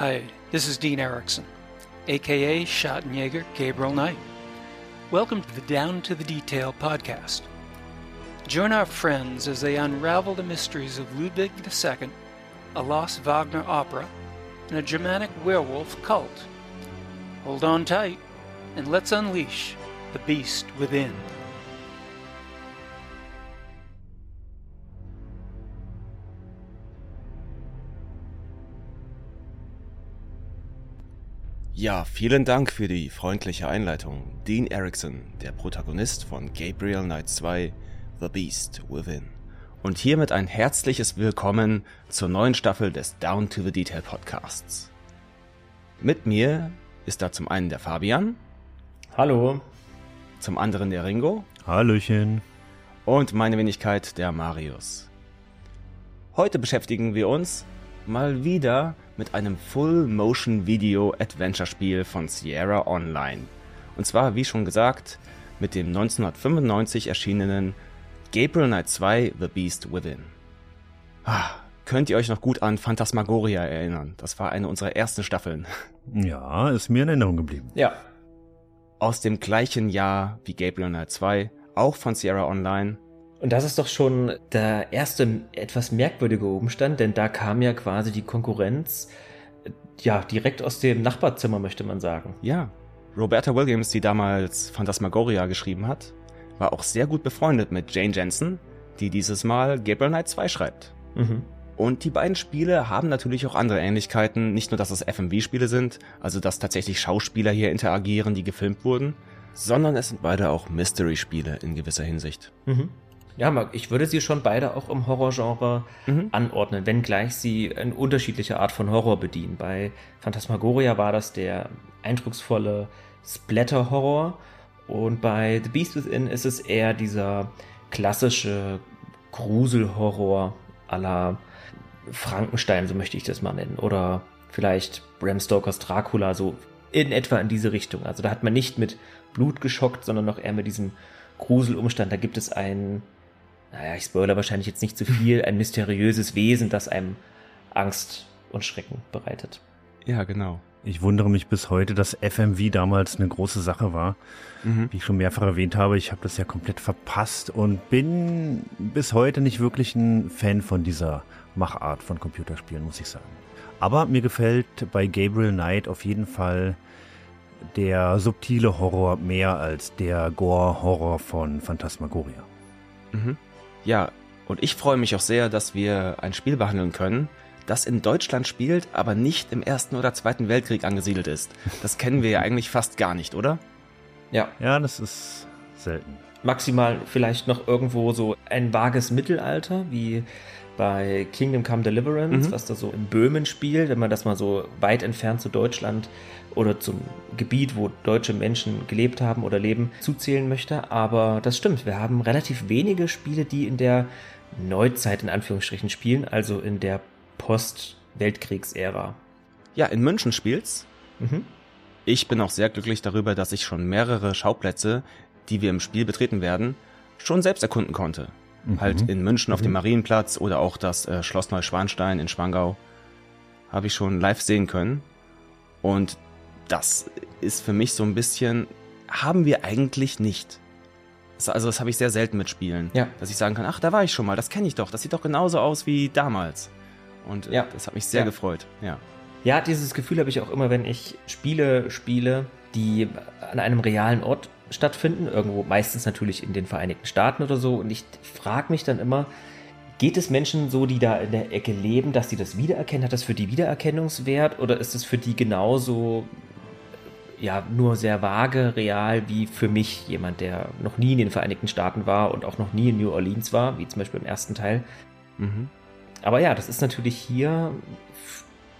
Hi, this is Dean Erickson, aka Schottenjäger Gabriel Knight. Welcome to the Down to the Detail podcast. Join our friends as they unravel the mysteries of Ludwig II, a lost Wagner opera, and a Germanic werewolf cult. Hold on tight, and let's unleash the beast within. Ja, vielen Dank für die freundliche Einleitung. Dean Erickson, der Protagonist von Gabriel Knight 2, The Beast Within. Und hiermit ein herzliches Willkommen zur neuen Staffel des Down to the Detail Podcasts. Mit mir ist da zum einen der Fabian. Hallo. Zum anderen der Ringo. Hallöchen. Und meine Wenigkeit, der Marius. Heute beschäftigen wir uns mal wieder mit einem Full-Motion-Video-Adventure-Spiel von Sierra Online. Und zwar, wie schon gesagt, mit dem 1995 erschienenen Gabriel Knight 2 The Beast Within. Ah, könnt ihr euch noch gut an Phantasmagoria erinnern? Das war eine unserer ersten Staffeln. Ja, ist mir in Erinnerung geblieben. Ja. Aus dem gleichen Jahr wie Gabriel Knight 2, auch von Sierra Online. Und das ist doch schon der erste etwas merkwürdige Umstand, denn da kam ja quasi die Konkurrenz ja direkt aus dem Nachbarzimmer, möchte man sagen. Ja. Roberta Williams, die damals Phantasmagoria geschrieben hat, war auch sehr gut befreundet mit Jane Jensen, die dieses Mal Gabriel Knight 2 schreibt. Mhm. Und die beiden Spiele haben natürlich auch andere Ähnlichkeiten. Nicht nur, dass es FMV-Spiele sind, also dass tatsächlich Schauspieler hier interagieren, die gefilmt wurden, sondern es sind beide auch Mystery-Spiele in gewisser Hinsicht. Mhm. Ja, ich würde sie schon beide auch im Horrorgenre mhm. anordnen, wenngleich sie eine unterschiedliche Art von Horror bedienen. Bei Phantasmagoria war das der eindrucksvolle Splatter-Horror und bei The Beast Within ist es eher dieser klassische Gruselhorror à la Frankenstein, so möchte ich das mal nennen. Oder vielleicht Bram Stokers Dracula, so in etwa in diese Richtung. Also da hat man nicht mit Blut geschockt, sondern noch eher mit diesem Gruselumstand. Da gibt es ein naja, ich spoiler wahrscheinlich jetzt nicht zu viel, ein mysteriöses Wesen, das einem Angst und Schrecken bereitet. Ja, genau. Ich wundere mich bis heute, dass FMV damals eine große Sache war. Mhm. Wie ich schon mehrfach erwähnt habe, ich habe das ja komplett verpasst und bin bis heute nicht wirklich ein Fan von dieser Machart von Computerspielen, muss ich sagen. Aber mir gefällt bei Gabriel Knight auf jeden Fall der subtile Horror mehr als der Gore-Horror von Phantasmagoria. Mhm. Ja, und ich freue mich auch sehr, dass wir ein Spiel behandeln können, das in Deutschland spielt, aber nicht im Ersten oder Zweiten Weltkrieg angesiedelt ist. Das kennen wir ja eigentlich fast gar nicht, oder? Ja. Ja, das ist selten. Maximal vielleicht noch irgendwo so ein vages Mittelalter, wie bei Kingdom Come Deliverance, mhm. was da so in Böhmen spielt, wenn man das mal so weit entfernt zu Deutschland oder zum Gebiet, wo deutsche Menschen gelebt haben oder leben, zuzählen möchte. Aber das stimmt, wir haben relativ wenige Spiele, die in der Neuzeit in Anführungsstrichen spielen, also in der Post-Weltkriegsära. Ja, in München spielt's. Mhm. Ich bin auch sehr glücklich darüber, dass ich schon mehrere Schauplätze, die wir im Spiel betreten werden, schon selbst erkunden konnte. Mhm. Halt in München auf dem mhm. Marienplatz oder auch das äh, Schloss Neuschwanstein in Schwangau habe ich schon live sehen können. Und das ist für mich so ein bisschen, haben wir eigentlich nicht. Also das habe ich sehr selten mit Spielen. Ja. Dass ich sagen kann, ach, da war ich schon mal, das kenne ich doch, das sieht doch genauso aus wie damals. Und ja. das hat mich sehr ja. gefreut, ja. Ja, dieses Gefühl habe ich auch immer, wenn ich Spiele spiele, die an einem realen Ort stattfinden, irgendwo meistens natürlich in den Vereinigten Staaten oder so. Und ich frage mich dann immer, Geht es Menschen so, die da in der Ecke leben, dass sie das wiedererkennen? Hat das für die Wiedererkennungswert oder ist es für die genauso ja nur sehr vage real wie für mich jemand, der noch nie in den Vereinigten Staaten war und auch noch nie in New Orleans war, wie zum Beispiel im ersten Teil. Mhm. Aber ja, das ist natürlich hier,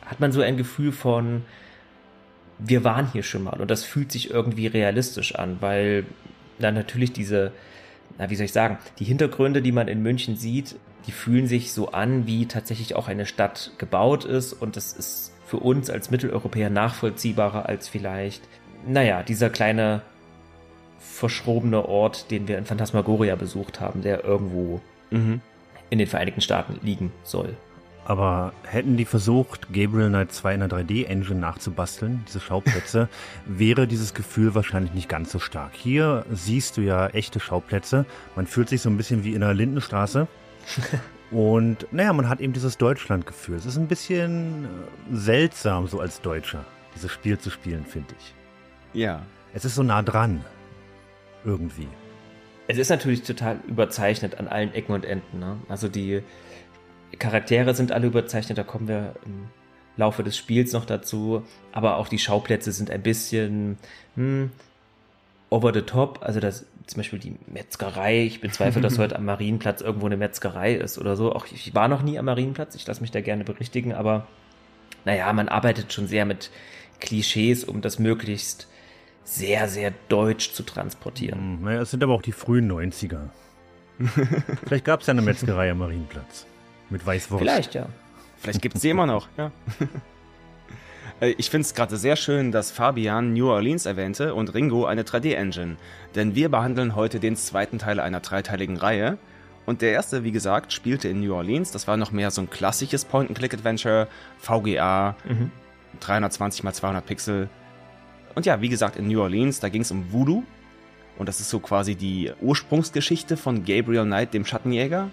hat man so ein Gefühl von, wir waren hier schon mal und das fühlt sich irgendwie realistisch an, weil dann natürlich diese, na, wie soll ich sagen, die Hintergründe, die man in München sieht, die fühlen sich so an, wie tatsächlich auch eine Stadt gebaut ist und das ist für uns als Mitteleuropäer nachvollziehbarer als vielleicht, naja, dieser kleine verschrobene Ort, den wir in Phantasmagoria besucht haben, der irgendwo mhm. in den Vereinigten Staaten liegen soll. Aber hätten die versucht, Gabriel Knight 2 in der 3D-Engine nachzubasteln, diese Schauplätze, wäre dieses Gefühl wahrscheinlich nicht ganz so stark. Hier siehst du ja echte Schauplätze. Man fühlt sich so ein bisschen wie in der Lindenstraße. Und naja, man hat eben dieses Deutschland-Gefühl. Es ist ein bisschen äh, seltsam, so als Deutscher, dieses Spiel zu spielen, finde ich. Ja. Es ist so nah dran. Irgendwie. Es ist natürlich total überzeichnet an allen Ecken und Enden. Ne? Also die Charaktere sind alle überzeichnet, da kommen wir im Laufe des Spiels noch dazu. Aber auch die Schauplätze sind ein bisschen hm, over the top. Also das, zum Beispiel die Metzgerei. Ich bezweifle, dass heute am Marienplatz irgendwo eine Metzgerei ist oder so. Auch ich war noch nie am Marienplatz. Ich lasse mich da gerne berichtigen. Aber naja, man arbeitet schon sehr mit Klischees, um das möglichst sehr, sehr deutsch zu transportieren. Hm, naja, es sind aber auch die frühen 90er. Vielleicht gab es ja eine Metzgerei am Marienplatz. Mit Weißwurst. Vielleicht, ja. Vielleicht gibt es sie immer noch, ja. Äh, ich finde es gerade sehr schön, dass Fabian New Orleans erwähnte und Ringo eine 3D-Engine, denn wir behandeln heute den zweiten Teil einer dreiteiligen Reihe. Und der erste, wie gesagt, spielte in New Orleans. Das war noch mehr so ein klassisches Point-and-Click-Adventure, VGA, mhm. 320 x 200 Pixel. Und ja, wie gesagt, in New Orleans, da ging es um Voodoo. Und das ist so quasi die Ursprungsgeschichte von Gabriel Knight, dem Schattenjäger.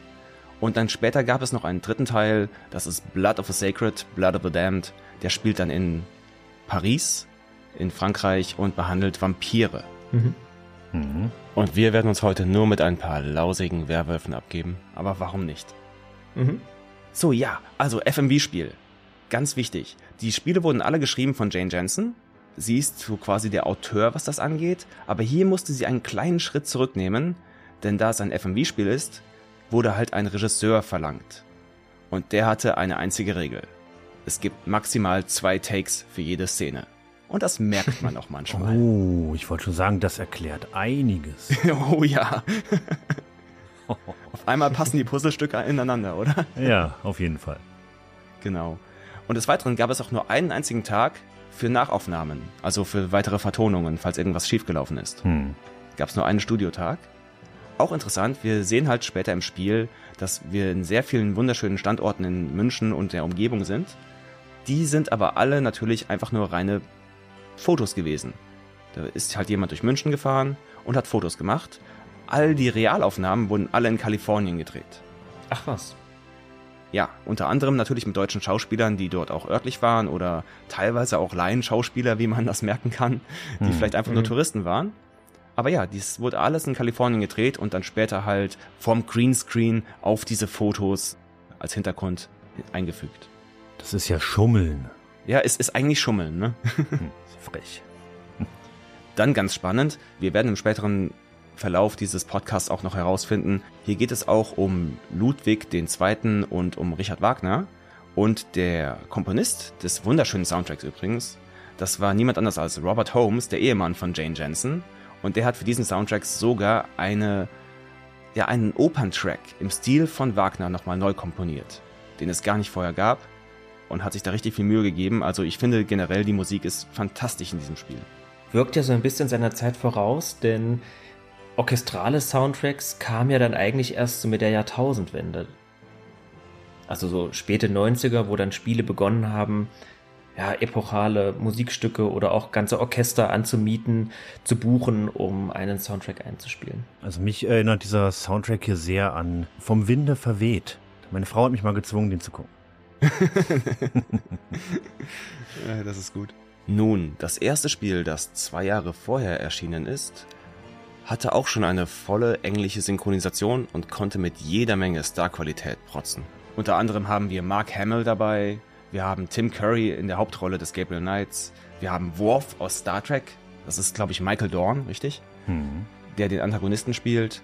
Und dann später gab es noch einen dritten Teil, das ist Blood of the Sacred, Blood of the Damned. Der spielt dann in Paris, in Frankreich und behandelt Vampire. Mhm. Mhm. Und wir werden uns heute nur mit ein paar lausigen Werwölfen abgeben. Aber warum nicht? Mhm. So, ja, also FMV-Spiel. Ganz wichtig. Die Spiele wurden alle geschrieben von Jane Jensen. Sie ist so quasi der Auteur, was das angeht. Aber hier musste sie einen kleinen Schritt zurücknehmen. Denn da es ein FMV-Spiel ist, wurde halt ein Regisseur verlangt. Und der hatte eine einzige Regel. Es gibt maximal zwei Takes für jede Szene. Und das merkt man auch manchmal. Oh, ich wollte schon sagen, das erklärt einiges. oh ja. auf einmal passen die Puzzlestücke ineinander, oder? Ja, auf jeden Fall. Genau. Und des Weiteren gab es auch nur einen einzigen Tag für Nachaufnahmen, also für weitere Vertonungen, falls irgendwas schiefgelaufen ist. Hm. Gab es nur einen Studiotag. Auch interessant, wir sehen halt später im Spiel, dass wir in sehr vielen wunderschönen Standorten in München und der Umgebung sind. Die sind aber alle natürlich einfach nur reine Fotos gewesen. Da ist halt jemand durch München gefahren und hat Fotos gemacht. All die Realaufnahmen wurden alle in Kalifornien gedreht. Ach was. Ja, unter anderem natürlich mit deutschen Schauspielern, die dort auch örtlich waren oder teilweise auch Laienschauspieler, wie man das merken kann, die hm. vielleicht einfach nur mhm. Touristen waren. Aber ja, dies wurde alles in Kalifornien gedreht und dann später halt vom Greenscreen auf diese Fotos als Hintergrund eingefügt. Das ist ja Schummeln. Ja, es ist eigentlich Schummeln, ne? Hm, frech. Dann ganz spannend, wir werden im späteren Verlauf dieses Podcasts auch noch herausfinden, hier geht es auch um Ludwig II. und um Richard Wagner. Und der Komponist des wunderschönen Soundtracks übrigens, das war niemand anders als Robert Holmes, der Ehemann von Jane Jensen. Und der hat für diesen Soundtrack sogar eine, ja, einen Operntrack im Stil von Wagner nochmal neu komponiert, den es gar nicht vorher gab und hat sich da richtig viel Mühe gegeben. Also ich finde generell, die Musik ist fantastisch in diesem Spiel. Wirkt ja so ein bisschen seiner Zeit voraus, denn orchestrale Soundtracks kamen ja dann eigentlich erst so mit der Jahrtausendwende. Also so späte 90er, wo dann Spiele begonnen haben, ja, epochale Musikstücke oder auch ganze Orchester anzumieten, zu buchen, um einen Soundtrack einzuspielen. Also mich erinnert dieser Soundtrack hier sehr an Vom Winde verweht. Meine Frau hat mich mal gezwungen, den zu gucken. Ja, das ist gut. Nun, das erste Spiel, das zwei Jahre vorher erschienen ist, hatte auch schon eine volle englische Synchronisation und konnte mit jeder Menge Starqualität protzen. Unter anderem haben wir Mark Hamill dabei, wir haben Tim Curry in der Hauptrolle des Gabriel Knights. Wir haben Worf aus Star Trek. Das ist, glaube ich, Michael Dorn, richtig? Mhm. Der den Antagonisten spielt.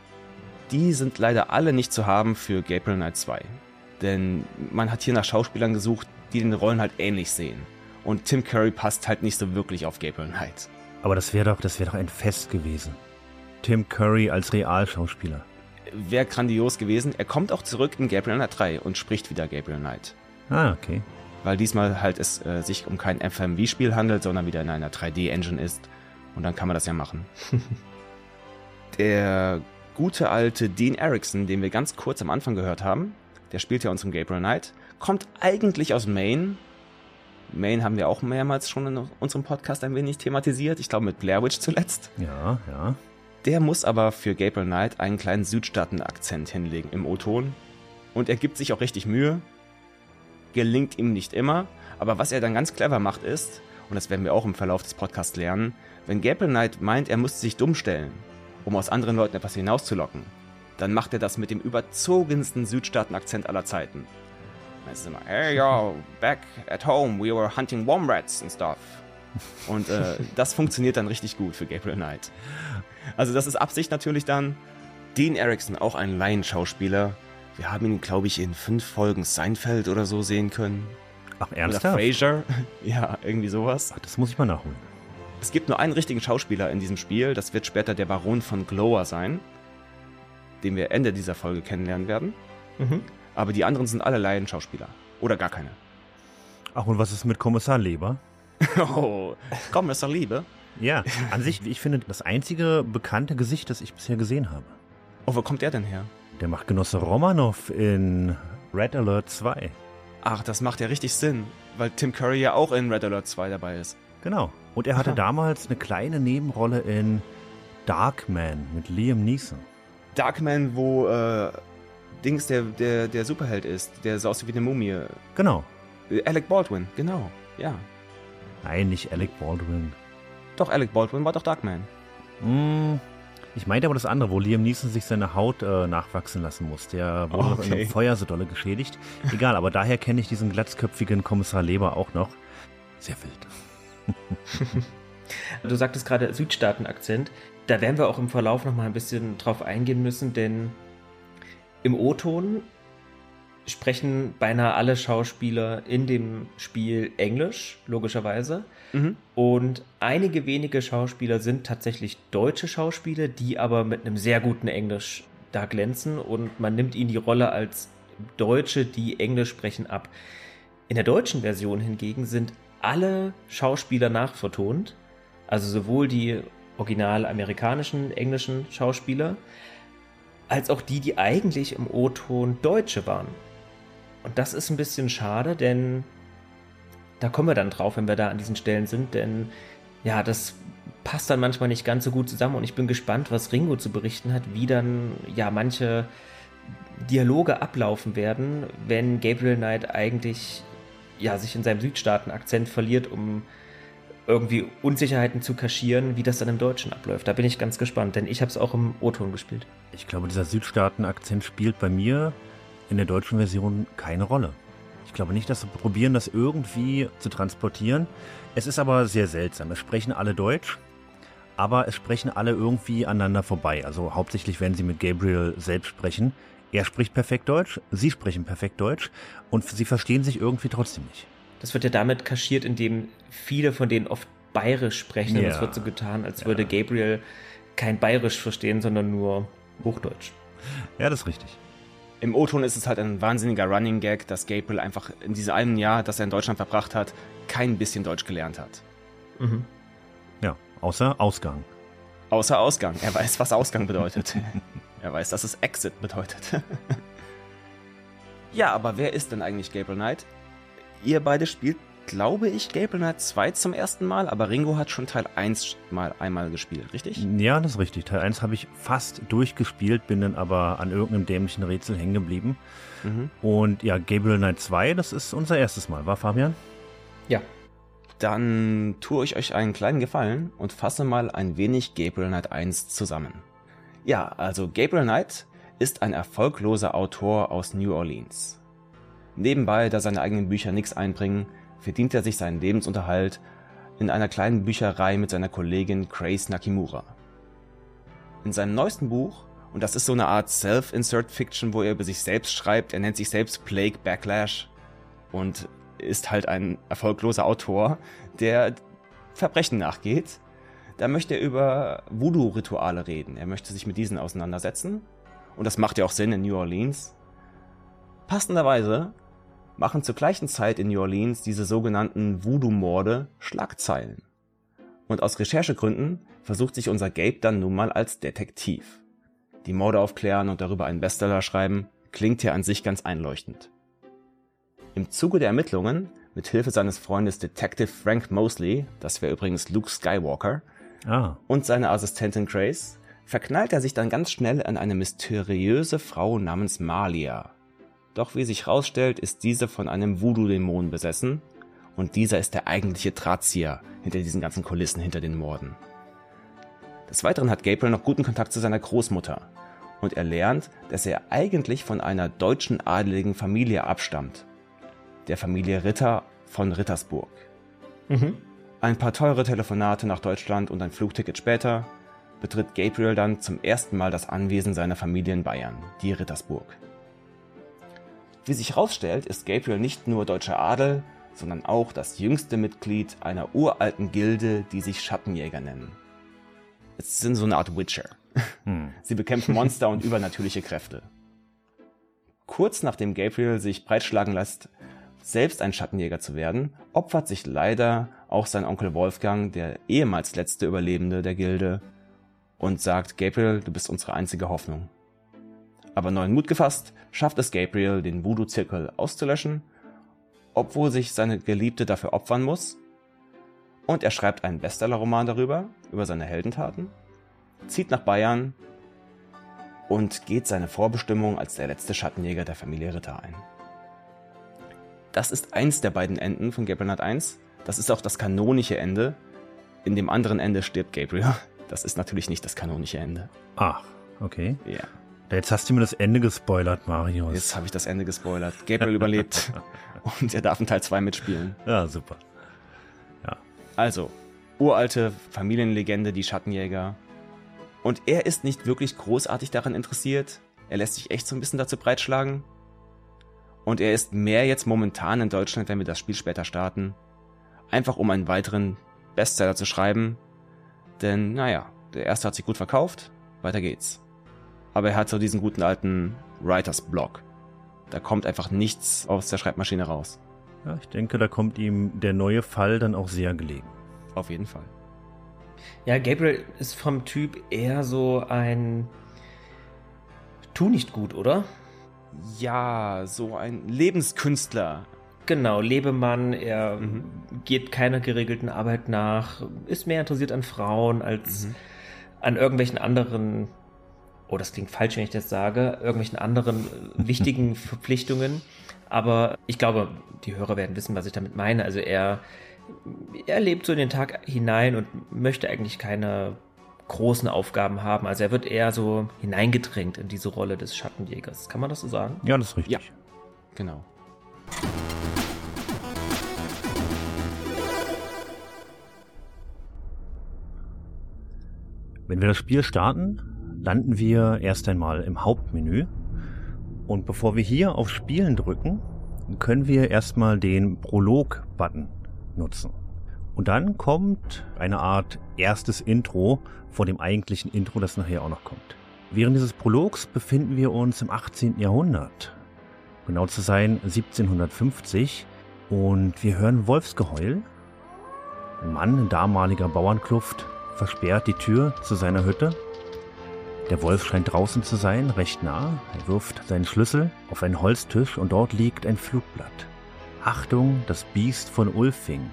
Die sind leider alle nicht zu haben für Gabriel Knight 2. Denn man hat hier nach Schauspielern gesucht, die den Rollen halt ähnlich sehen. Und Tim Curry passt halt nicht so wirklich auf Gabriel Knight. Aber das wäre doch, das wäre doch ein Fest gewesen. Tim Curry als Realschauspieler. Wäre grandios gewesen. Er kommt auch zurück in Gabriel Knight 3 und spricht wieder Gabriel Knight. Ah, okay weil diesmal halt es äh, sich um kein FMV-Spiel handelt, sondern wieder in einer 3D-Engine ist. Und dann kann man das ja machen. der gute alte Dean Erickson, den wir ganz kurz am Anfang gehört haben, der spielt ja unseren Gabriel Knight, kommt eigentlich aus Maine. Maine haben wir auch mehrmals schon in unserem Podcast ein wenig thematisiert. Ich glaube mit Blair Witch zuletzt. Ja, ja. Der muss aber für Gabriel Knight einen kleinen Südstaaten-Akzent hinlegen im O-Ton. Und er gibt sich auch richtig Mühe. Gelingt ihm nicht immer. Aber was er dann ganz clever macht ist, und das werden wir auch im Verlauf des Podcasts lernen, wenn Gabriel Knight meint, er müsste sich dumm stellen, um aus anderen Leuten etwas hinauszulocken, dann macht er das mit dem überzogensten Südstaaten-Akzent aller Zeiten. Es ist immer, hey yo, back at home, we were hunting Womrats and stuff. Und äh, das funktioniert dann richtig gut für Gabriel Knight. Also das ist Absicht natürlich dann. Dean Erickson, auch ein Laienschauspieler. Wir haben ihn, glaube ich, in fünf Folgen Seinfeld oder so sehen können. Ach, ernsthaft? Oder Frasier. Ja, irgendwie sowas. Ach, das muss ich mal nachholen. Es gibt nur einen richtigen Schauspieler in diesem Spiel. Das wird später der Baron von Glower sein, den wir Ende dieser Folge kennenlernen werden. Mhm. Aber die anderen sind alle Laienschauspieler. Oder gar keine. Ach, und was ist mit Kommissar Leber? oh, Kommissar Liebe? Ja, an sich, ich finde, das einzige bekannte Gesicht, das ich bisher gesehen habe. Oh, wo kommt der denn her? Der macht Genosse Romanov in Red Alert 2. Ach, das macht ja richtig Sinn, weil Tim Curry ja auch in Red Alert 2 dabei ist. Genau. Und er hatte Aha. damals eine kleine Nebenrolle in Darkman mit Liam Neeson. Darkman, wo äh, Dings der, der, der Superheld ist, der so aussieht wie eine Mumie. Genau. Äh, Alec Baldwin, genau, ja. Nein, nicht Alec Baldwin. Doch, Alec Baldwin war doch Darkman. Mm, ich meinte aber das andere, wo Liam Neeson sich seine Haut äh, nachwachsen lassen muss. Der wurde okay. in einem Feuer so dolle geschädigt. Egal, aber daher kenne ich diesen glatzköpfigen Kommissar Leber auch noch. Sehr wild. du sagtest gerade Südstaaten-Akzent. Da werden wir auch im Verlauf noch mal ein bisschen drauf eingehen müssen, denn im O-Ton sprechen beinahe alle Schauspieler in dem Spiel Englisch, logischerweise. Mhm. Und einige wenige Schauspieler sind tatsächlich deutsche Schauspieler, die aber mit einem sehr guten Englisch da glänzen und man nimmt ihnen die Rolle als Deutsche, die Englisch sprechen, ab. In der deutschen Version hingegen sind alle Schauspieler nachvertont, also sowohl die original amerikanischen, englischen Schauspieler, als auch die, die eigentlich im O-Ton Deutsche waren. Und das ist ein bisschen schade, denn da kommen wir dann drauf, wenn wir da an diesen Stellen sind, denn ja, das passt dann manchmal nicht ganz so gut zusammen und ich bin gespannt, was Ringo zu berichten hat, wie dann ja manche Dialoge ablaufen werden, wenn Gabriel Knight eigentlich ja sich in seinem Südstaaten-Akzent verliert, um irgendwie Unsicherheiten zu kaschieren, wie das dann im Deutschen abläuft. Da bin ich ganz gespannt, denn ich habe es auch im O-Ton gespielt. Ich glaube, dieser Südstaaten-Akzent spielt bei mir in der deutschen Version keine Rolle. Ich glaube nicht, dass sie probieren, das irgendwie zu transportieren. Es ist aber sehr seltsam. Es sprechen alle Deutsch, aber es sprechen alle irgendwie aneinander vorbei. Also hauptsächlich, wenn sie mit Gabriel selbst sprechen. Er spricht perfekt Deutsch, sie sprechen perfekt Deutsch und sie verstehen sich irgendwie trotzdem nicht. Das wird ja damit kaschiert, indem viele von denen oft bayerisch sprechen. Ja. Und es wird so getan, als ja. würde Gabriel kein bayerisch verstehen, sondern nur Hochdeutsch. Ja, das ist richtig. Im O-Ton ist es halt ein wahnsinniger Running Gag, dass Gabriel einfach in diesem einen Jahr, das er in Deutschland verbracht hat, kein bisschen Deutsch gelernt hat. Mhm. Ja, außer Ausgang. Außer Ausgang. Er weiß, was Ausgang bedeutet. er weiß, dass es Exit bedeutet. ja, aber wer ist denn eigentlich Gabriel Knight? Ihr beide spielt glaube ich, Gabriel Knight 2 zum ersten Mal, aber Ringo hat schon Teil 1 mal einmal gespielt, richtig? Ja, das ist richtig. Teil 1 habe ich fast durchgespielt, bin dann aber an irgendeinem dämlichen Rätsel hängen geblieben. Mhm. Und ja, Gabriel Knight 2, das ist unser erstes Mal, war Fabian? Ja. Dann tue ich euch einen kleinen Gefallen und fasse mal ein wenig Gabriel Knight 1 zusammen. Ja, also Gabriel Knight ist ein erfolgloser Autor aus New Orleans. Nebenbei, da seine eigenen Bücher nichts einbringen, verdient er sich seinen Lebensunterhalt in einer kleinen Bücherei mit seiner Kollegin Grace Nakimura. In seinem neuesten Buch, und das ist so eine Art Self-Insert-Fiction, wo er über sich selbst schreibt, er nennt sich selbst Plague Backlash und ist halt ein erfolgloser Autor, der Verbrechen nachgeht. Da möchte er über Voodoo-Rituale reden. Er möchte sich mit diesen auseinandersetzen. Und das macht ja auch Sinn in New Orleans. Passenderweise machen zur gleichen Zeit in New Orleans diese sogenannten Voodoo-Morde Schlagzeilen. Und aus Recherchegründen versucht sich unser Gabe dann nun mal als Detektiv. Die Morde aufklären und darüber einen Bestseller schreiben, klingt ja an sich ganz einleuchtend. Im Zuge der Ermittlungen, mit Hilfe seines Freundes Detective Frank Mosley, das wäre übrigens Luke Skywalker, ah. und seiner Assistentin Grace, verknallt er sich dann ganz schnell an eine mysteriöse Frau namens Malia. Doch wie sich herausstellt, ist diese von einem Voodoo-Dämon besessen und dieser ist der eigentliche Drahtzieher hinter diesen ganzen Kulissen, hinter den Morden. Des Weiteren hat Gabriel noch guten Kontakt zu seiner Großmutter und er lernt, dass er eigentlich von einer deutschen adeligen Familie abstammt, der Familie Ritter von Rittersburg. Mhm. Ein paar teure Telefonate nach Deutschland und ein Flugticket später betritt Gabriel dann zum ersten Mal das Anwesen seiner Familie in Bayern, die Rittersburg. Wie sich herausstellt, ist Gabriel nicht nur deutscher Adel, sondern auch das jüngste Mitglied einer uralten Gilde, die sich Schattenjäger nennen. Es sind so eine Art Witcher. Hm. Sie bekämpfen Monster und übernatürliche Kräfte. Kurz nachdem Gabriel sich breitschlagen lässt, selbst ein Schattenjäger zu werden, opfert sich leider auch sein Onkel Wolfgang, der ehemals letzte Überlebende der Gilde, und sagt, Gabriel, du bist unsere einzige Hoffnung. Aber neuen Mut gefasst, schafft es Gabriel, den Voodoo-Zirkel auszulöschen, obwohl sich seine Geliebte dafür opfern muss. Und er schreibt einen Bestseller-Roman darüber, über seine Heldentaten, zieht nach Bayern und geht seine Vorbestimmung als der letzte Schattenjäger der Familie Ritter ein. Das ist eins der beiden Enden von Gabriel Knight 1. Das ist auch das kanonische Ende. In dem anderen Ende stirbt Gabriel. Das ist natürlich nicht das kanonische Ende. Ach, okay. Ja. Jetzt hast du mir das Ende gespoilert, Marius. Jetzt habe ich das Ende gespoilert. Gabriel überlebt und er darf in Teil 2 mitspielen. Ja, super. Ja. Also, uralte Familienlegende, die Schattenjäger. Und er ist nicht wirklich großartig daran interessiert. Er lässt sich echt so ein bisschen dazu breitschlagen. Und er ist mehr jetzt momentan in Deutschland, wenn wir das Spiel später starten. Einfach um einen weiteren Bestseller zu schreiben. Denn, naja, der erste hat sich gut verkauft. Weiter geht's aber er hat so diesen guten alten Writers Block. Da kommt einfach nichts aus der Schreibmaschine raus. Ja, ich denke, da kommt ihm der neue Fall dann auch sehr gelegen. Auf jeden Fall. Ja, Gabriel ist vom Typ eher so ein Tu nicht gut, oder? Ja, so ein Lebenskünstler. Genau, Lebemann, er mhm. geht keiner geregelten Arbeit nach, ist mehr interessiert an Frauen als mhm. an irgendwelchen anderen oh, das klingt falsch, wenn ich das sage, irgendwelchen anderen äh, wichtigen Verpflichtungen. Aber ich glaube, die Hörer werden wissen, was ich damit meine. Also er, er lebt so in den Tag hinein und möchte eigentlich keine großen Aufgaben haben. Also er wird eher so hineingedrängt in diese Rolle des Schattenjägers. Kann man das so sagen? Ja, das ist richtig. Ja, genau. Wenn wir das Spiel starten, landen wir erst einmal im Hauptmenü. Und bevor wir hier auf Spielen drücken, können wir erstmal den Prolog-Button nutzen. Und dann kommt eine Art erstes Intro vor dem eigentlichen Intro, das nachher auch noch kommt. Während dieses Prologs befinden wir uns im 18. Jahrhundert. Genau zu sein 1750. Und wir hören Wolfsgeheul. Ein Mann in damaliger Bauernkluft versperrt die Tür zu seiner Hütte der Wolf scheint draußen zu sein, recht nah. Er wirft seinen Schlüssel auf einen Holztisch und dort liegt ein Flugblatt. Achtung, das Biest von Ulfing,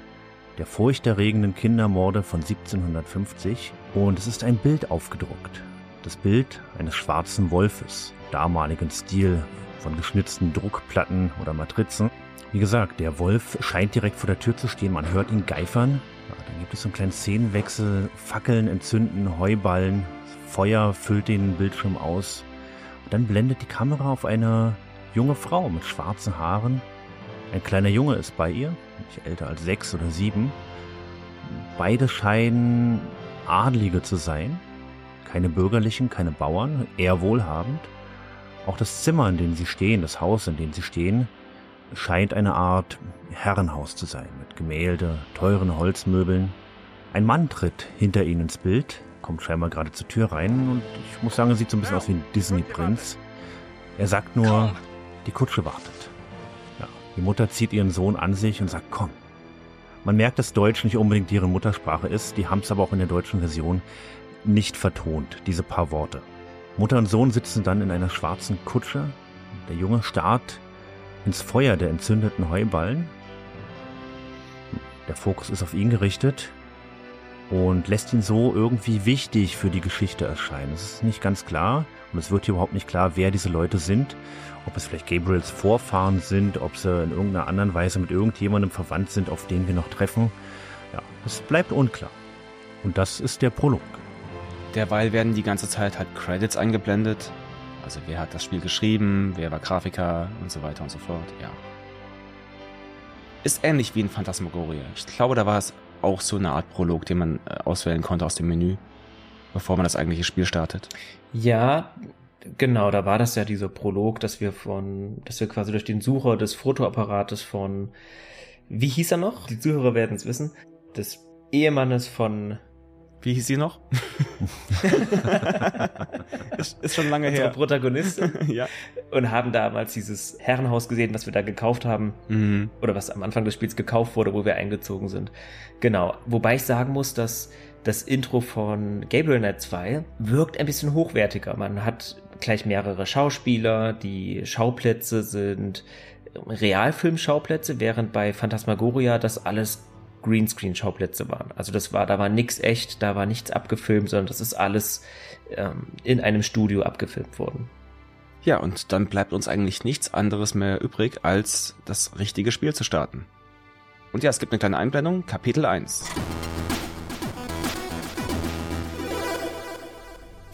der furchterregenden Kindermorde von 1750 und es ist ein Bild aufgedruckt. Das Bild eines schwarzen Wolfes, damaligen Stil von geschnitzten Druckplatten oder Matrizen. Wie gesagt, der Wolf scheint direkt vor der Tür zu stehen, man hört ihn geifern. Ja, dann gibt es so einen kleinen Szenenwechsel, Fackeln entzünden, Heuballen, Feuer füllt den Bildschirm aus. Und dann blendet die Kamera auf eine junge Frau mit schwarzen Haaren. Ein kleiner Junge ist bei ihr, nicht älter als sechs oder sieben. Beide scheinen Adlige zu sein. Keine bürgerlichen, keine Bauern, eher wohlhabend. Auch das Zimmer, in dem sie stehen, das Haus, in dem sie stehen, scheint eine Art Herrenhaus zu sein, mit Gemälde, teuren Holzmöbeln. Ein Mann tritt hinter ihnen ins Bild, kommt scheinbar gerade zur Tür rein und ich muss sagen, er sieht so ein bisschen aus wie ein Disney-Prinz. Er sagt nur, die Kutsche wartet. Ja, die Mutter zieht ihren Sohn an sich und sagt, komm. Man merkt, dass Deutsch nicht unbedingt ihre Muttersprache ist, die haben es aber auch in der deutschen Version nicht vertont, diese paar Worte. Mutter und Sohn sitzen dann in einer schwarzen Kutsche. Der Junge starrt ins Feuer der entzündeten Heuballen. Der Fokus ist auf ihn gerichtet und lässt ihn so irgendwie wichtig für die Geschichte erscheinen. Es ist nicht ganz klar und es wird hier überhaupt nicht klar, wer diese Leute sind. Ob es vielleicht Gabriels Vorfahren sind, ob sie in irgendeiner anderen Weise mit irgendjemandem verwandt sind, auf den wir noch treffen. Ja, es bleibt unklar. Und das ist der Prolog. Derweil werden die ganze Zeit halt Credits eingeblendet. Also wer hat das Spiel geschrieben, wer war Grafiker und so weiter und so fort. Ja. Ist ähnlich wie in Phantasmagoria. Ich glaube, da war es auch so eine Art Prolog, den man äh, auswählen konnte aus dem Menü, bevor man das eigentliche Spiel startet. Ja, genau, da war das ja dieser Prolog, dass wir von, dass wir quasi durch den Sucher des Fotoapparates von, wie hieß er noch? Die Zuhörer werden es wissen, des Ehemannes von wie hieß sie noch? ist, ist, schon lange Unsere her. Protagonistin. ja. Und haben damals dieses Herrenhaus gesehen, was wir da gekauft haben. Mhm. Oder was am Anfang des Spiels gekauft wurde, wo wir eingezogen sind. Genau. Wobei ich sagen muss, dass das Intro von Gabriel Knight 2 wirkt ein bisschen hochwertiger. Man hat gleich mehrere Schauspieler, die Schauplätze sind Realfilmschauplätze, während bei Phantasmagoria das alles Greenscreen-Schauplätze waren. Also das war, da war nichts echt, da war nichts abgefilmt, sondern das ist alles ähm, in einem Studio abgefilmt worden. Ja, und dann bleibt uns eigentlich nichts anderes mehr übrig, als das richtige Spiel zu starten. Und ja, es gibt eine kleine Einblendung, Kapitel 1.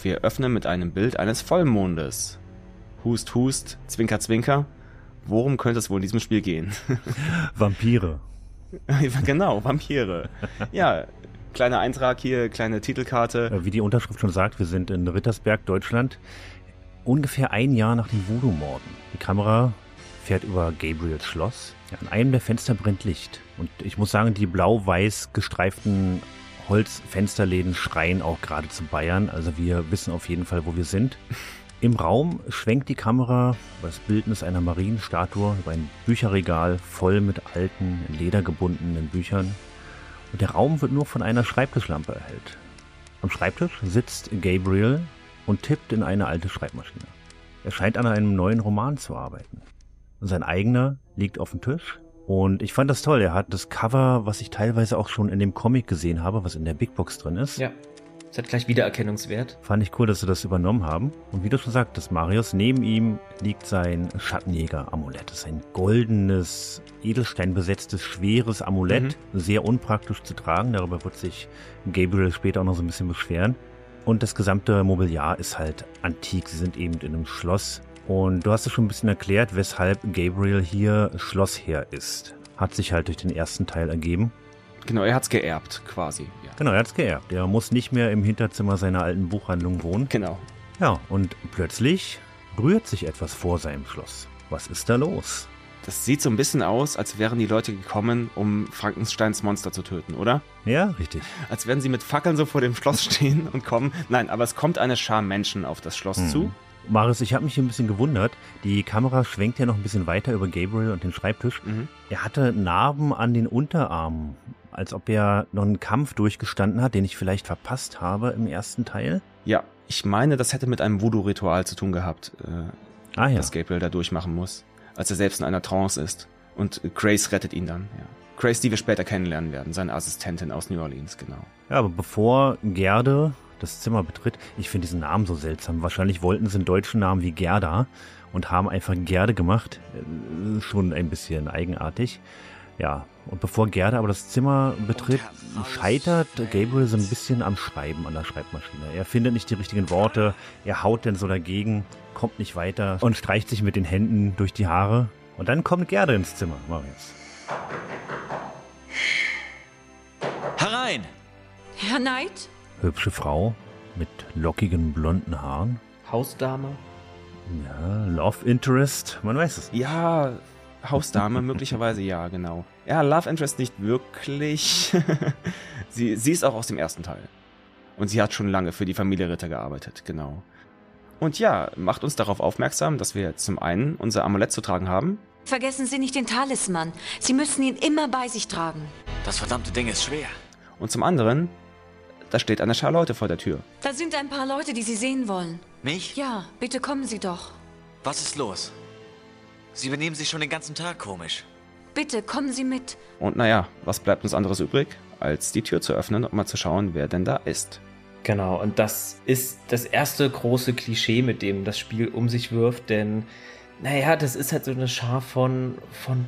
Wir öffnen mit einem Bild eines Vollmondes. Hust, hust, zwinker, zwinker. Worum könnte es wohl in diesem Spiel gehen? Vampire. genau, Vampire. Ja, kleiner Eintrag hier, kleine Titelkarte. Äh, wie die Unterschrift schon sagt, wir sind in Rittersberg, Deutschland. Ungefähr ein Jahr nach den Voodoo-Morden. Die Kamera fährt über Gabriels Schloss. An einem der Fenster brennt Licht. Und ich muss sagen, die blau-weiß gestreiften Holzfensterläden schreien auch gerade zu Bayern. Also wir wissen auf jeden Fall, wo wir sind. Im Raum schwenkt die Kamera über das Bildnis einer Marienstatue über ein Bücherregal voll mit alten, ledergebundenen Büchern. Und der Raum wird nur von einer Schreibtischlampe erhellt. Am Schreibtisch sitzt Gabriel und tippt in eine alte Schreibmaschine. Er scheint an einem neuen Roman zu arbeiten. Sein eigener liegt auf dem Tisch. Und ich fand das toll. Er hat das Cover, was ich teilweise auch schon in dem Comic gesehen habe, was in der Big Box drin ist. Ja. Es hat gleich Wiedererkennungswert. Fand ich cool, dass sie das übernommen haben. Und wie du schon sagtest, Marius, neben ihm liegt sein Schattenjäger-Amulett. Das ist ein goldenes, edelsteinbesetztes, schweres Amulett. Mhm. Sehr unpraktisch zu tragen. Darüber wird sich Gabriel später auch noch so ein bisschen beschweren. Und das gesamte Mobiliar ist halt antik. Sie sind eben in einem Schloss. Und du hast es schon ein bisschen erklärt, weshalb Gabriel hier Schlossherr ist. Hat sich halt durch den ersten Teil ergeben. Genau, er hat's geerbt, quasi. Genau, er hat's geerbt. Er muss nicht mehr im Hinterzimmer seiner alten Buchhandlung wohnen. Genau. Ja, und plötzlich rührt sich etwas vor seinem Schloss. Was ist da los? Das sieht so ein bisschen aus, als wären die Leute gekommen, um Frankensteins Monster zu töten, oder? Ja, richtig. Als wären sie mit Fackeln so vor dem Schloss stehen und kommen. Nein, aber es kommt eine Schar Menschen auf das Schloss mhm. zu. Marius, ich habe mich hier ein bisschen gewundert. Die Kamera schwenkt ja noch ein bisschen weiter über Gabriel und den Schreibtisch. Mhm. Er hatte Narben an den Unterarmen als ob er noch einen Kampf durchgestanden hat, den ich vielleicht verpasst habe im ersten Teil. Ja, ich meine, das hätte mit einem Voodoo-Ritual zu tun gehabt, äh, ah, ja. das Gabriel da durchmachen muss, als er selbst in einer Trance ist. Und Grace rettet ihn dann, ja. Grace, die wir später kennenlernen werden, seine Assistentin aus New Orleans, genau. Ja, aber bevor Gerde das Zimmer betritt, ich finde diesen Namen so seltsam. Wahrscheinlich wollten sie einen deutschen Namen wie Gerda und haben einfach Gerde gemacht. Äh, schon ein bisschen eigenartig. Ja, und bevor Gerda aber das Zimmer betritt, scheitert Gabriel so ein bisschen am Schreiben an der Schreibmaschine. Er findet nicht die richtigen Worte, er haut denn so dagegen, kommt nicht weiter und streicht sich mit den Händen durch die Haare. Und dann kommt Gerda ins Zimmer, Marius. Herein! Herr Knight? Hübsche Frau mit lockigen blonden Haaren. Hausdame? Ja, Love Interest, man weiß es. Ja, Hausdame, möglicherweise ja, genau. Ja, Love Interest nicht wirklich. sie, sie ist auch aus dem ersten Teil. Und sie hat schon lange für die Familie Ritter gearbeitet, genau. Und ja, macht uns darauf aufmerksam, dass wir zum einen unser Amulett zu tragen haben. Vergessen Sie nicht den Talisman. Sie müssen ihn immer bei sich tragen. Das verdammte Ding ist schwer. Und zum anderen, da steht eine Schar Leute vor der Tür. Da sind ein paar Leute, die Sie sehen wollen. Mich? Ja, bitte kommen Sie doch. Was ist los? Sie benehmen sich schon den ganzen Tag komisch. Bitte, kommen Sie mit. Und naja, was bleibt uns anderes übrig, als die Tür zu öffnen und mal zu schauen, wer denn da ist. Genau, und das ist das erste große Klischee, mit dem das Spiel um sich wirft, denn, naja, das ist halt so eine Schar von, von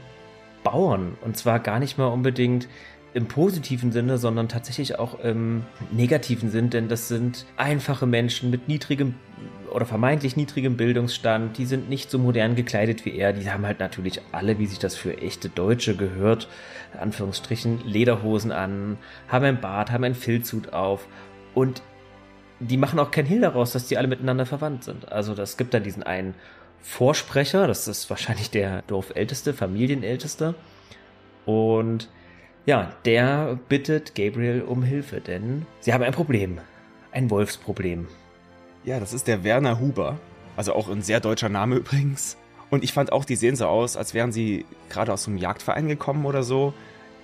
Bauern. Und zwar gar nicht mal unbedingt im positiven Sinne, sondern tatsächlich auch im negativen Sinn, denn das sind einfache Menschen mit niedrigem oder vermeintlich niedrigem Bildungsstand, die sind nicht so modern gekleidet wie er, die haben halt natürlich alle, wie sich das für echte Deutsche gehört, in Anführungsstrichen, Lederhosen an, haben ein Bart, haben ein Filzhut auf und die machen auch kein Hehl daraus, dass die alle miteinander verwandt sind. Also das gibt dann diesen einen Vorsprecher, das ist wahrscheinlich der Dorfälteste, Familienälteste und ja, der bittet Gabriel um Hilfe, denn sie haben ein Problem. Ein Wolfsproblem. Ja, das ist der Werner Huber. Also auch ein sehr deutscher Name übrigens. Und ich fand auch, die sehen so aus, als wären sie gerade aus einem Jagdverein gekommen oder so.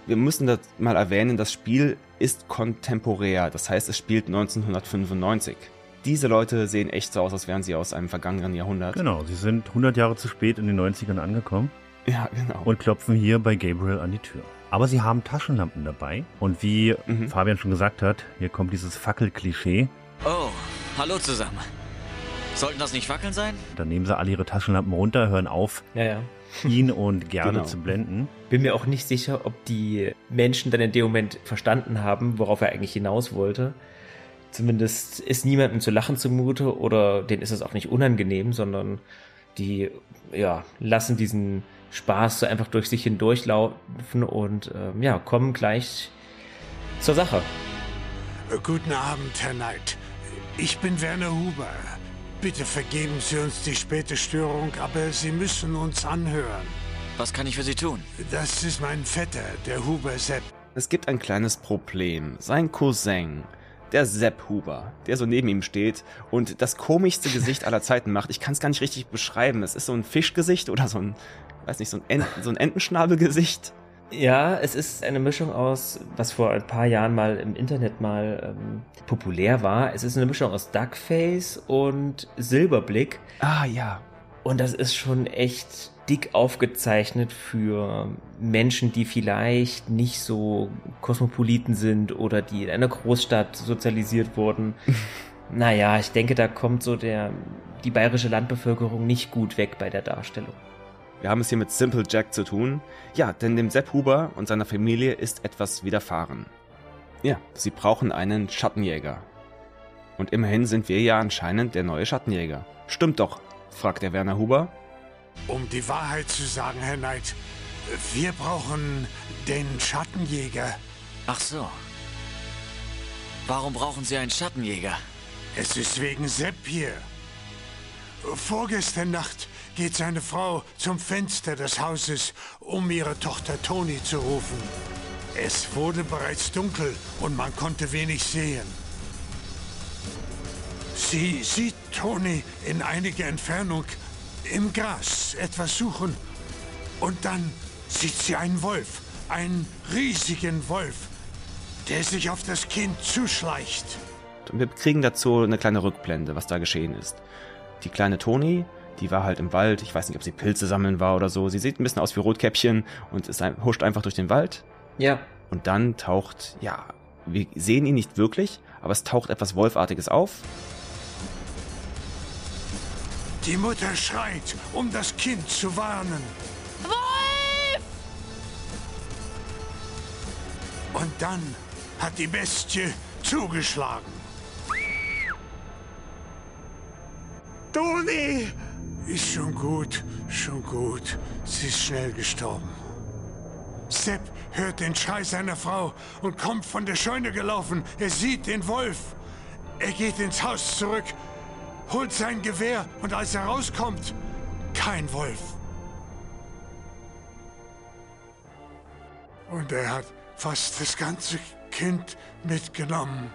Wir müssen das mal erwähnen, das Spiel ist kontemporär. Das heißt, es spielt 1995. Diese Leute sehen echt so aus, als wären sie aus einem vergangenen Jahrhundert. Genau, sie sind 100 Jahre zu spät in den 90ern angekommen. Ja, genau. Und klopfen hier bei Gabriel an die Tür. Aber sie haben Taschenlampen dabei. Und wie mhm. Fabian schon gesagt hat, hier kommt dieses Fackelklischee. Oh, hallo zusammen. Sollten das nicht Fackeln sein? Dann nehmen sie alle ihre Taschenlampen runter, hören auf, ja, ja. ihn und Gerne genau. zu blenden. Bin mir auch nicht sicher, ob die Menschen dann in dem Moment verstanden haben, worauf er eigentlich hinaus wollte. Zumindest ist niemandem zu lachen zumute oder denen ist es auch nicht unangenehm, sondern die ja, lassen diesen Spaß so einfach durch sich hindurchlaufen und ähm, ja, kommen gleich zur Sache. Guten Abend, Herr Knight. Ich bin Werner Huber. Bitte vergeben Sie uns die späte Störung, aber Sie müssen uns anhören. Was kann ich für Sie tun? Das ist mein Vetter, der Huber Sepp. Es gibt ein kleines Problem. Sein Cousin, der Sepp Huber, der so neben ihm steht und das komischste Gesicht aller Zeiten macht. Ich kann es gar nicht richtig beschreiben. Es ist so ein Fischgesicht oder so ein weiß nicht, so ein, Ent, so ein Entenschnabelgesicht. Ja, es ist eine Mischung aus, was vor ein paar Jahren mal im Internet mal ähm, populär war. Es ist eine Mischung aus Duckface und Silberblick. Ah, ja. Und das ist schon echt dick aufgezeichnet für Menschen, die vielleicht nicht so kosmopoliten sind oder die in einer Großstadt sozialisiert wurden. naja, ich denke, da kommt so der, die bayerische Landbevölkerung nicht gut weg bei der Darstellung. Wir haben es hier mit Simple Jack zu tun. Ja, denn dem Sepp Huber und seiner Familie ist etwas widerfahren. Ja, sie brauchen einen Schattenjäger. Und immerhin sind wir ja anscheinend der neue Schattenjäger. Stimmt doch, fragt der Werner Huber. Um die Wahrheit zu sagen, Herr Knight, wir brauchen den Schattenjäger. Ach so. Warum brauchen Sie einen Schattenjäger? Es ist wegen Sepp hier. Vorgestern Nacht geht seine Frau zum Fenster des Hauses, um ihre Tochter Toni zu rufen. Es wurde bereits dunkel und man konnte wenig sehen. Sie sieht Toni in einiger Entfernung im Gras etwas suchen. Und dann sieht sie einen Wolf, einen riesigen Wolf, der sich auf das Kind zuschleicht. Wir kriegen dazu eine kleine Rückblende, was da geschehen ist. Die kleine Toni die war halt im Wald. Ich weiß nicht, ob sie Pilze sammeln war oder so. Sie sieht ein bisschen aus wie Rotkäppchen und ist ein, huscht einfach durch den Wald. Ja. Und dann taucht, ja, wir sehen ihn nicht wirklich, aber es taucht etwas Wolfartiges auf. Die Mutter schreit, um das Kind zu warnen. Wolf! Und dann hat die Bestie zugeschlagen. Toni! Ist schon gut, schon gut. Sie ist schnell gestorben. Sepp hört den Schrei seiner Frau und kommt von der Scheune gelaufen. Er sieht den Wolf. Er geht ins Haus zurück, holt sein Gewehr und als er rauskommt, kein Wolf. Und er hat fast das ganze Kind mitgenommen.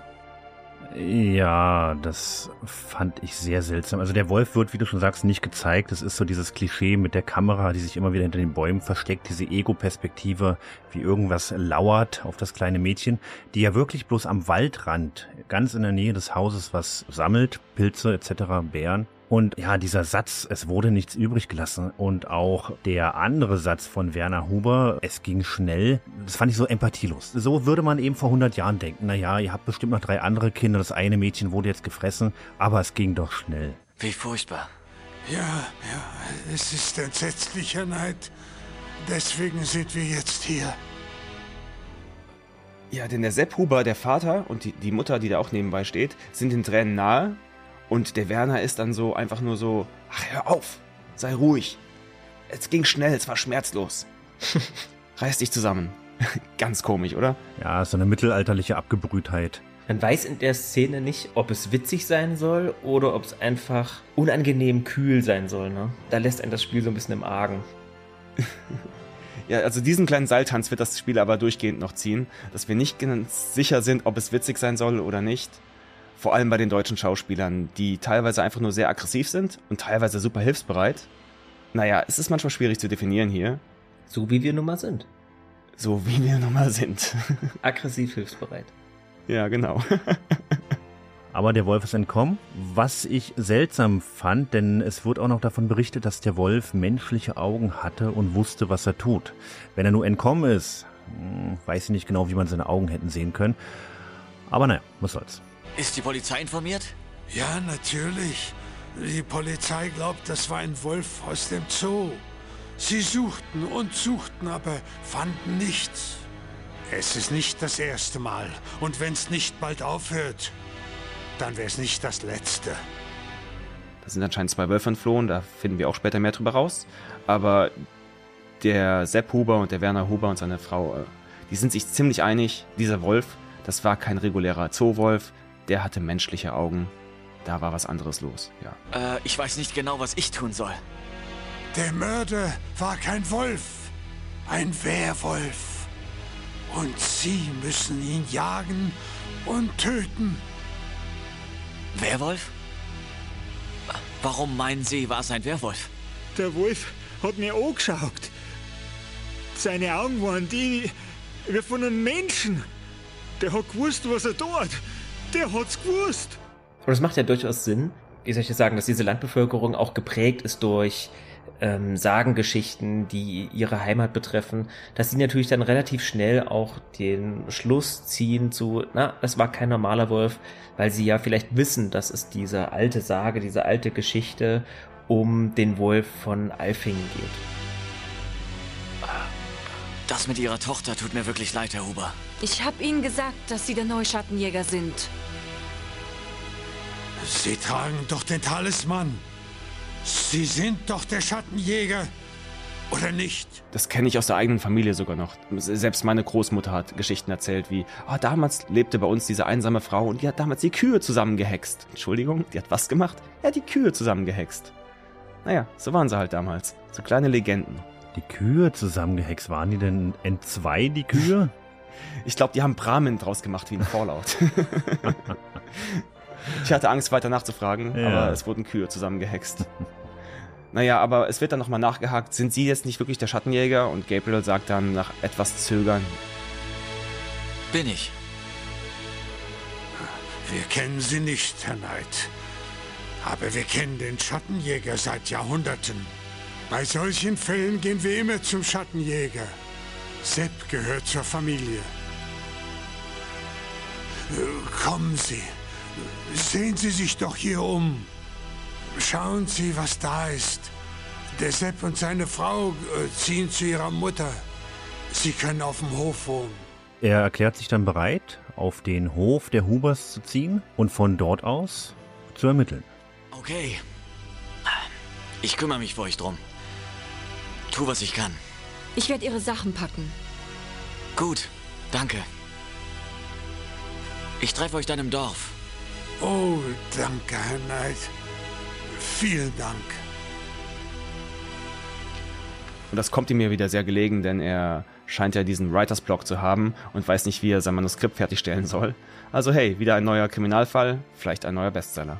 Ja, das fand ich sehr seltsam. Also der Wolf wird, wie du schon sagst, nicht gezeigt. Es ist so dieses Klischee mit der Kamera, die sich immer wieder hinter den Bäumen versteckt, diese Ego-Perspektive, wie irgendwas lauert auf das kleine Mädchen, die ja wirklich bloß am Waldrand, ganz in der Nähe des Hauses, was sammelt, Pilze etc., Bären. Und ja, dieser Satz, es wurde nichts übrig gelassen und auch der andere Satz von Werner Huber, es ging schnell, das fand ich so empathielos. So würde man eben vor 100 Jahren denken, naja, ihr habt bestimmt noch drei andere Kinder, das eine Mädchen wurde jetzt gefressen, aber es ging doch schnell. Wie furchtbar. Ja, ja, es ist entsetzlicher Neid. Deswegen sind wir jetzt hier. Ja, denn der Sepp Huber, der Vater und die, die Mutter, die da auch nebenbei steht, sind den Tränen nahe. Und der Werner ist dann so einfach nur so, ach, hör auf, sei ruhig. Es ging schnell, es war schmerzlos. Reiß dich zusammen. Ganz komisch, oder? Ja, so eine mittelalterliche Abgebrühtheit. Man weiß in der Szene nicht, ob es witzig sein soll oder ob es einfach unangenehm kühl sein soll. Ne? Da lässt einen das Spiel so ein bisschen im Argen. Ja, also diesen kleinen Seiltanz wird das Spiel aber durchgehend noch ziehen, dass wir nicht ganz sicher sind, ob es witzig sein soll oder nicht. Vor allem bei den deutschen Schauspielern, die teilweise einfach nur sehr aggressiv sind und teilweise super hilfsbereit. Naja, es ist manchmal schwierig zu definieren hier. So wie wir nun mal sind. So wie wir nun mal sind. Aggressiv hilfsbereit. ja, genau. Aber der Wolf ist entkommen, was ich seltsam fand, denn es wird auch noch davon berichtet, dass der Wolf menschliche Augen hatte und wusste, was er tut. Wenn er nur entkommen ist, hm, weiß ich nicht genau, wie man seine Augen hätten sehen können. Aber naja, was soll's. Ist die Polizei informiert? Ja, natürlich. Die Polizei glaubt, das war ein Wolf aus dem Zoo. Sie suchten und suchten, aber fanden nichts. Es ist nicht das erste Mal. Und wenn es nicht bald aufhört, dann wäre es nicht das letzte. Da sind anscheinend zwei Wölfe entflohen, da finden wir auch später mehr drüber raus. Aber der Sepp Huber und der Werner Huber und seine Frau, äh, die sind sich ziemlich einig, dieser Wolf, das war kein regulärer Zoowolf, der hatte menschliche Augen. Da war was anderes los, ja. Äh, ich weiß nicht genau, was ich tun soll. Der Mörder war kein Wolf, ein Werwolf. Und Sie müssen ihn jagen und töten. Werwolf? Warum meinen Sie, war es ein Werwolf? Der Wolf hat mir angeschaut. Seine Augen waren die wie von einem Menschen. Der hat gewusst, was er tut. Der hat's gewusst. Und es macht ja durchaus Sinn, wie soll ich das sagen, dass diese Landbevölkerung auch geprägt ist durch ähm, Sagengeschichten, die ihre Heimat betreffen, dass sie natürlich dann relativ schnell auch den Schluss ziehen zu, na, das war kein normaler Wolf, weil sie ja vielleicht wissen, dass es diese alte Sage, diese alte Geschichte um den Wolf von Alfingen geht. Das mit Ihrer Tochter tut mir wirklich leid, Herr Huber. Ich habe Ihnen gesagt, dass Sie der Neuschattenjäger sind. Sie tragen doch den Talisman. Sie sind doch der Schattenjäger. Oder nicht? Das kenne ich aus der eigenen Familie sogar noch. Selbst meine Großmutter hat Geschichten erzählt, wie, ah, damals lebte bei uns diese einsame Frau und die hat damals die Kühe zusammengehext. Entschuldigung, die hat was gemacht? Ja, die Kühe zusammengehext. Naja, so waren sie halt damals. So kleine Legenden. Die Kühe zusammengehext, waren die denn entzwei, die Kühe? Ich glaube, die haben Brahmin draus gemacht wie ein Fallout. ich hatte Angst, weiter nachzufragen, Ja. aber es wurden Kühe zusammengehext. naja, aber es wird dann nochmal nachgehakt, sind sie jetzt nicht wirklich der Schattenjäger? Und Gabriel sagt dann nach etwas Zögern, Bin ich. Wir kennen sie nicht, Herr Knight. Aber wir kennen den Schattenjäger seit Jahrhunderten. Bei solchen Fällen gehen wir immer zum Schattenjäger. Sepp gehört zur Familie. Äh, Kommen Sie. Sehen Sie sich doch hier um. Schauen Sie, was da ist. Der Sepp und seine Frau äh, ziehen zu ihrer Mutter. Sie können auf dem Hof wohnen. Er erklärt sich dann bereit, auf den Hof der Hubers zu ziehen und von dort aus zu ermitteln. Okay. Ich kümmere mich für euch drum. Tu, was ich kann. Ich werde Ihre Sachen packen. Gut, danke. Ich treffe euch dann im Dorf. Oh, danke, Herr Knight. Vielen Dank. Und das kommt ihm mir wieder sehr gelegen, denn er scheint ja diesen Writers Block zu haben und weiß nicht, wie er sein Manuskript fertigstellen soll. Also hey, wieder ein neuer Kriminalfall, vielleicht ein neuer Bestseller.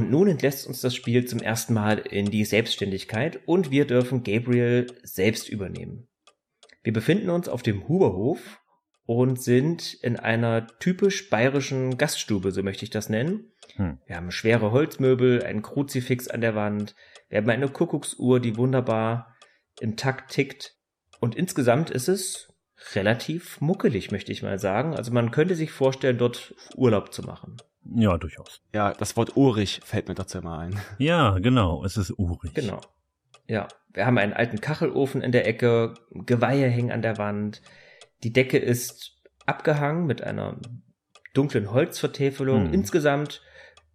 Und nun entlässt uns das Spiel zum ersten Mal in die Selbstständigkeit und wir dürfen Gabriel selbst übernehmen. Wir befinden uns auf dem Huberhof und sind in einer typisch bayerischen Gaststube, so möchte ich das nennen. Hm. Wir haben schwere Holzmöbel, ein Kruzifix an der Wand, wir haben eine Kuckucksuhr, die wunderbar im Takt tickt. Und insgesamt ist es relativ muckelig, möchte ich mal sagen. Also man könnte sich vorstellen, dort Urlaub zu machen. Ja, durchaus. Ja, das Wort urig fällt mir dazu immer ein. Ja, genau, es ist urig. Genau. Ja, wir haben einen alten Kachelofen in der Ecke, Geweihe hängen an der Wand, die Decke ist abgehangen mit einer dunklen Holzvertäfelung. Hm. Insgesamt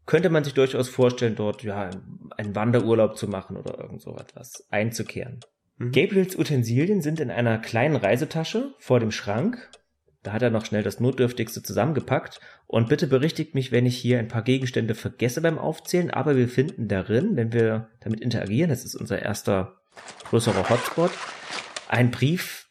könnte man sich durchaus vorstellen, dort ja einen Wanderurlaub zu machen oder irgend so etwas einzukehren. Mhm. Gabriels Utensilien sind in einer kleinen Reisetasche vor dem Schrank. Da hat er noch schnell das Notdürftigste zusammengepackt. Und bitte berichtigt mich, wenn ich hier ein paar Gegenstände vergesse beim Aufzählen. Aber wir finden darin, wenn wir damit interagieren, das ist unser erster größerer Hotspot, ein Brief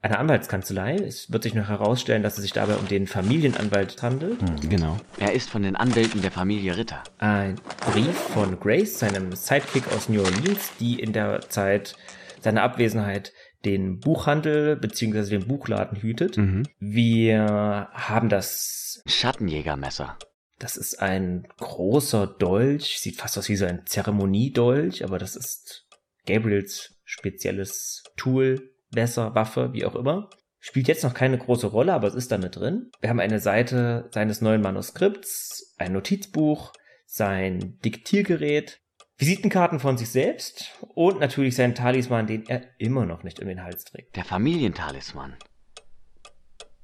einer Anwaltskanzlei. Es wird sich noch herausstellen, dass es sich dabei um den Familienanwalt handelt. Mhm. Genau. Er ist von den Anwälten der Familie Ritter. Ein Brief von Grace, seinem Sidekick aus New Orleans, die in der Zeit seiner Abwesenheit den Buchhandel bzw. den Buchladen hütet. Mhm. Wir haben das Schattenjägermesser. Das ist ein großer Dolch, sieht fast aus wie so ein Zeremoniedolch, aber das ist Gabriels spezielles Tool, Messer, Waffe, wie auch immer. Spielt jetzt noch keine große Rolle, aber es ist damit drin. Wir haben eine Seite seines neuen Manuskripts, ein Notizbuch, sein Diktiergerät, Visitenkarten von sich selbst und natürlich seinen Talisman, den er immer noch nicht um den Hals trägt. Der Familientalisman.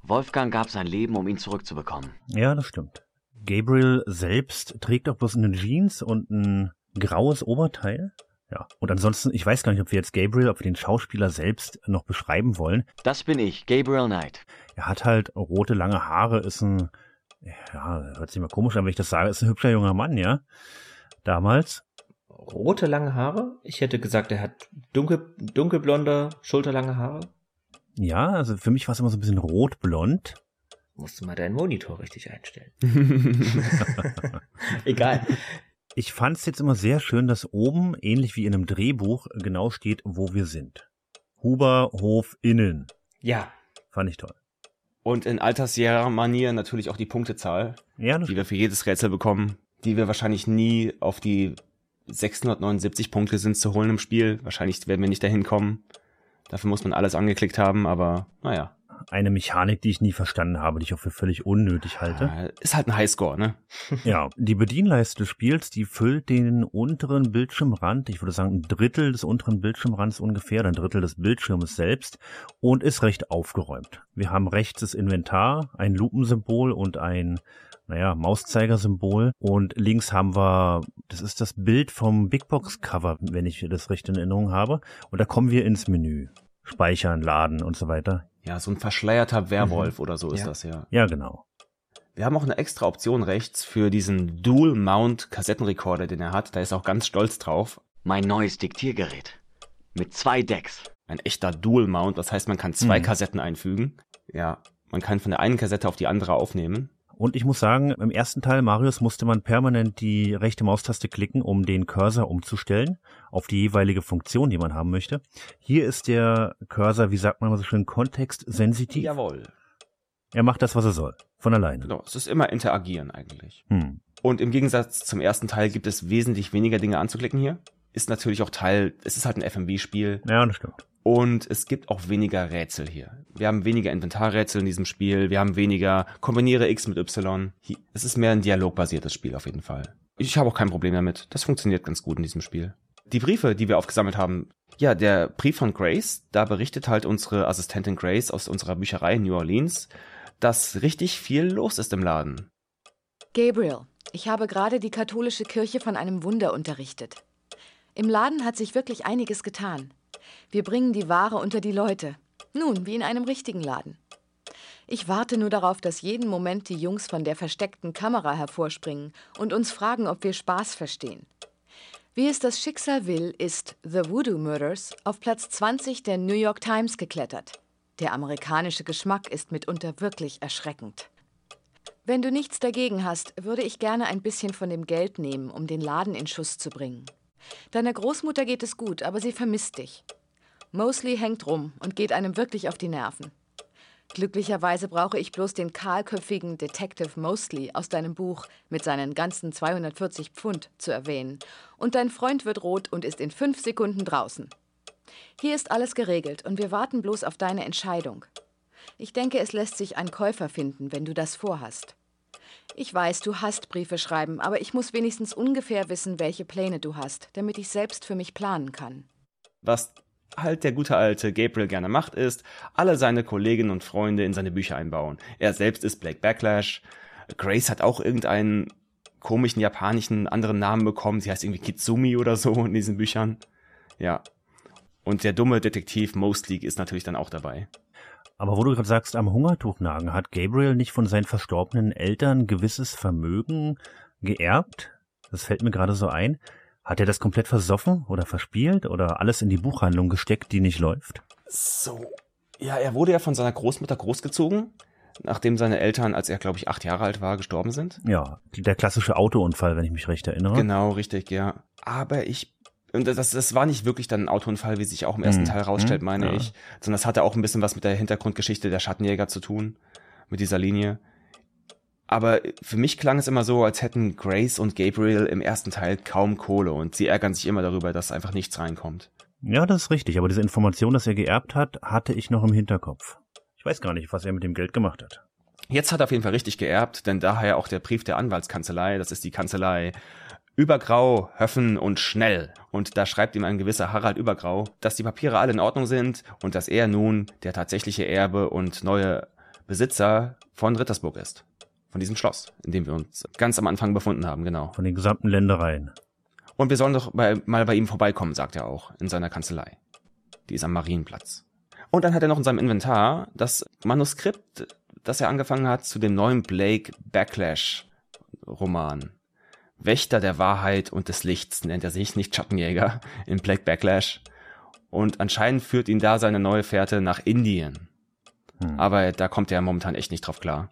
Wolfgang gab sein Leben, um ihn zurückzubekommen. Ja, das stimmt. Gabriel selbst trägt auch bloß eine Jeans und ein graues Oberteil. Ja, und ansonsten, ich weiß gar nicht, ob wir jetzt Gabriel, ob wir den Schauspieler selbst noch beschreiben wollen. Das bin ich, Gabriel Knight. Er hat halt rote, lange Haare, ist ein, ja, hört sich mal komisch an, wenn ich das sage, ist ein hübscher junger Mann, ja. Damals. Rote, lange Haare? Ich hätte gesagt, er hat dunkel, dunkelblonde, schulterlange Haare. Ja, also für mich war es immer so ein bisschen rotblond. Musst du mal deinen Monitor richtig einstellen. Egal. Ich fand es jetzt immer sehr schön, dass oben, ähnlich wie in einem Drehbuch, genau steht, wo wir sind. Huberhof innen. Ja. Fand ich toll. Und in alter Sierra-Manier natürlich auch die Punktezahl, ja, die wir für jedes Rätsel bekommen, die wir wahrscheinlich nie auf die 679 Punkte sind zu holen im Spiel. Wahrscheinlich werden wir nicht dahin kommen. Dafür muss man alles angeklickt haben, aber naja eine Mechanik, die ich nie verstanden habe, die ich auch für völlig unnötig halte. Ist halt ein Highscore, ne? ja, die Bedienleiste des Spiels, die füllt den unteren Bildschirmrand, ich würde sagen ein Drittel des unteren Bildschirmrands ungefähr, ein Drittel des Bildschirmes selbst und ist recht aufgeräumt. Wir haben rechts das Inventar, ein Lupensymbol und ein naja, Mauszeigersymbol. Und links haben wir, das ist das Bild vom Big Box Cover, wenn ich das recht in Erinnerung habe. Und da kommen wir ins Menü. Speichern, laden und so weiter. Ja, so ein verschleierter Werwolf mhm. oder so ist ja. das ja. Ja, genau. Wir haben auch eine extra Option rechts für diesen Dual Mount Kassettenrekorder, den er hat. Da ist auch ganz stolz drauf. Mein neues Diktiergerät. Mit zwei Decks. Ein echter Dual Mount, das heißt, man kann zwei mhm. Kassetten einfügen. Ja, man kann von der einen Kassette auf die andere aufnehmen. Und ich muss sagen, im ersten Teil Marius musste man permanent die rechte Maustaste klicken, um den Cursor umzustellen auf die jeweilige Funktion, die man haben möchte. Hier ist der Cursor, wie sagt man mal so schön, kontextsensitiv. Jawohl. Er macht das, was er soll. Von alleine. Genau, es ist immer interagieren eigentlich. Hm. Und im Gegensatz zum ersten Teil gibt es wesentlich weniger Dinge anzuklicken hier. Ist natürlich auch Teil, es ist halt ein FMV-Spiel. Ja, das stimmt. Und es gibt auch weniger Rätsel hier. Wir haben weniger Inventarrätsel in diesem Spiel. Wir haben weniger kombiniere X mit Y. Es ist mehr ein dialogbasiertes Spiel auf jeden Fall. Ich habe auch kein Problem damit. Das funktioniert ganz gut in diesem Spiel. Die Briefe, die wir aufgesammelt haben. Ja, der Brief von Grace, da berichtet halt unsere Assistentin Grace aus unserer Bücherei in New Orleans, dass richtig viel los ist im Laden. Gabriel, ich habe gerade die katholische Kirche von einem Wunder unterrichtet. Im Laden hat sich wirklich einiges getan. Wir bringen die Ware unter die Leute. Nun, wie in einem richtigen Laden. Ich warte nur darauf, dass jeden Moment die Jungs von der versteckten Kamera hervorspringen und uns fragen, ob wir Spaß verstehen. Wie es das Schicksal will, ist The Voodoo Murders auf Platz 20 der New York Times geklettert. Der amerikanische Geschmack ist mitunter wirklich erschreckend. Wenn du nichts dagegen hast, würde ich gerne ein bisschen von dem Geld nehmen, um den Laden in Schuss zu bringen. Deiner Großmutter geht es gut, aber sie vermisst dich. Mosley hängt rum und geht einem wirklich auf die Nerven. Glücklicherweise brauche ich bloß den kahlköpfigen Detective Mosley aus deinem Buch mit seinen ganzen 240 Pfund zu erwähnen. Und dein Freund wird rot und ist in fünf Sekunden draußen. Hier ist alles geregelt und wir warten bloß auf deine Entscheidung. Ich denke, es lässt sich ein Käufer finden, wenn du das vorhast. Ich weiß, du hast Briefe schreiben, aber ich muss wenigstens ungefähr wissen, welche Pläne du hast, damit ich selbst für mich planen kann. Was halt der gute alte Gabriel gerne macht, ist, alle seine Kolleginnen und Freunde in seine Bücher einbauen. Er selbst ist Blake Backlash. Grace hat auch irgendeinen komischen japanischen anderen Namen bekommen. Sie heißt irgendwie Kitsumi oder so in diesen Büchern. Ja. Und der dumme Detektiv Mostly ist natürlich dann auch dabei. Aber wo du gerade sagst, am Hungertuch nagen, hat Gabriel nicht von seinen verstorbenen Eltern gewisses Vermögen geerbt? Das fällt mir gerade so ein. Hat er das komplett versoffen oder verspielt oder alles in die Buchhandlung gesteckt, die nicht läuft? So. Ja, er wurde ja von seiner Großmutter großgezogen, nachdem seine Eltern, als er, glaube ich, acht Jahre alt war, gestorben sind. Ja, der klassische Autounfall, wenn ich mich recht erinnere. Genau, richtig, ja. Aber ich und das, das war nicht wirklich dann ein Autounfall, wie sich auch im ersten mhm. Teil rausstellt, meine ja. ich, sondern das hatte auch ein bisschen was mit der Hintergrundgeschichte der Schattenjäger zu tun, mit dieser Linie. Aber für mich klang es immer so, als hätten Grace und Gabriel im ersten Teil kaum Kohle und sie ärgern sich immer darüber, dass einfach nichts reinkommt. Ja, das ist richtig, aber diese Information, dass er geerbt hat, hatte ich noch im Hinterkopf. Ich weiß gar nicht, was er mit dem Geld gemacht hat. Jetzt hat er auf jeden Fall richtig geerbt, denn daher auch der Brief der Anwaltskanzlei, das ist die Kanzlei Übergrau, Höffen und Schnell. Und da schreibt ihm ein gewisser Harald Übergrau, dass die Papiere alle in Ordnung sind und dass er nun der tatsächliche Erbe und neue Besitzer von Rittersburg ist. Von diesem Schloss, in dem wir uns ganz am Anfang befunden haben, genau. Von den gesamten Ländereien. Und wir sollen doch bei, mal bei ihm vorbeikommen, sagt er auch, in seiner Kanzlei. Die ist am Marienplatz. Und dann hat er noch in seinem Inventar das Manuskript, das er angefangen hat zu dem neuen Blake Backlash Roman. Wächter der Wahrheit und des Lichts nennt er sich, nicht Schattenjäger, in Black Backlash. Und anscheinend führt ihn da seine neue Fährte nach Indien. Hm. Aber da kommt er momentan echt nicht drauf klar.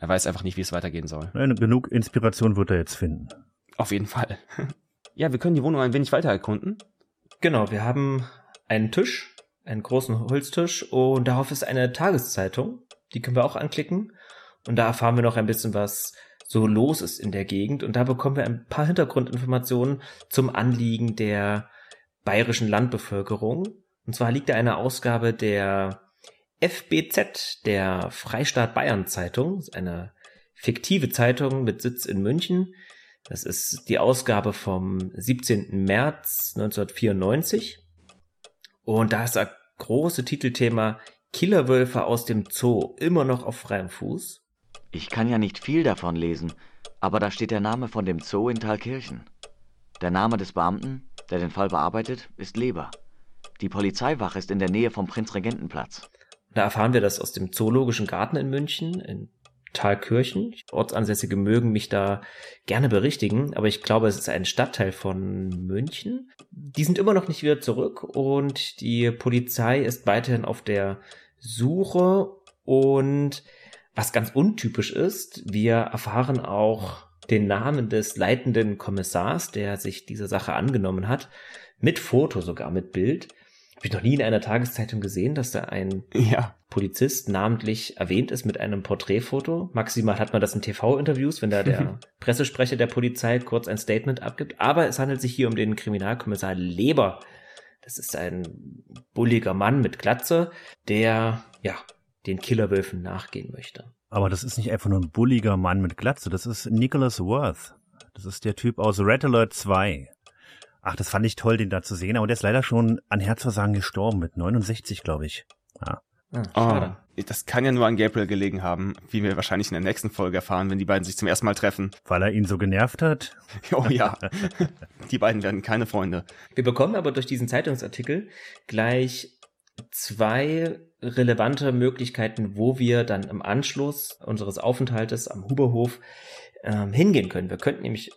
Er weiß einfach nicht, wie es weitergehen soll. Nein, genug Inspiration wird er jetzt finden. Auf jeden Fall. ja, wir können die Wohnung ein wenig weiter erkunden. Genau, wir haben einen Tisch, einen großen Holztisch und darauf ist eine Tageszeitung. Die können wir auch anklicken. Und da erfahren wir noch ein bisschen was so los ist in der Gegend. Und da bekommen wir ein paar Hintergrundinformationen zum Anliegen der bayerischen Landbevölkerung. Und zwar liegt da eine Ausgabe der FBZ, der Freistaat Bayern Zeitung, eine fiktive Zeitung mit Sitz in München. Das ist die Ausgabe vom 17. März 1994. Und da ist das große Titelthema Killerwölfe aus dem Zoo immer noch auf freiem Fuß. Ich kann ja nicht viel davon lesen, aber da steht der Name von dem Zoo in Thalkirchen. Der Name des Beamten, der den Fall bearbeitet, ist Leber. Die Polizeiwache ist in der Nähe vom Prinzregentenplatz. Da erfahren wir das aus dem Zoologischen Garten in München, in Thalkirchen. Ortsansässige mögen mich da gerne berichtigen, aber ich glaube, es ist ein Stadtteil von München. Die sind immer noch nicht wieder zurück und die Polizei ist weiterhin auf der Suche und was ganz untypisch ist, wir erfahren auch den Namen des leitenden Kommissars, der sich dieser Sache angenommen hat, mit Foto sogar, mit Bild. Habe ich noch nie in einer Tageszeitung gesehen, dass da ein ja. Polizist namentlich erwähnt ist mit einem Porträtfoto. Maximal hat man das in TV-Interviews, wenn da der Pressesprecher der Polizei kurz ein Statement abgibt. Aber es handelt sich hier um den Kriminalkommissar Leber. Das ist ein bulliger Mann mit Glatze, der, ja, den Killerwölfen nachgehen möchte. Aber das ist nicht einfach nur ein bulliger Mann mit Glatze, das ist Nicholas Worth. Das ist der Typ aus Red Alert 2. Ach, das fand ich toll, den da zu sehen, aber der ist leider schon an Herzversagen gestorben mit 69, glaube ich. Ja. Ah, schade. Oh, das kann ja nur an Gabriel gelegen haben, wie wir wahrscheinlich in der nächsten Folge erfahren, wenn die beiden sich zum ersten Mal treffen. Weil er ihn so genervt hat? Oh ja. die beiden werden keine Freunde. Wir bekommen aber durch diesen Zeitungsartikel gleich zwei relevante Möglichkeiten, wo wir dann im Anschluss unseres Aufenthaltes am Huberhof ähm, hingehen können. Wir könnten nämlich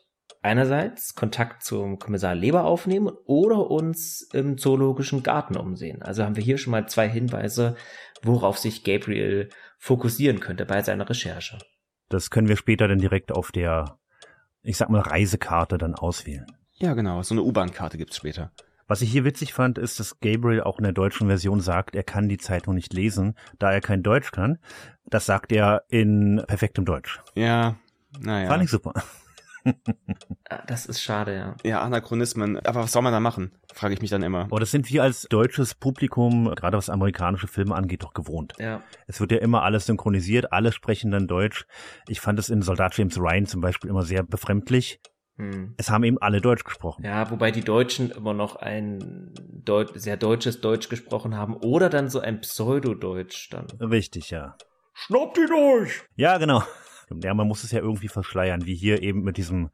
einerseits Kontakt zum Kommissar Leber aufnehmen oder uns im zoologischen Garten umsehen. Also haben wir hier schon mal zwei Hinweise, worauf sich Gabriel fokussieren könnte bei seiner Recherche. Das können wir später dann direkt auf der, ich sag mal, Reisekarte dann auswählen. Ja, genau. So eine U-Bahn-Karte gibt's später. Was ich hier witzig fand, ist, dass Gabriel auch in der deutschen Version sagt, er kann die Zeitung nicht lesen, da er kein Deutsch kann. Das sagt er in perfektem Deutsch. Ja, naja. Fand ich super. Ah, das ist schade, ja. Ja, Anachronismen. Aber was soll man da machen? Frage ich mich dann immer. Aber das sind wir als deutsches Publikum, gerade was amerikanische Filme angeht, doch gewohnt. Ja. Es wird ja immer alles synchronisiert, alle sprechen dann Deutsch. Ich fand es in Soldat James Ryan zum Beispiel immer sehr befremdlich. Hm. Es haben eben alle Deutsch gesprochen. Ja, wobei die Deutschen immer noch ein Deut sehr deutsches Deutsch gesprochen haben oder dann so ein Pseudo-Deutsch dann. Richtig, ja. Schnappt ihn euch! Ja, genau. Ja, man muss es ja irgendwie verschleiern, wie hier eben mit diesem,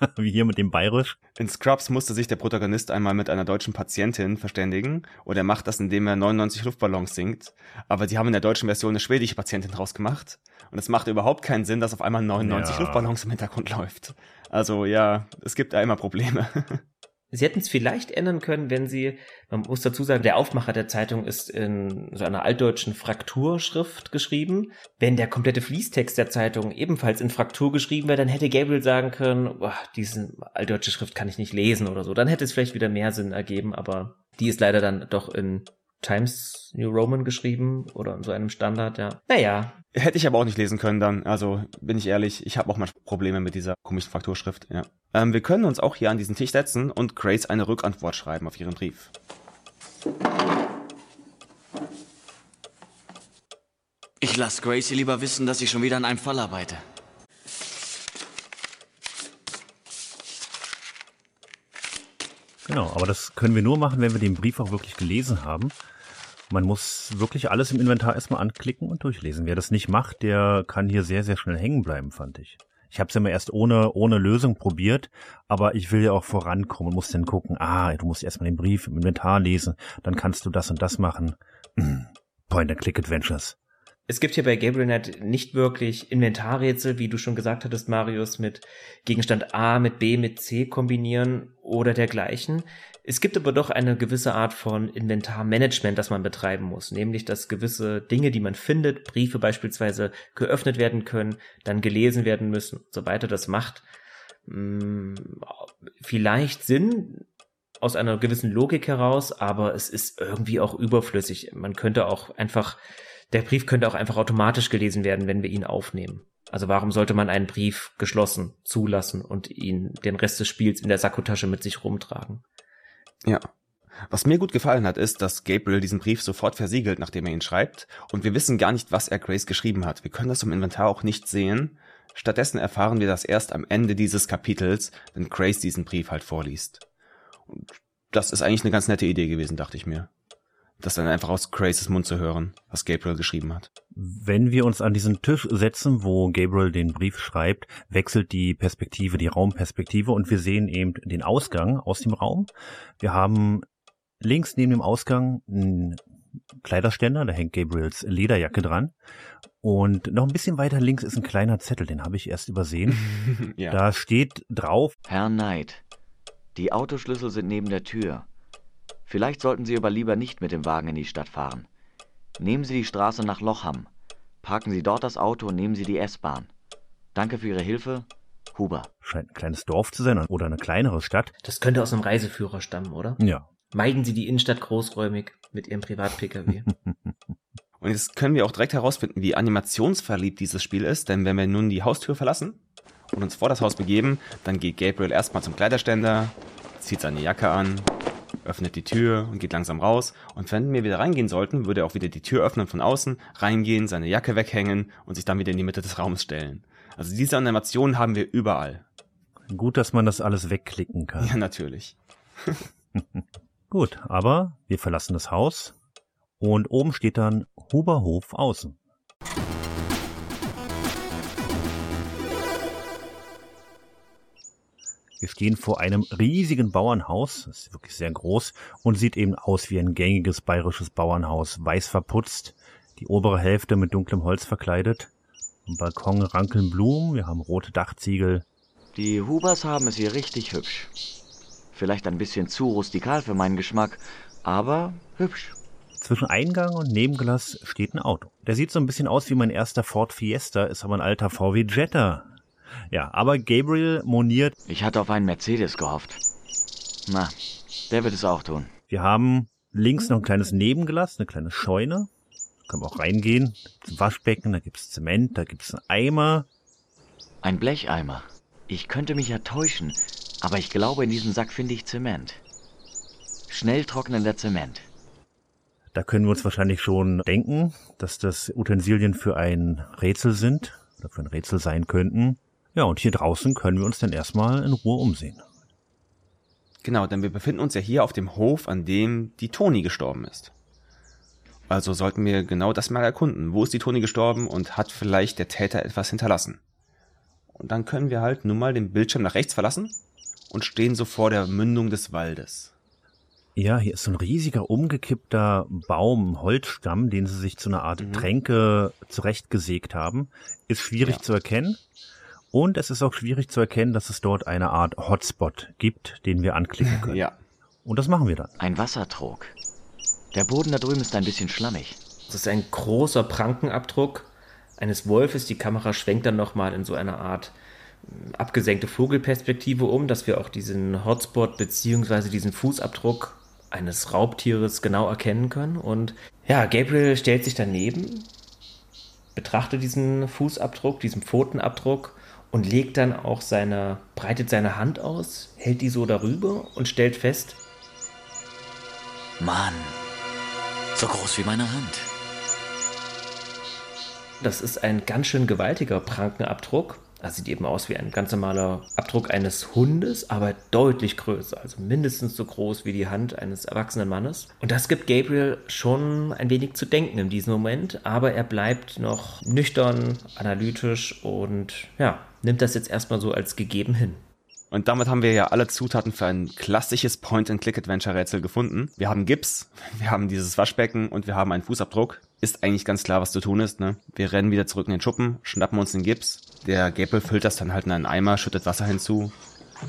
wie hier mit dem Bayerisch. In Scrubs musste sich der Protagonist einmal mit einer deutschen Patientin verständigen und er macht das, indem er 99 Luftballons singt. Aber sie haben in der deutschen Version eine schwedische Patientin draus gemacht und es macht überhaupt keinen Sinn, dass auf einmal 99 ja. Luftballons im Hintergrund läuft. Also ja, es gibt da immer Probleme. Sie hätten es vielleicht ändern können, wenn sie, man muss dazu sagen, der Aufmacher der Zeitung ist in so einer altdeutschen Frakturschrift geschrieben. Wenn der komplette Fließtext der Zeitung ebenfalls in Fraktur geschrieben wäre, dann hätte Gabriel sagen können, boah, diese altdeutsche Schrift kann ich nicht lesen oder so. Dann hätte es vielleicht wieder mehr Sinn ergeben, aber die ist leider dann doch in Times New Roman geschrieben oder in so einem Standard, ja. Naja. Hätte ich aber auch nicht lesen können dann. Also bin ich ehrlich, ich habe auch manchmal Probleme mit dieser komischen Frakturschrift, ja. Ähm, wir können uns auch hier an diesen Tisch setzen und Grace eine Rückantwort schreiben auf ihren Brief. Ich lasse Gracie lieber wissen, dass ich schon wieder an einem Fall arbeite. Genau, aber das können wir nur machen, wenn wir den Brief auch wirklich gelesen haben. Man muss wirklich alles im Inventar erstmal anklicken und durchlesen. Wer das nicht macht, der kann hier sehr, sehr schnell hängen bleiben, fand ich. Ich habe es immer erst ohne, ohne Lösung probiert, aber ich will ja auch vorankommen und muss dann gucken, ah, du musst erstmal den Brief im Inventar lesen, dann kannst du das und das machen. Point-and-Click-Adventures. Es gibt hier bei GabrielNet nicht wirklich Inventarrätsel, wie du schon gesagt hattest, Marius, mit Gegenstand A mit B mit C kombinieren oder dergleichen. Es gibt aber doch eine gewisse Art von Inventarmanagement, das man betreiben muss, nämlich dass gewisse Dinge, die man findet, Briefe beispielsweise geöffnet werden können, dann gelesen werden müssen und so weiter. Das macht mh, mm, vielleicht Sinn aus einer gewissen Logik heraus, aber es ist irgendwie auch überflüssig. Man könnte auch einfach der Brief könnte auch einfach automatisch gelesen werden, wenn wir ihn aufnehmen. Also warum sollte man einen Brief geschlossen zulassen und ihn den Rest des Spiels in der Sakkotasche mit sich rumtragen? Ja. Was mir gut gefallen hat, ist, dass Gabriel diesen Brief sofort versiegelt, nachdem er ihn schreibt, und wir wissen gar nicht, was er Grace geschrieben hat. Wir können das im Inventar auch nicht sehen. Stattdessen erfahren wir das erst am Ende dieses Kapitels, wenn Grace diesen Brief halt vorliest. Und das ist eigentlich eine ganz nette Idee gewesen, dachte ich mir das dann einfach aus Graces Mund zu hören, was Gabriel geschrieben hat. Wenn wir uns an diesen Tisch setzen, wo Gabriel den Brief schreibt, wechselt die Perspektive, die Raumperspektive und wir sehen eben den Ausgang aus dem Raum. Wir haben links neben dem Ausgang einen Kleiderständer, da hängt Gabriels Lederjacke dran. Und noch ein bisschen weiter links ist ein kleiner Zettel, den habe ich erst übersehen. ja. Da steht drauf. Herr Knight, die Autoschlüssel sind neben der Tür. Vielleicht sollten Sie aber lieber nicht mit dem Wagen in die Stadt fahren. Nehmen Sie die Straße nach Lochham. Parken Sie dort das Auto und nehmen Sie die S-Bahn. Danke für Ihre Hilfe, Huber. Scheint ein kleines Dorf zu sein oder eine kleinere Stadt. Das könnte aus einem Reiseführer stammen, oder? Ja. Meiden Sie die Innenstadt großräumig mit Ihrem Privat-Pkw. und jetzt können wir auch direkt herausfinden, wie animationsverliebt dieses Spiel ist, denn wenn wir nun die Haustür verlassen und uns vor das Haus begeben, dann geht Gabriel erstmal zum Kleiderständer, zieht seine Jacke an, öffnet die Tür und geht langsam raus. Und wenn wir wieder reingehen sollten, würde er auch wieder die Tür öffnen von außen, reingehen, seine Jacke weghängen und sich dann wieder in die Mitte des Raums stellen. Also diese Animationen haben wir überall. Gut, dass man das alles wegklicken kann. Ja, natürlich. Gut, aber wir verlassen das Haus und oben steht dann Huberhof außen. Wir stehen vor einem riesigen Bauernhaus, das ist wirklich sehr groß und sieht eben aus wie ein gängiges bayerisches Bauernhaus, weiß verputzt, die obere Hälfte mit dunklem Holz verkleidet. Am Balkon rankeln Blumen, wir haben rote Dachziegel. Die Hubers haben es hier richtig hübsch. Vielleicht ein bisschen zu rustikal für meinen Geschmack, aber hübsch. Zwischen Eingang und Nebenglas steht ein Auto. Der sieht so ein bisschen aus wie mein erster Ford Fiesta, ist aber ein alter VW Jetta. Ja, aber Gabriel moniert. Ich hatte auf einen Mercedes gehofft. Na, der wird es auch tun. Wir haben links noch ein kleines Nebenglas, eine kleine Scheune. Da können wir auch reingehen. Ein Waschbecken, da gibt's Zement, da gibt's einen Eimer. Ein Blecheimer. Ich könnte mich ja täuschen, aber ich glaube, in diesem Sack finde ich Zement. Schnell trocknender Zement. Da können wir uns wahrscheinlich schon denken, dass das Utensilien für ein Rätsel sind oder für ein Rätsel sein könnten. Ja, und hier draußen können wir uns dann erstmal in Ruhe umsehen. Genau, denn wir befinden uns ja hier auf dem Hof, an dem die Toni gestorben ist. Also sollten wir genau das mal erkunden. Wo ist die Toni gestorben und hat vielleicht der Täter etwas hinterlassen? Und dann können wir halt nun mal den Bildschirm nach rechts verlassen und stehen so vor der Mündung des Waldes. Ja, hier ist so ein riesiger umgekippter Baum, Holzstamm, den sie sich zu einer Art mhm. Tränke zurechtgesägt haben. Ist schwierig ja. zu erkennen. Und es ist auch schwierig zu erkennen, dass es dort eine Art Hotspot gibt, den wir anklicken können. Ja. Und das machen wir dann. Ein Wassertrog. Der Boden da drüben ist ein bisschen schlammig. Das ist ein großer Prankenabdruck eines Wolfes. Die Kamera schwenkt dann nochmal in so einer Art hm, abgesenkte Vogelperspektive um, dass wir auch diesen Hotspot beziehungsweise diesen Fußabdruck eines Raubtieres genau erkennen können. Und ja, Gabriel stellt sich daneben, betrachtet diesen Fußabdruck, diesen Pfotenabdruck und legt dann auch seine, breitet seine Hand aus, hält die so darüber und stellt fest, Mann, so groß wie meine Hand. Das ist ein ganz schön gewaltiger Prankenabdruck. Das sieht eben aus wie ein ganz normaler Abdruck eines Hundes, aber deutlich größer, also mindestens so groß wie die Hand eines erwachsenen Mannes. Und das gibt Gabriel schon ein wenig zu denken in diesem Moment, aber er bleibt noch nüchtern, analytisch und ja, nimmt das jetzt erstmal so als gegeben hin. Und damit haben wir ja alle Zutaten für ein klassisches Point-and-Click-Adventure-Rätsel gefunden. Wir haben Gips, wir haben dieses Waschbecken und wir haben einen Fußabdruck. Ist eigentlich ganz klar, was zu tun ist. Ne? Wir rennen wieder zurück in den Schuppen, schnappen uns den Gips. Der Gabriel füllt das dann halt in einen Eimer, schüttet Wasser hinzu.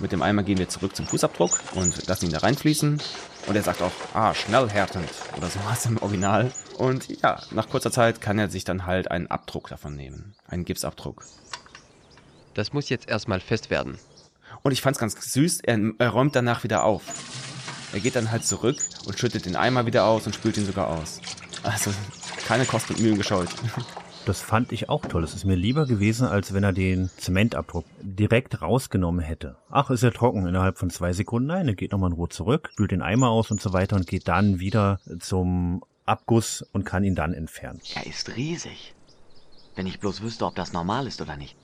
Mit dem Eimer gehen wir zurück zum Fußabdruck und lassen ihn da reinfließen. Und er sagt auch, ah, schnell härtend oder so was im Original. Und ja, nach kurzer Zeit kann er sich dann halt einen Abdruck davon nehmen. Einen Gipsabdruck. Das muss jetzt erstmal fest werden. Und ich fand's ganz süß, er, er räumt danach wieder auf. Er geht dann halt zurück und schüttet den Eimer wieder aus und spült ihn sogar aus. Also keine Kosten und Mühen gescheut. Das fand ich auch toll. Es ist mir lieber gewesen, als wenn er den Zementabdruck direkt rausgenommen hätte. Ach, ist er trocken innerhalb von zwei Sekunden? Nein, er geht nochmal in Ruhe zurück, spült den Eimer aus und so weiter und geht dann wieder zum Abguss und kann ihn dann entfernen. Er ist riesig. Wenn ich bloß wüsste, ob das normal ist oder nicht.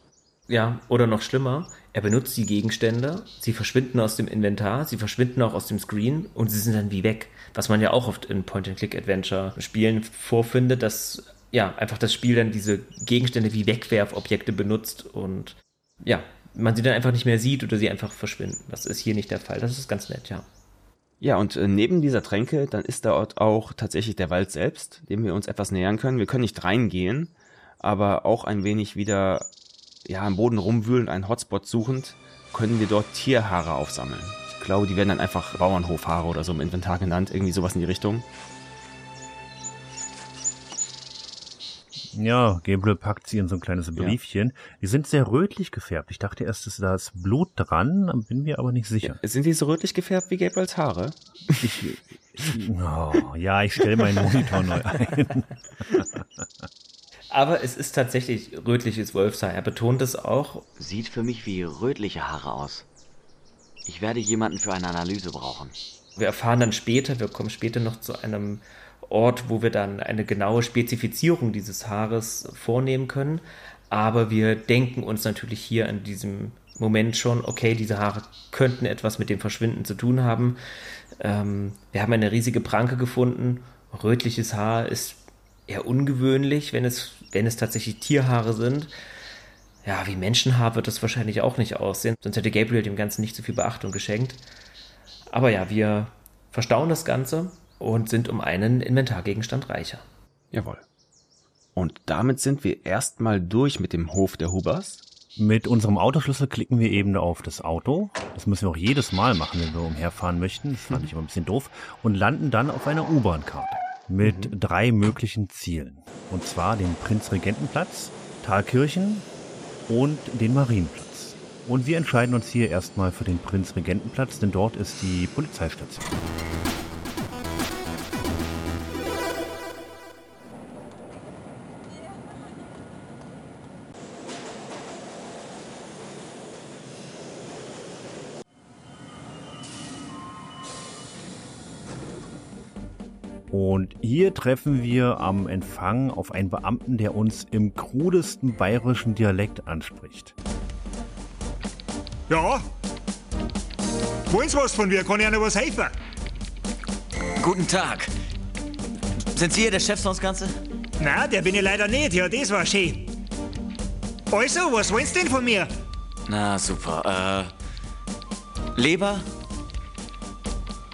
Ja, oder noch schlimmer, er benutzt die Gegenstände, sie verschwinden aus dem Inventar, sie verschwinden auch aus dem Screen und sie sind dann wie weg. Was man ja auch oft in Point-and-Click-Adventure-Spielen vorfindet, dass ja einfach das Spiel dann diese Gegenstände wie Wegwerfobjekte benutzt und ja, man sie dann einfach nicht mehr sieht oder sie einfach verschwinden. Das ist hier nicht der Fall. Das ist ganz nett, ja. Ja, und äh, neben dieser Tränke, dann ist dort auch tatsächlich der Wald selbst, dem wir uns etwas nähern können. Wir können nicht reingehen, aber auch ein wenig wieder ja, am Boden rumwühlend, einen Hotspot suchend, können wir dort Tierhaare aufsammeln. Ich glaube, die werden dann einfach Bauernhofhaare oder so im Inventar genannt, irgendwie sowas in die Richtung. Ja, Gabriel packt sie in so ein kleines Briefchen. Ja. Die sind sehr rötlich gefärbt. Ich dachte erst, ist da ist Blut dran, bin mir aber nicht sicher. Ja, sind die so rötlich gefärbt wie Gabriels Haare? Ich, ich, oh, ja, ich stelle meinen Monitor neu ein. Aber es ist tatsächlich rötliches Wolfshaar. Er betont es auch. Sieht für mich wie rötliche Haare aus. Ich werde jemanden für eine Analyse brauchen. Wir erfahren dann später, wir kommen später noch zu einem Ort, wo wir dann eine genaue Spezifizierung dieses Haares vornehmen können. Aber wir denken uns natürlich hier in diesem Moment schon, okay, diese Haare könnten etwas mit dem Verschwinden zu tun haben. Ähm, wir haben eine riesige Pranke gefunden. Rötliches Haar ist eher ungewöhnlich, wenn es, wenn es tatsächlich Tierhaare sind. Ja, wie Menschenhaar wird das wahrscheinlich auch nicht aussehen, sonst hätte Gabriel dem Ganzen nicht so viel Beachtung geschenkt. Aber ja, wir verstauen das Ganze und sind um einen Inventargegenstand reicher. Jawohl. Und damit sind wir erstmal durch mit dem Hof der Hubers. Mit unserem Autoschlüssel klicken wir eben auf das Auto. Das müssen wir auch jedes Mal machen, wenn wir umherfahren möchten. Das fand ich immer ein bisschen doof. Und landen dann auf einer U-Bahn-Karte. Mit mhm. drei möglichen Zielen. Und zwar den Prinzregentenplatz, Thalkirchen und den Marienplatz. Und wir entscheiden uns hier erstmal für den Prinzregentenplatz, denn dort ist die Polizeistation. Und hier treffen wir am Empfang auf einen Beamten, der uns im krudesten bayerischen Dialekt anspricht. Ja? Wollen Sie was von mir? Kann ich Ihnen was helfen? Guten Tag. Sind Sie hier der Chef von das Ganze? Na, der bin ich leider nicht. Ja, das war schön. Also, was wollen Sie denn von mir? Na, super. Äh. Leber?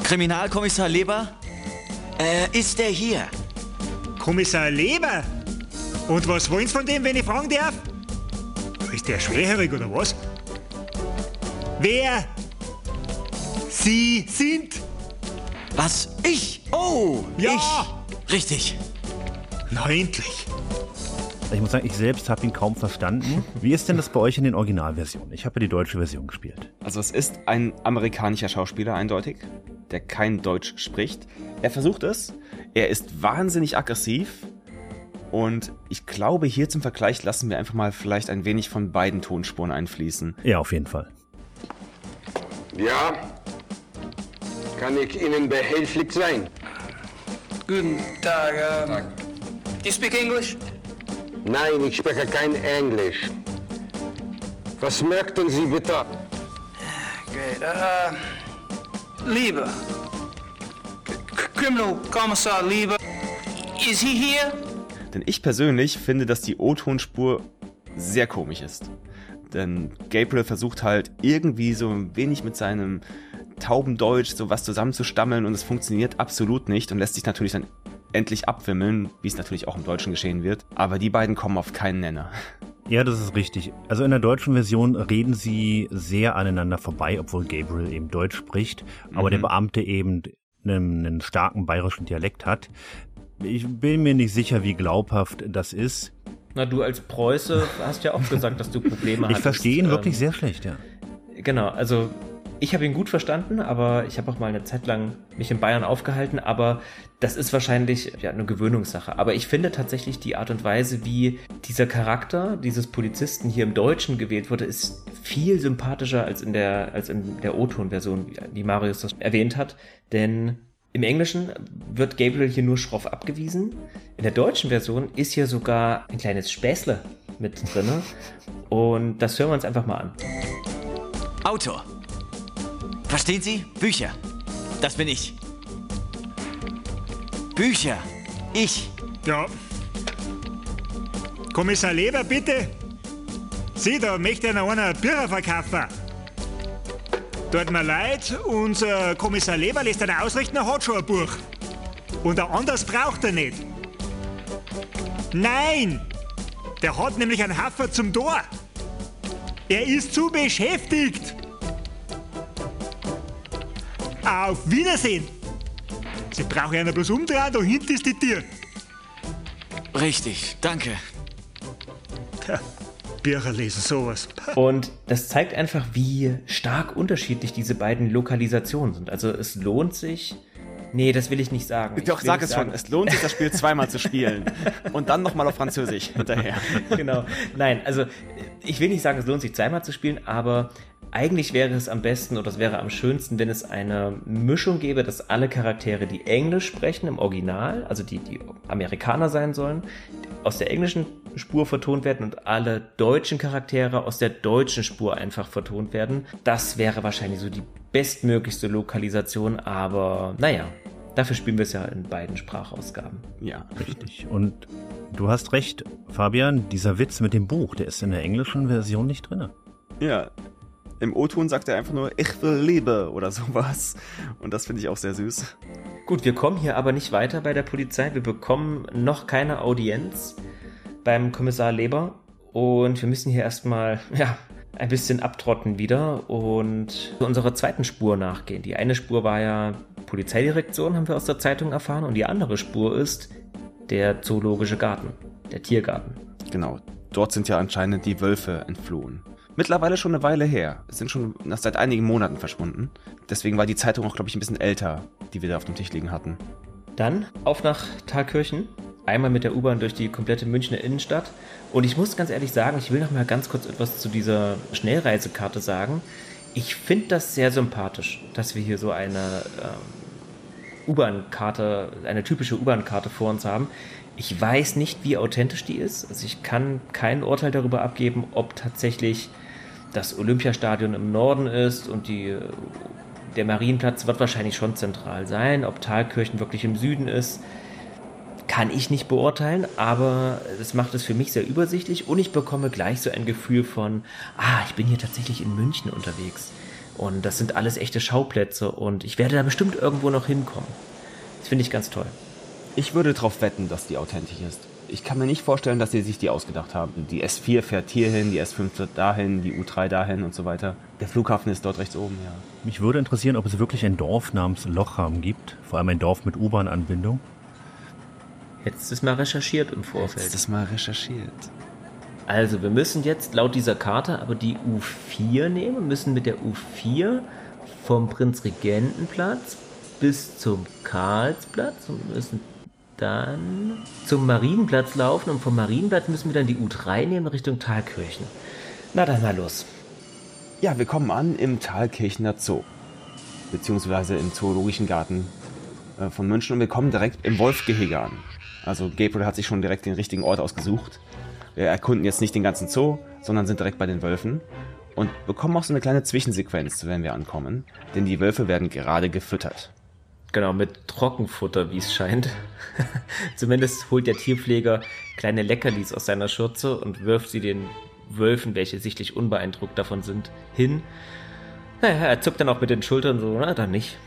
Kriminalkommissar Leber? Äh, ist der hier? Kommissar Leber? Und was wollen Sie von dem, wenn ich fragen darf? Ist der schwerhörig oder was? Wer Sie sind? Was? Ich? Oh! Ja! Ich. Richtig. Na endlich. Ich muss sagen, ich selbst habe ihn kaum verstanden. Wie ist denn das bei euch in den Originalversionen? Ich habe ja die deutsche Version gespielt. Also es ist ein amerikanischer Schauspieler eindeutig, der kein Deutsch spricht. Er versucht es. Er ist wahnsinnig aggressiv. Und ich glaube, hier zum Vergleich lassen wir einfach mal vielleicht ein wenig von beiden Tonspuren einfließen. Ja, auf jeden Fall. Ja, kann ich Ihnen behilflich sein? Guten Tag. Um, Tag. Do you speak English? Nein, ich spreche kein Englisch. Was möchten Sie bitte? Great. Uh, Lieber. Criminal Kommissar Lieber. Is he here? Denn ich persönlich finde, dass die O-Tonspur sehr komisch ist. Denn Gabriel versucht halt irgendwie so ein wenig mit seinem Taubendeutsch so was zusammenzustammeln und es funktioniert absolut nicht und lässt sich natürlich dann endlich abwimmeln, wie es natürlich auch im Deutschen geschehen wird. Aber die beiden kommen auf keinen Nenner. Ja, das ist richtig. Also in der deutschen Version reden sie sehr aneinander vorbei, obwohl Gabriel eben Deutsch spricht, aber mhm. der Beamte eben einen, einen starken bayerischen Dialekt hat. Ich bin mir nicht sicher, wie glaubhaft das ist. Na, du als Preuße hast ja auch gesagt, dass du Probleme hast. Ich verstehe ihn wirklich ähm, sehr schlecht, ja. Genau, also ich habe ihn gut verstanden, aber ich habe auch mal eine Zeit lang mich in Bayern aufgehalten, aber das ist wahrscheinlich ja, eine Gewöhnungssache. Aber ich finde tatsächlich die Art und Weise, wie dieser Charakter dieses Polizisten hier im Deutschen gewählt wurde, ist viel sympathischer als in der, als in der O-Ton-Version, wie Marius das erwähnt hat. Denn im Englischen wird Gabriel hier nur schroff abgewiesen. In der deutschen Version ist hier sogar ein kleines Späßle mit drin. Und das hören wir uns einfach mal an. Autor. Verstehen Sie? Bücher. Das bin ich. Bücher. Ich. Ja. Kommissar Leber, bitte. Sie, da möchte noch einer Birre verkaufen. Tut mir leid, unser Kommissar Leber lässt einen ausrichten, er hat schon ein Buch. Und ein anderes braucht er nicht. Nein! Der hat nämlich einen Haffer zum Tor. Er ist zu beschäftigt. Auf Wiedersehen! Sie brauchen ja bloß umdrehen, da hinten ist die Tür. Richtig, danke. Tja, Bücher lesen sowas. Und das zeigt einfach, wie stark unterschiedlich diese beiden Lokalisationen sind. Also es lohnt sich. Nee, das will ich nicht sagen. Doch, sag es sagen. schon. Es lohnt sich, das Spiel zweimal zu spielen. Und dann nochmal auf Französisch hinterher. Genau. Nein, also ich will nicht sagen, es lohnt sich zweimal zu spielen, aber eigentlich wäre es am besten oder es wäre am schönsten, wenn es eine Mischung gäbe, dass alle Charaktere, die Englisch sprechen im Original, also die, die Amerikaner sein sollen, aus der englischen Spur vertont werden und alle deutschen Charaktere aus der deutschen Spur einfach vertont werden. Das wäre wahrscheinlich so die bestmöglichste Lokalisation, aber naja, dafür spielen wir es ja in beiden Sprachausgaben. Ja, richtig. Und du hast recht, Fabian, dieser Witz mit dem Buch, der ist in der englischen Version nicht drin. Ja, im O-Ton sagt er einfach nur, ich will Liebe oder sowas. Und das finde ich auch sehr süß. Gut, wir kommen hier aber nicht weiter bei der Polizei. Wir bekommen noch keine Audienz beim Kommissar Leber. Und wir müssen hier erstmal, ja, ein bisschen abtrotten wieder und unserer zweiten Spur nachgehen. Die eine Spur war ja Polizeidirektion, haben wir aus der Zeitung erfahren. Und die andere Spur ist der Zoologische Garten, der Tiergarten. Genau. Dort sind ja anscheinend die Wölfe entflohen. Mittlerweile schon eine Weile her. Es sind schon seit einigen Monaten verschwunden. Deswegen war die Zeitung auch, glaube ich, ein bisschen älter, die wir da auf dem Tisch liegen hatten. Dann auf nach Thalkirchen. Einmal mit der U-Bahn durch die komplette Münchner Innenstadt. Und ich muss ganz ehrlich sagen, ich will noch mal ganz kurz etwas zu dieser Schnellreisekarte sagen. Ich finde das sehr sympathisch, dass wir hier so eine ähm, U-Bahn-Karte, eine typische U-Bahn-Karte vor uns haben. Ich weiß nicht, wie authentisch die ist. Also ich kann kein Urteil darüber abgeben, ob tatsächlich das Olympiastadion im Norden ist und die, der Marienplatz wird wahrscheinlich schon zentral sein. Ob Thalkirchen wirklich im Süden ist, kann ich nicht beurteilen, aber es macht es für mich sehr übersichtlich und ich bekomme gleich so ein Gefühl von, ah, ich bin hier tatsächlich in München unterwegs. Und das sind alles echte Schauplätze und ich werde da bestimmt irgendwo noch hinkommen. Das finde ich ganz toll. Ich würde darauf wetten, dass die authentisch ist. Ich kann mir nicht vorstellen, dass sie sich die ausgedacht haben. Die S4 fährt hierhin, die S5 fährt dahin, die U3 dahin und so weiter. Der Flughafen ist dort rechts oben, ja. Mich würde interessieren, ob es wirklich ein Dorf namens Lochham gibt. Vor allem ein Dorf mit U-Bahn-Anbindung. Hättest du es mal recherchiert im Vorfeld? Hättest du es mal recherchiert. Also, wir müssen jetzt laut dieser Karte aber die U4 nehmen. Wir müssen mit der U4 vom Prinzregentenplatz bis zum Karlsplatz und müssen dann zum Marienplatz laufen und vom Marienplatz müssen wir dann die U3 nehmen Richtung Thalkirchen. Na dann mal los. Ja, wir kommen an im Thalkirchener Zoo. Beziehungsweise im Zoologischen Garten äh, von München und wir kommen direkt im Wolfgehege an. Also Gabriel hat sich schon direkt den richtigen Ort ausgesucht. Wir erkunden jetzt nicht den ganzen Zoo, sondern sind direkt bei den Wölfen und bekommen auch so eine kleine Zwischensequenz, wenn wir ankommen. Denn die Wölfe werden gerade gefüttert. Genau, mit Trockenfutter, wie es scheint. Zumindest holt der Tierpfleger kleine Leckerlis aus seiner Schürze und wirft sie den Wölfen, welche sichtlich unbeeindruckt davon sind, hin. Naja, er zuckt dann auch mit den Schultern so, na dann nicht.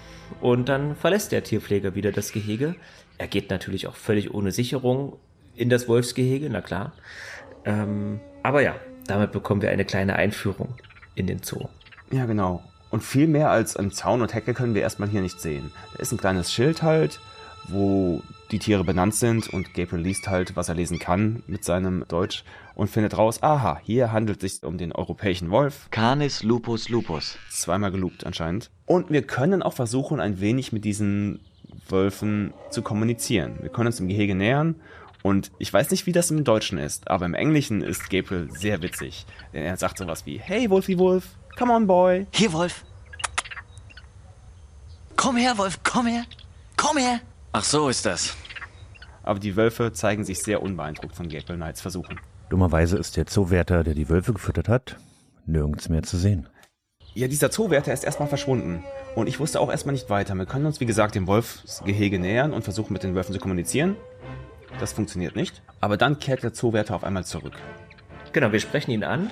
Und dann verlässt der Tierpfleger wieder das Gehege. Er geht natürlich auch völlig ohne Sicherung in das Wolfsgehege, na klar. Ähm, aber ja, damit bekommen wir eine kleine Einführung in den Zoo. Ja, genau. Und viel mehr als ein Zaun und Hecke können wir erstmal hier nicht sehen. Da ist ein kleines Schild halt, wo die Tiere benannt sind und Gabriel liest halt, was er lesen kann mit seinem Deutsch und findet raus, aha, hier handelt es sich um den europäischen Wolf. Canis lupus lupus. Zweimal gelobt anscheinend. Und wir können auch versuchen, ein wenig mit diesen Wölfen zu kommunizieren. Wir können uns im Gehege nähern und ich weiß nicht, wie das im Deutschen ist, aber im Englischen ist Gabriel sehr witzig. Denn er sagt sowas wie, hey Wolfie Wolf, Come on, boy. Hier, Wolf. Komm her, Wolf, komm her. Komm her. Ach, so ist das. Aber die Wölfe zeigen sich sehr unbeeindruckt von Gabriel Knights Versuchen. Dummerweise ist der Zoowärter, der die Wölfe gefüttert hat, nirgends mehr zu sehen. Ja, dieser Zoowärter ist erstmal verschwunden. Und ich wusste auch erstmal nicht weiter. Wir können uns, wie gesagt, dem Wolfsgehege nähern und versuchen, mit den Wölfen zu kommunizieren. Das funktioniert nicht. Aber dann kehrt der Zoowärter auf einmal zurück. Genau, wir sprechen ihn an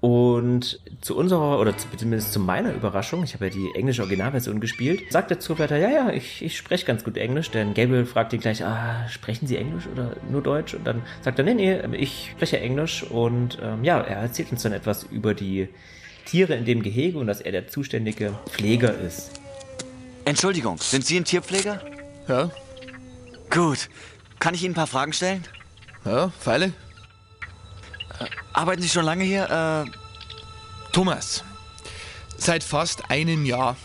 und zu unserer, oder zumindest zu meiner Überraschung, ich habe ja die englische Originalversion gespielt, sagt der Zuwärter, ja, ja, ich, ich spreche ganz gut Englisch, denn Gabriel fragt ihn gleich, ah, sprechen Sie Englisch oder nur Deutsch? Und dann sagt er, nee, nee, ich spreche Englisch und ähm, ja, er erzählt uns dann etwas über die Tiere in dem Gehege und dass er der zuständige Pfleger ist. Entschuldigung, sind Sie ein Tierpfleger? Ja. Gut. Kann ich Ihnen ein paar Fragen stellen? Ja, Pfeile. Arbeiten Sie schon lange hier? Äh Thomas. Seit fast einem Jahr.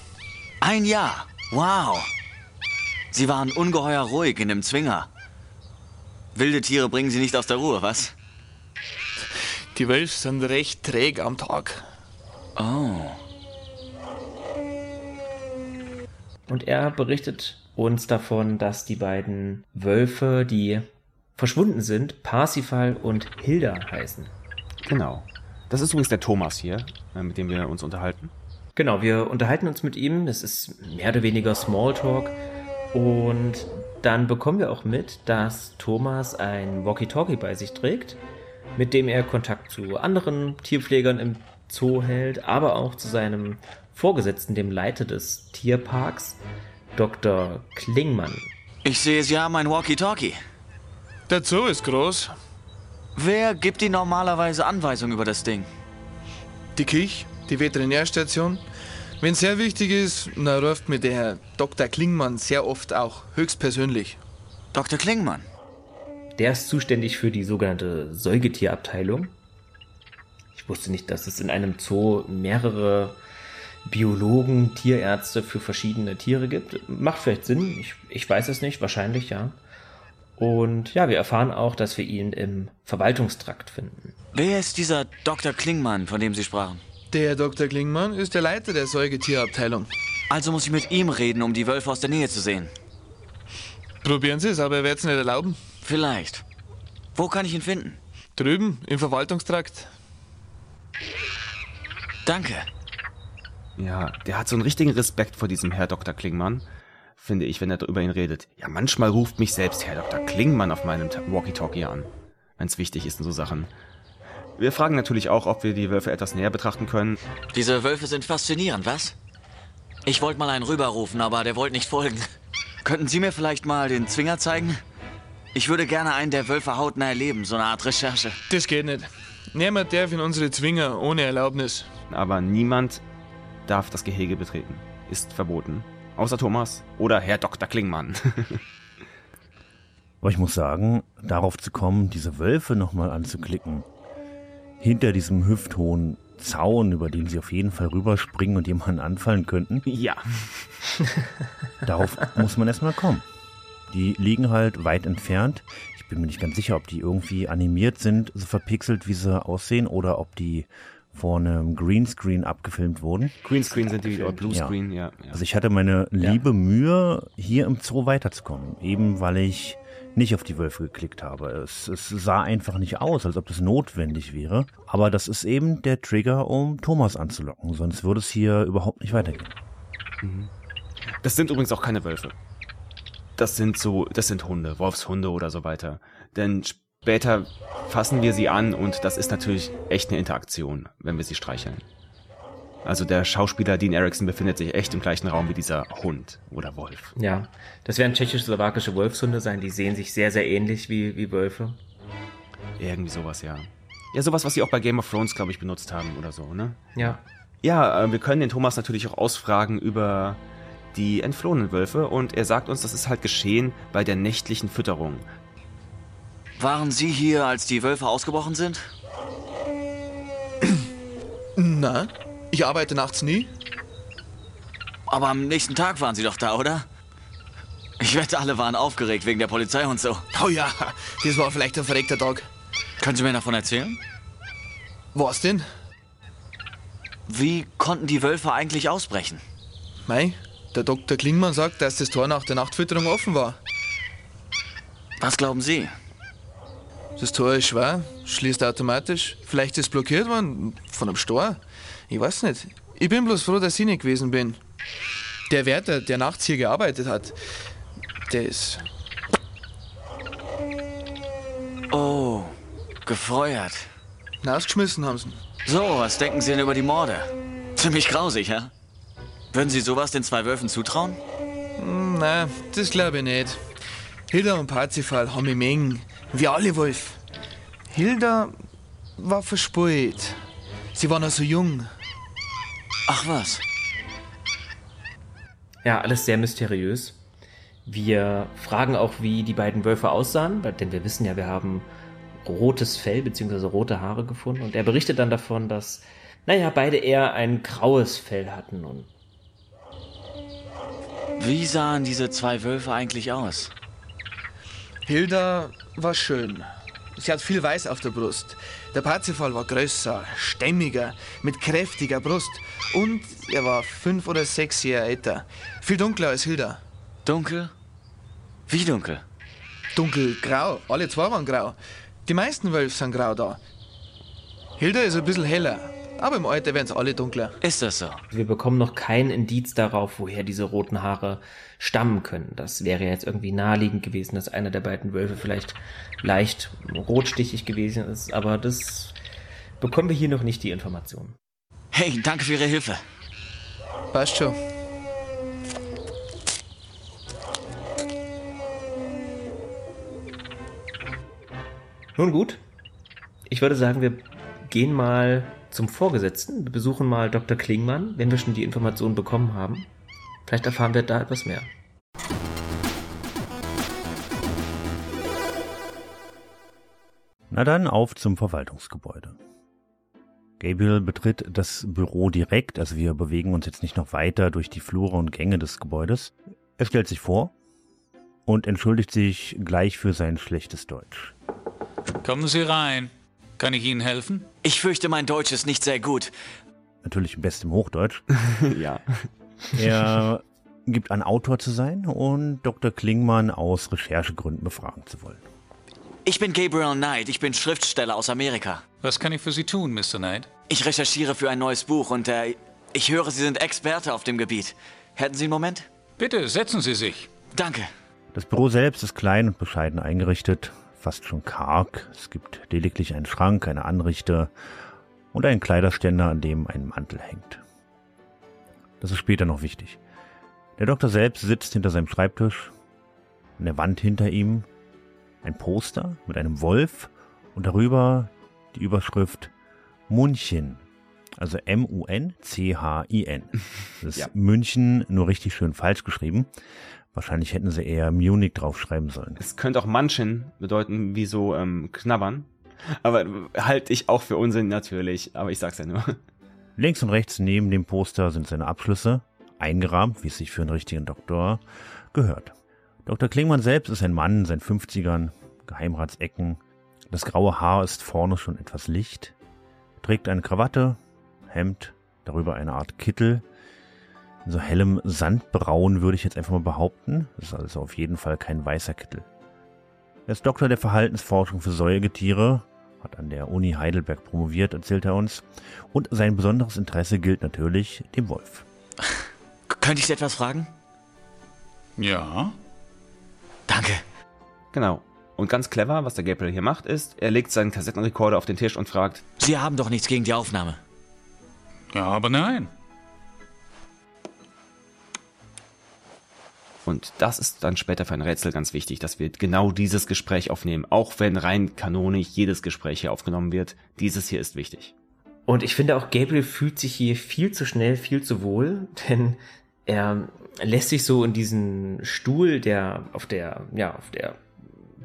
Ein Jahr? Wow. Sie waren ungeheuer ruhig in dem Zwinger. Wilde Tiere bringen Sie nicht aus der Ruhe, was? Die Wölfe sind recht träge am Tag. Oh. Und er berichtet uns davon, dass die beiden Wölfe, die verschwunden sind, Parsifal und Hilda heißen. Genau. Das ist übrigens der Thomas hier, äh, mit dem wir uns unterhalten. Genau, wir unterhalten uns mit ihm. Das ist mehr oder weniger Smalltalk. Und dann bekommen wir auch mit, dass Thomas ein Walkie-Talkie bei sich trägt, mit dem er Kontakt zu anderen Tierpflegern im Zoo hält, aber auch zu seinem Vorgesetzten, dem Leiter des Tierparks, Dr. Klingmann. Ich sehe, Sie haben ein Walkie-Talkie. Der Zoo ist groß. Wer gibt Ihnen normalerweise Anweisungen über das Ding? Die Kich, die Veterinärstation, Wenn sehr wichtig ist, dann ruft mir der Herr Dr. Klingmann sehr oft auch höchstpersönlich. Dr. Klingmann? Der ist zuständig für die sogenannte Säugetierabteilung. Ich wusste nicht, dass es in einem Zoo mehrere Biologen, Tierärzte für verschiedene Tiere gibt. Macht vielleicht Sinn, ich, ich weiß es nicht, wahrscheinlich ja. Und ja, wir erfahren auch, dass wir ihn im Verwaltungstrakt finden. Wer ist dieser Dr. Klingmann, von dem Sie sprachen? Der Dr. Klingmann ist der Leiter der Säugetierabteilung. Also muss ich mit ihm reden, um die Wölfe aus der Nähe zu sehen. Probieren Sie es, aber er wird es nicht erlauben. Vielleicht. Wo kann ich ihn finden? Drüben, im Verwaltungstrakt. Danke. Ja, der hat so einen richtigen Respekt vor diesem Herr Dr. Klingmann, finde ich, wenn er über ihn redet. Ja, manchmal ruft mich selbst Herr Dr. Klingmann auf meinem Walkie-Talkie an, wenn es wichtig ist in so Sachen. Wir fragen natürlich auch, ob wir die Wölfe etwas näher betrachten können. Diese Wölfe sind faszinierend, was? Ich wollte mal einen rüberrufen, aber der wollte nicht folgen. Könnten Sie mir vielleicht mal den Zwinger zeigen? Ich würde gerne einen der Wölfe hautnah erleben, so eine Art Recherche. Das geht nicht. Niemand darf in unsere Zwinger ohne Erlaubnis. Aber niemand darf das Gehege betreten. Ist verboten. Außer Thomas oder Herr Dr. Klingmann. Aber ich muss sagen, darauf zu kommen, diese Wölfe nochmal anzuklicken, hinter diesem hüfthohen Zaun, über den sie auf jeden Fall rüberspringen und jemanden anfallen könnten. Ja. Darauf muss man erstmal kommen. Die liegen halt weit entfernt. Ich bin mir nicht ganz sicher, ob die irgendwie animiert sind, so verpixelt, wie sie aussehen, oder ob die vor einem Greenscreen abgefilmt wurden. Greenscreen sind die, oder Bluescreen, ja. ja. Also ich hatte meine liebe ja. Mühe, hier im Zoo weiterzukommen, eben weil ich nicht auf die Wölfe geklickt habe. Es, es sah einfach nicht aus, als ob das notwendig wäre. Aber das ist eben der Trigger, um Thomas anzulocken, sonst würde es hier überhaupt nicht weitergehen. Mhm. Das sind übrigens auch keine Wölfe. Das sind so, das sind Hunde, Wolfshunde oder so weiter. Denn später fassen wir sie an und das ist natürlich echt eine Interaktion, wenn wir sie streicheln. Also der Schauspieler Dean Erickson befindet sich echt im gleichen Raum wie dieser Hund oder Wolf. Ja, das werden tschechisch-slowakische Wolfshunde sein, die sehen sich sehr, sehr ähnlich wie, wie Wölfe. Irgendwie sowas, ja. Ja, sowas, was sie auch bei Game of Thrones, glaube ich, benutzt haben oder so, ne? Ja. Ja, äh, wir können den Thomas natürlich auch ausfragen über die entflohenen Wölfe und er sagt uns, das ist halt geschehen bei der nächtlichen Fütterung. Waren Sie hier, als die Wölfe ausgebrochen sind? Na, ich arbeite nachts nie. Aber am nächsten Tag waren Sie doch da, oder? Ich wette, alle waren aufgeregt wegen der Polizei und so. Oh ja, das war vielleicht ein verregter Tag. Können Sie mir davon erzählen? Was denn? Wie konnten die Wölfe eigentlich ausbrechen? Mei, der Dr. Klingmann sagt, dass das Tor nach der Nachtfütterung offen war. Was glauben Sie? Das Tor ist schwer, schließt automatisch. Vielleicht ist es blockiert worden von einem Stor. Ich weiß nicht. Ich bin bloß froh, dass ich nicht gewesen bin. Der Wärter, der nachts hier gearbeitet hat, der ist. Oh, gefeuert. Ausgeschmissen haben sie. So, was denken Sie denn über die Morde? Ziemlich grausig, ja? Würden Sie sowas den zwei Wölfen zutrauen? Hm, na, das glaube ich nicht. Hilda und Parzifal haben mich mengen, wie alle Wolf. Hilda war verspult. Sie war noch so jung. Ach was. Ja, alles sehr mysteriös. Wir fragen auch, wie die beiden Wölfe aussahen, denn wir wissen ja, wir haben rotes Fell bzw. rote Haare gefunden. Und er berichtet dann davon, dass, naja, beide eher ein graues Fell hatten. Und wie sahen diese zwei Wölfe eigentlich aus? Hilda war schön. Sie hat viel Weiß auf der Brust. Der Parzifal war größer, stämmiger, mit kräftiger Brust. Und er war fünf oder sechs Jahre älter. Viel dunkler als Hilda. Dunkel? Wie dunkel? Dunkelgrau. Alle zwei waren grau. Die meisten Wölfe sind grau da. Hilda ist ein bisschen heller, aber im Alter werden es alle dunkler. Ist das so? Wir bekommen noch keinen Indiz darauf, woher diese roten Haare stammen können. Das wäre jetzt irgendwie naheliegend gewesen, dass einer der beiden Wölfe vielleicht leicht rotstichig gewesen ist, aber das bekommen wir hier noch nicht die Information. Hey, danke für Ihre Hilfe. Passt schon. Nun gut, ich würde sagen, wir gehen mal zum Vorgesetzten. Wir besuchen mal Dr. Klingmann, wenn wir schon die Informationen bekommen haben. Vielleicht erfahren wir da etwas mehr. Na dann auf zum Verwaltungsgebäude. Gabriel betritt das Büro direkt, also wir bewegen uns jetzt nicht noch weiter durch die Flure und Gänge des Gebäudes. Er stellt sich vor und entschuldigt sich gleich für sein schlechtes Deutsch. Kommen Sie rein. Kann ich Ihnen helfen? Ich fürchte, mein Deutsch ist nicht sehr gut. Natürlich im besten Hochdeutsch. ja. Er gibt an, Autor zu sein und Dr. Klingmann aus Recherchegründen befragen zu wollen. Ich bin Gabriel Knight. Ich bin Schriftsteller aus Amerika. Was kann ich für Sie tun, Mr. Knight? Ich recherchiere für ein neues Buch und äh, ich höre, Sie sind Experte auf dem Gebiet. Hätten Sie einen Moment? Bitte, setzen Sie sich. Danke. Das Büro selbst ist klein und bescheiden eingerichtet, fast schon karg. Es gibt lediglich einen Schrank, eine Anrichte und einen Kleiderständer, an dem ein Mantel hängt. Das ist später noch wichtig. Der Doktor selbst sitzt hinter seinem Schreibtisch. An der Wand hinter ihm ein Poster mit einem Wolf und darüber die Überschrift München. Also M-U-N-C-H-I-N. Das ist ja. München nur richtig schön falsch geschrieben. Wahrscheinlich hätten sie eher Munich draufschreiben sollen. Es könnte auch Manchen bedeuten, wie so ähm, knabbern. Aber halte ich auch für Unsinn natürlich, aber ich sag's ja nur. Links und rechts neben dem Poster sind seine Abschlüsse, eingerahmt, wie es sich für einen richtigen Doktor gehört. Dr. Klingmann selbst ist ein Mann in seinen 50ern, Geheimratsecken. Das graue Haar ist vorne schon etwas licht, trägt eine Krawatte, Hemd, darüber eine Art Kittel, so hellem Sandbraun würde ich jetzt einfach mal behaupten. Das ist also auf jeden Fall kein weißer Kittel. Er ist Doktor der Verhaltensforschung für Säugetiere, hat an der Uni Heidelberg promoviert, erzählt er uns. Und sein besonderes Interesse gilt natürlich dem Wolf. Könnte ich Sie etwas fragen? Ja. Danke. Genau. Und ganz clever, was der Gabriel hier macht, ist, er legt seinen Kassettenrekorder auf den Tisch und fragt: Sie haben doch nichts gegen die Aufnahme. Ja, aber nein. Und das ist dann später für ein Rätsel ganz wichtig, dass wir genau dieses Gespräch aufnehmen. Auch wenn rein kanonisch jedes Gespräch hier aufgenommen wird, dieses hier ist wichtig. Und ich finde auch, Gabriel fühlt sich hier viel zu schnell, viel zu wohl, denn er lässt sich so in diesen Stuhl, der auf der, ja, auf der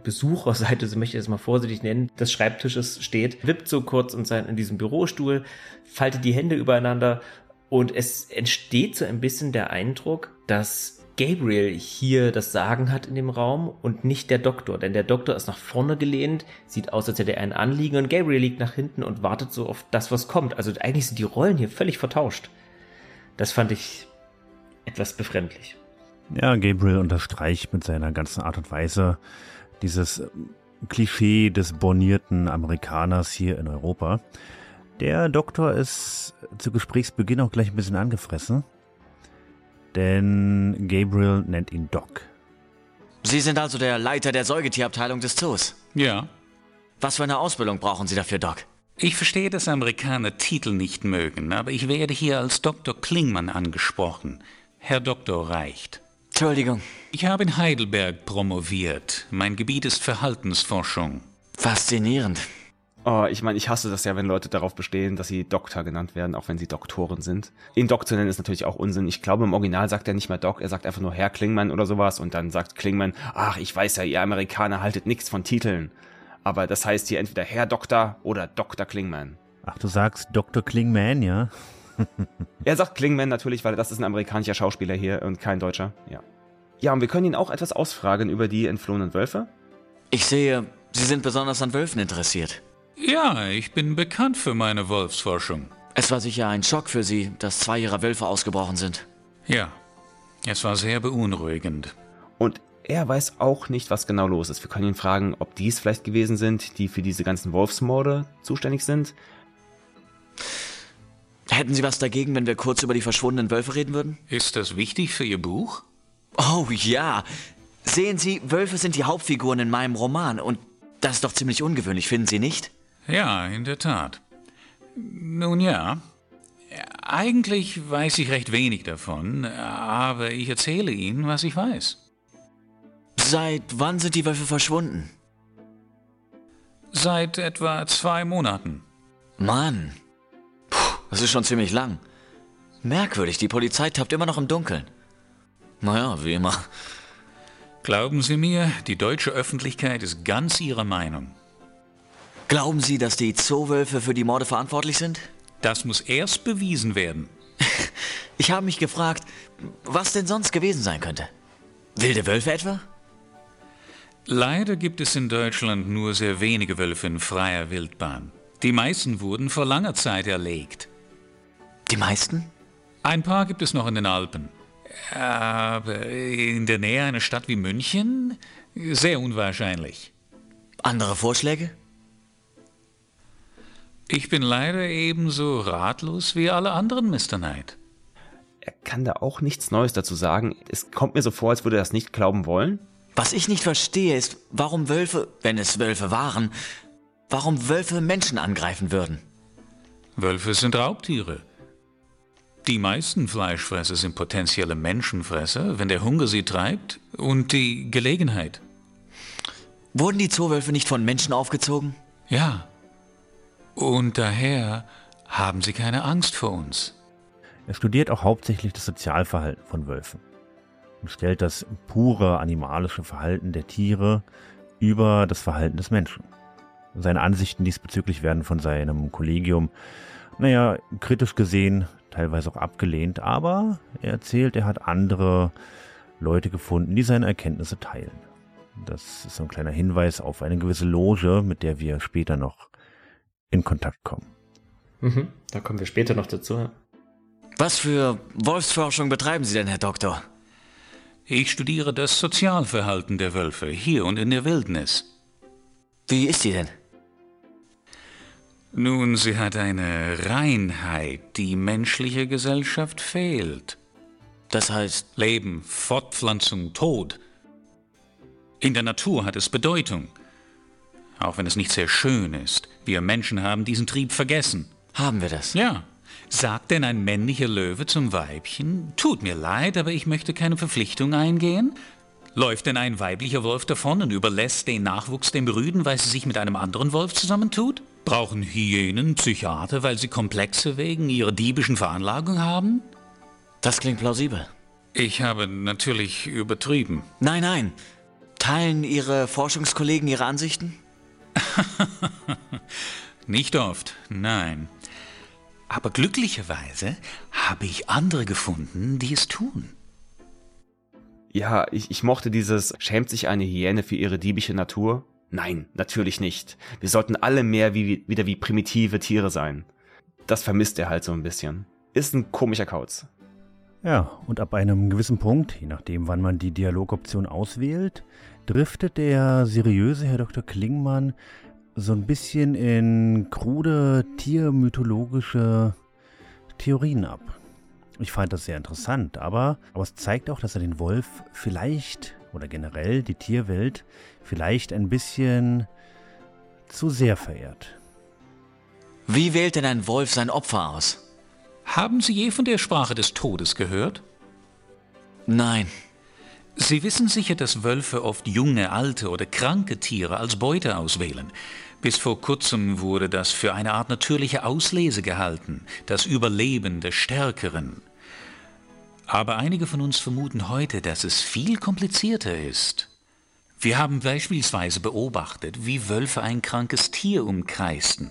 Besucherseite, so möchte ich es mal vorsichtig nennen, des Schreibtisches steht, wippt so kurz in, sein, in diesem Bürostuhl, faltet die Hände übereinander und es entsteht so ein bisschen der Eindruck, dass Gabriel hier das Sagen hat in dem Raum und nicht der Doktor. Denn der Doktor ist nach vorne gelehnt, sieht aus, als hätte er ein Anliegen und Gabriel liegt nach hinten und wartet so auf das, was kommt. Also eigentlich sind die Rollen hier völlig vertauscht. Das fand ich etwas befremdlich. Ja, Gabriel unterstreicht mit seiner ganzen Art und Weise dieses Klischee des bornierten Amerikaners hier in Europa. Der Doktor ist zu Gesprächsbeginn auch gleich ein bisschen angefressen denn Gabriel nennt ihn Doc. Sie sind also der Leiter der Säugetierabteilung des Zoos? Ja. Was für eine Ausbildung brauchen Sie dafür, Doc? Ich verstehe, dass Amerikaner Titel nicht mögen, aber ich werde hier als Dr. Klingmann angesprochen. Herr Doktor reicht. Entschuldigung. Ich habe in Heidelberg promoviert. Mein Gebiet ist Verhaltensforschung. Faszinierend. Oh, ich meine, ich hasse das ja, wenn Leute darauf bestehen, dass sie Doktor genannt werden, auch wenn sie Doktoren sind. Ihn Doc zu nennen ist natürlich auch Unsinn. Ich glaube, im Original sagt er nicht mehr Doc, er sagt einfach nur Herr Klingmann oder sowas und dann sagt Klingmann, ach, ich weiß ja, ihr Amerikaner haltet nichts von Titeln. Aber das heißt hier entweder Herr Doktor oder Dr. Klingmann. Ach, du sagst Dr. Klingman, ja? er sagt Klingman natürlich, weil das ist ein amerikanischer Schauspieler hier und kein Deutscher, ja. Ja, und wir können ihn auch etwas ausfragen über die entflohenen Wölfe. Ich sehe, Sie sind besonders an Wölfen interessiert. Ja, ich bin bekannt für meine Wolfsforschung. Es war sicher ein Schock für Sie, dass zwei Ihrer Wölfe ausgebrochen sind. Ja, es war sehr beunruhigend. Und er weiß auch nicht, was genau los ist. Wir können ihn fragen, ob dies vielleicht gewesen sind, die für diese ganzen Wolfsmorde zuständig sind. Hätten Sie was dagegen, wenn wir kurz über die verschwundenen Wölfe reden würden? Ist das wichtig für Ihr Buch? Oh ja. Sehen Sie, Wölfe sind die Hauptfiguren in meinem Roman und das ist doch ziemlich ungewöhnlich, finden Sie nicht? Ja, in der Tat. Nun ja, eigentlich weiß ich recht wenig davon, aber ich erzähle Ihnen, was ich weiß. Seit wann sind die Wölfe verschwunden? Seit etwa zwei Monaten. Mann, Das ist schon ziemlich lang. Merkwürdig, die Polizei tappt immer noch im Dunkeln. Naja, wie immer. Glauben Sie mir, die deutsche Öffentlichkeit ist ganz Ihrer Meinung. Glauben Sie, dass die Zoowölfe für die Morde verantwortlich sind? Das muss erst bewiesen werden. Ich habe mich gefragt, was denn sonst gewesen sein könnte. Wilde Wölfe etwa? Leider gibt es in Deutschland nur sehr wenige Wölfe in freier Wildbahn. Die meisten wurden vor langer Zeit erlegt. Die meisten? Ein paar gibt es noch in den Alpen. Aber in der Nähe einer Stadt wie München? Sehr unwahrscheinlich. Andere Vorschläge? Ich bin leider ebenso ratlos wie alle anderen, Mr. Knight. Er kann da auch nichts Neues dazu sagen. Es kommt mir so vor, als würde er das nicht glauben wollen. Was ich nicht verstehe, ist, warum Wölfe, wenn es Wölfe waren, warum Wölfe Menschen angreifen würden. Wölfe sind Raubtiere. Die meisten Fleischfresser sind potenzielle Menschenfresser, wenn der Hunger sie treibt und die Gelegenheit. Wurden die Zoowölfe nicht von Menschen aufgezogen? Ja. Und daher haben sie keine Angst vor uns. Er studiert auch hauptsächlich das Sozialverhalten von Wölfen und stellt das pure animalische Verhalten der Tiere über das Verhalten des Menschen. Seine Ansichten diesbezüglich werden von seinem Kollegium, naja, kritisch gesehen, teilweise auch abgelehnt, aber er erzählt, er hat andere Leute gefunden, die seine Erkenntnisse teilen. Das ist so ein kleiner Hinweis auf eine gewisse Loge, mit der wir später noch in Kontakt kommen. Mhm, da kommen wir später noch dazu. Was für Wolfsforschung betreiben Sie denn, Herr Doktor? Ich studiere das Sozialverhalten der Wölfe hier und in der Wildnis. Wie ist sie denn? Nun, sie hat eine Reinheit, die menschliche Gesellschaft fehlt. Das heißt Leben, Fortpflanzung, Tod. In der Natur hat es Bedeutung. Auch wenn es nicht sehr schön ist. Wir Menschen haben diesen Trieb vergessen. Haben wir das? Ja. Sagt denn ein männlicher Löwe zum Weibchen, tut mir leid, aber ich möchte keine Verpflichtung eingehen? Läuft denn ein weiblicher Wolf davon und überlässt den Nachwuchs dem Brüden, weil sie sich mit einem anderen Wolf zusammentut? Brauchen Hyänen Psychiater, weil sie Komplexe wegen ihrer diebischen Veranlagung haben? Das klingt plausibel. Ich habe natürlich übertrieben. Nein, nein. Teilen Ihre Forschungskollegen Ihre Ansichten? Nicht oft, nein. Aber glücklicherweise habe ich andere gefunden, die es tun. Ja, ich, ich mochte dieses, schämt sich eine Hyäne für ihre diebische Natur? Nein, natürlich nicht. Wir sollten alle mehr wie, wieder wie primitive Tiere sein. Das vermisst er halt so ein bisschen. Ist ein komischer Kauz. Ja, und ab einem gewissen Punkt, je nachdem wann man die Dialogoption auswählt, driftet der seriöse Herr Dr. Klingmann so ein bisschen in krude tiermythologische Theorien ab. Ich fand das sehr interessant, aber, aber es zeigt auch, dass er den Wolf vielleicht oder generell die Tierwelt vielleicht ein bisschen zu sehr verehrt. Wie wählt denn ein Wolf sein Opfer aus? Haben Sie je von der Sprache des Todes gehört? Nein. Sie wissen sicher, dass Wölfe oft junge, alte oder kranke Tiere als Beute auswählen. Bis vor kurzem wurde das für eine Art natürliche Auslese gehalten, das Überleben des Stärkeren. Aber einige von uns vermuten heute, dass es viel komplizierter ist. Wir haben beispielsweise beobachtet, wie Wölfe ein krankes Tier umkreisten.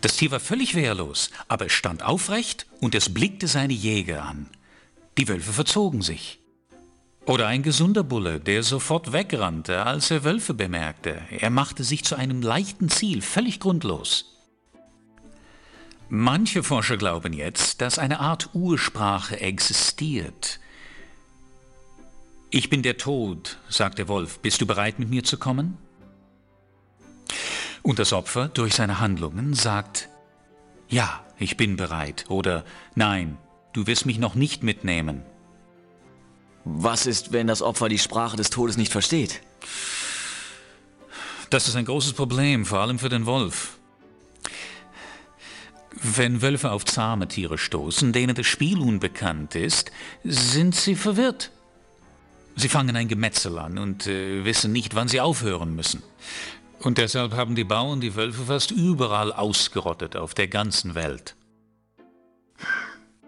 Das Tier war völlig wehrlos, aber es stand aufrecht und es blickte seine Jäger an. Die Wölfe verzogen sich. Oder ein gesunder Bulle, der sofort wegrannte, als er Wölfe bemerkte. Er machte sich zu einem leichten Ziel, völlig grundlos. Manche Forscher glauben jetzt, dass eine Art Ursprache existiert. Ich bin der Tod, sagt der Wolf. Bist du bereit, mit mir zu kommen? Und das Opfer durch seine Handlungen sagt, ja, ich bin bereit oder nein, du wirst mich noch nicht mitnehmen. Was ist, wenn das Opfer die Sprache des Todes nicht versteht? Das ist ein großes Problem, vor allem für den Wolf. Wenn Wölfe auf zahme Tiere stoßen, denen das Spiel unbekannt ist, sind sie verwirrt. Sie fangen ein Gemetzel an und äh, wissen nicht, wann sie aufhören müssen. Und deshalb haben die Bauern die Wölfe fast überall ausgerottet auf der ganzen Welt.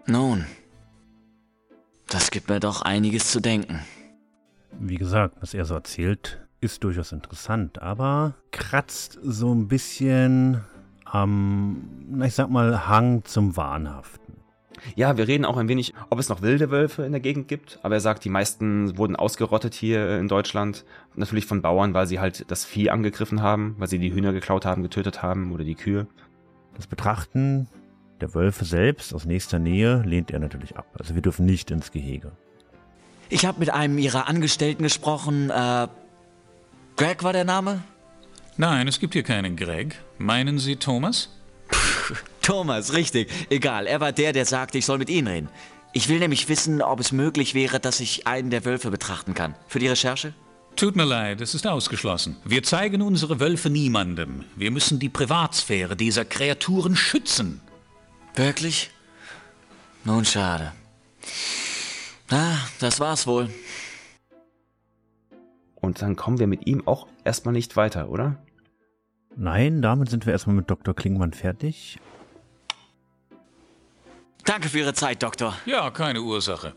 Nun, das gibt mir doch einiges zu denken. Wie gesagt, was er so erzählt, ist durchaus interessant, aber kratzt so ein bisschen am, ich sag mal, Hang zum Wahnhaften. Ja, wir reden auch ein wenig, ob es noch wilde Wölfe in der Gegend gibt, aber er sagt, die meisten wurden ausgerottet hier in Deutschland. Natürlich von Bauern, weil sie halt das Vieh angegriffen haben, weil sie die Hühner geklaut haben, getötet haben oder die Kühe. Das Betrachten der Wölfe selbst aus nächster Nähe lehnt er natürlich ab. Also wir dürfen nicht ins Gehege. Ich habe mit einem ihrer Angestellten gesprochen. Äh, Greg war der Name? Nein, es gibt hier keinen Greg. Meinen Sie Thomas? Thomas, richtig. Egal, er war der, der sagte, ich soll mit Ihnen reden. Ich will nämlich wissen, ob es möglich wäre, dass ich einen der Wölfe betrachten kann. Für die Recherche? Tut mir leid, es ist ausgeschlossen. Wir zeigen unsere Wölfe niemandem. Wir müssen die Privatsphäre dieser Kreaturen schützen. Wirklich? Nun schade. Na, das war's wohl. Und dann kommen wir mit ihm auch erstmal nicht weiter, oder? Nein, damit sind wir erstmal mit Dr. Klingmann fertig. Danke für Ihre Zeit, Doktor. Ja, keine Ursache.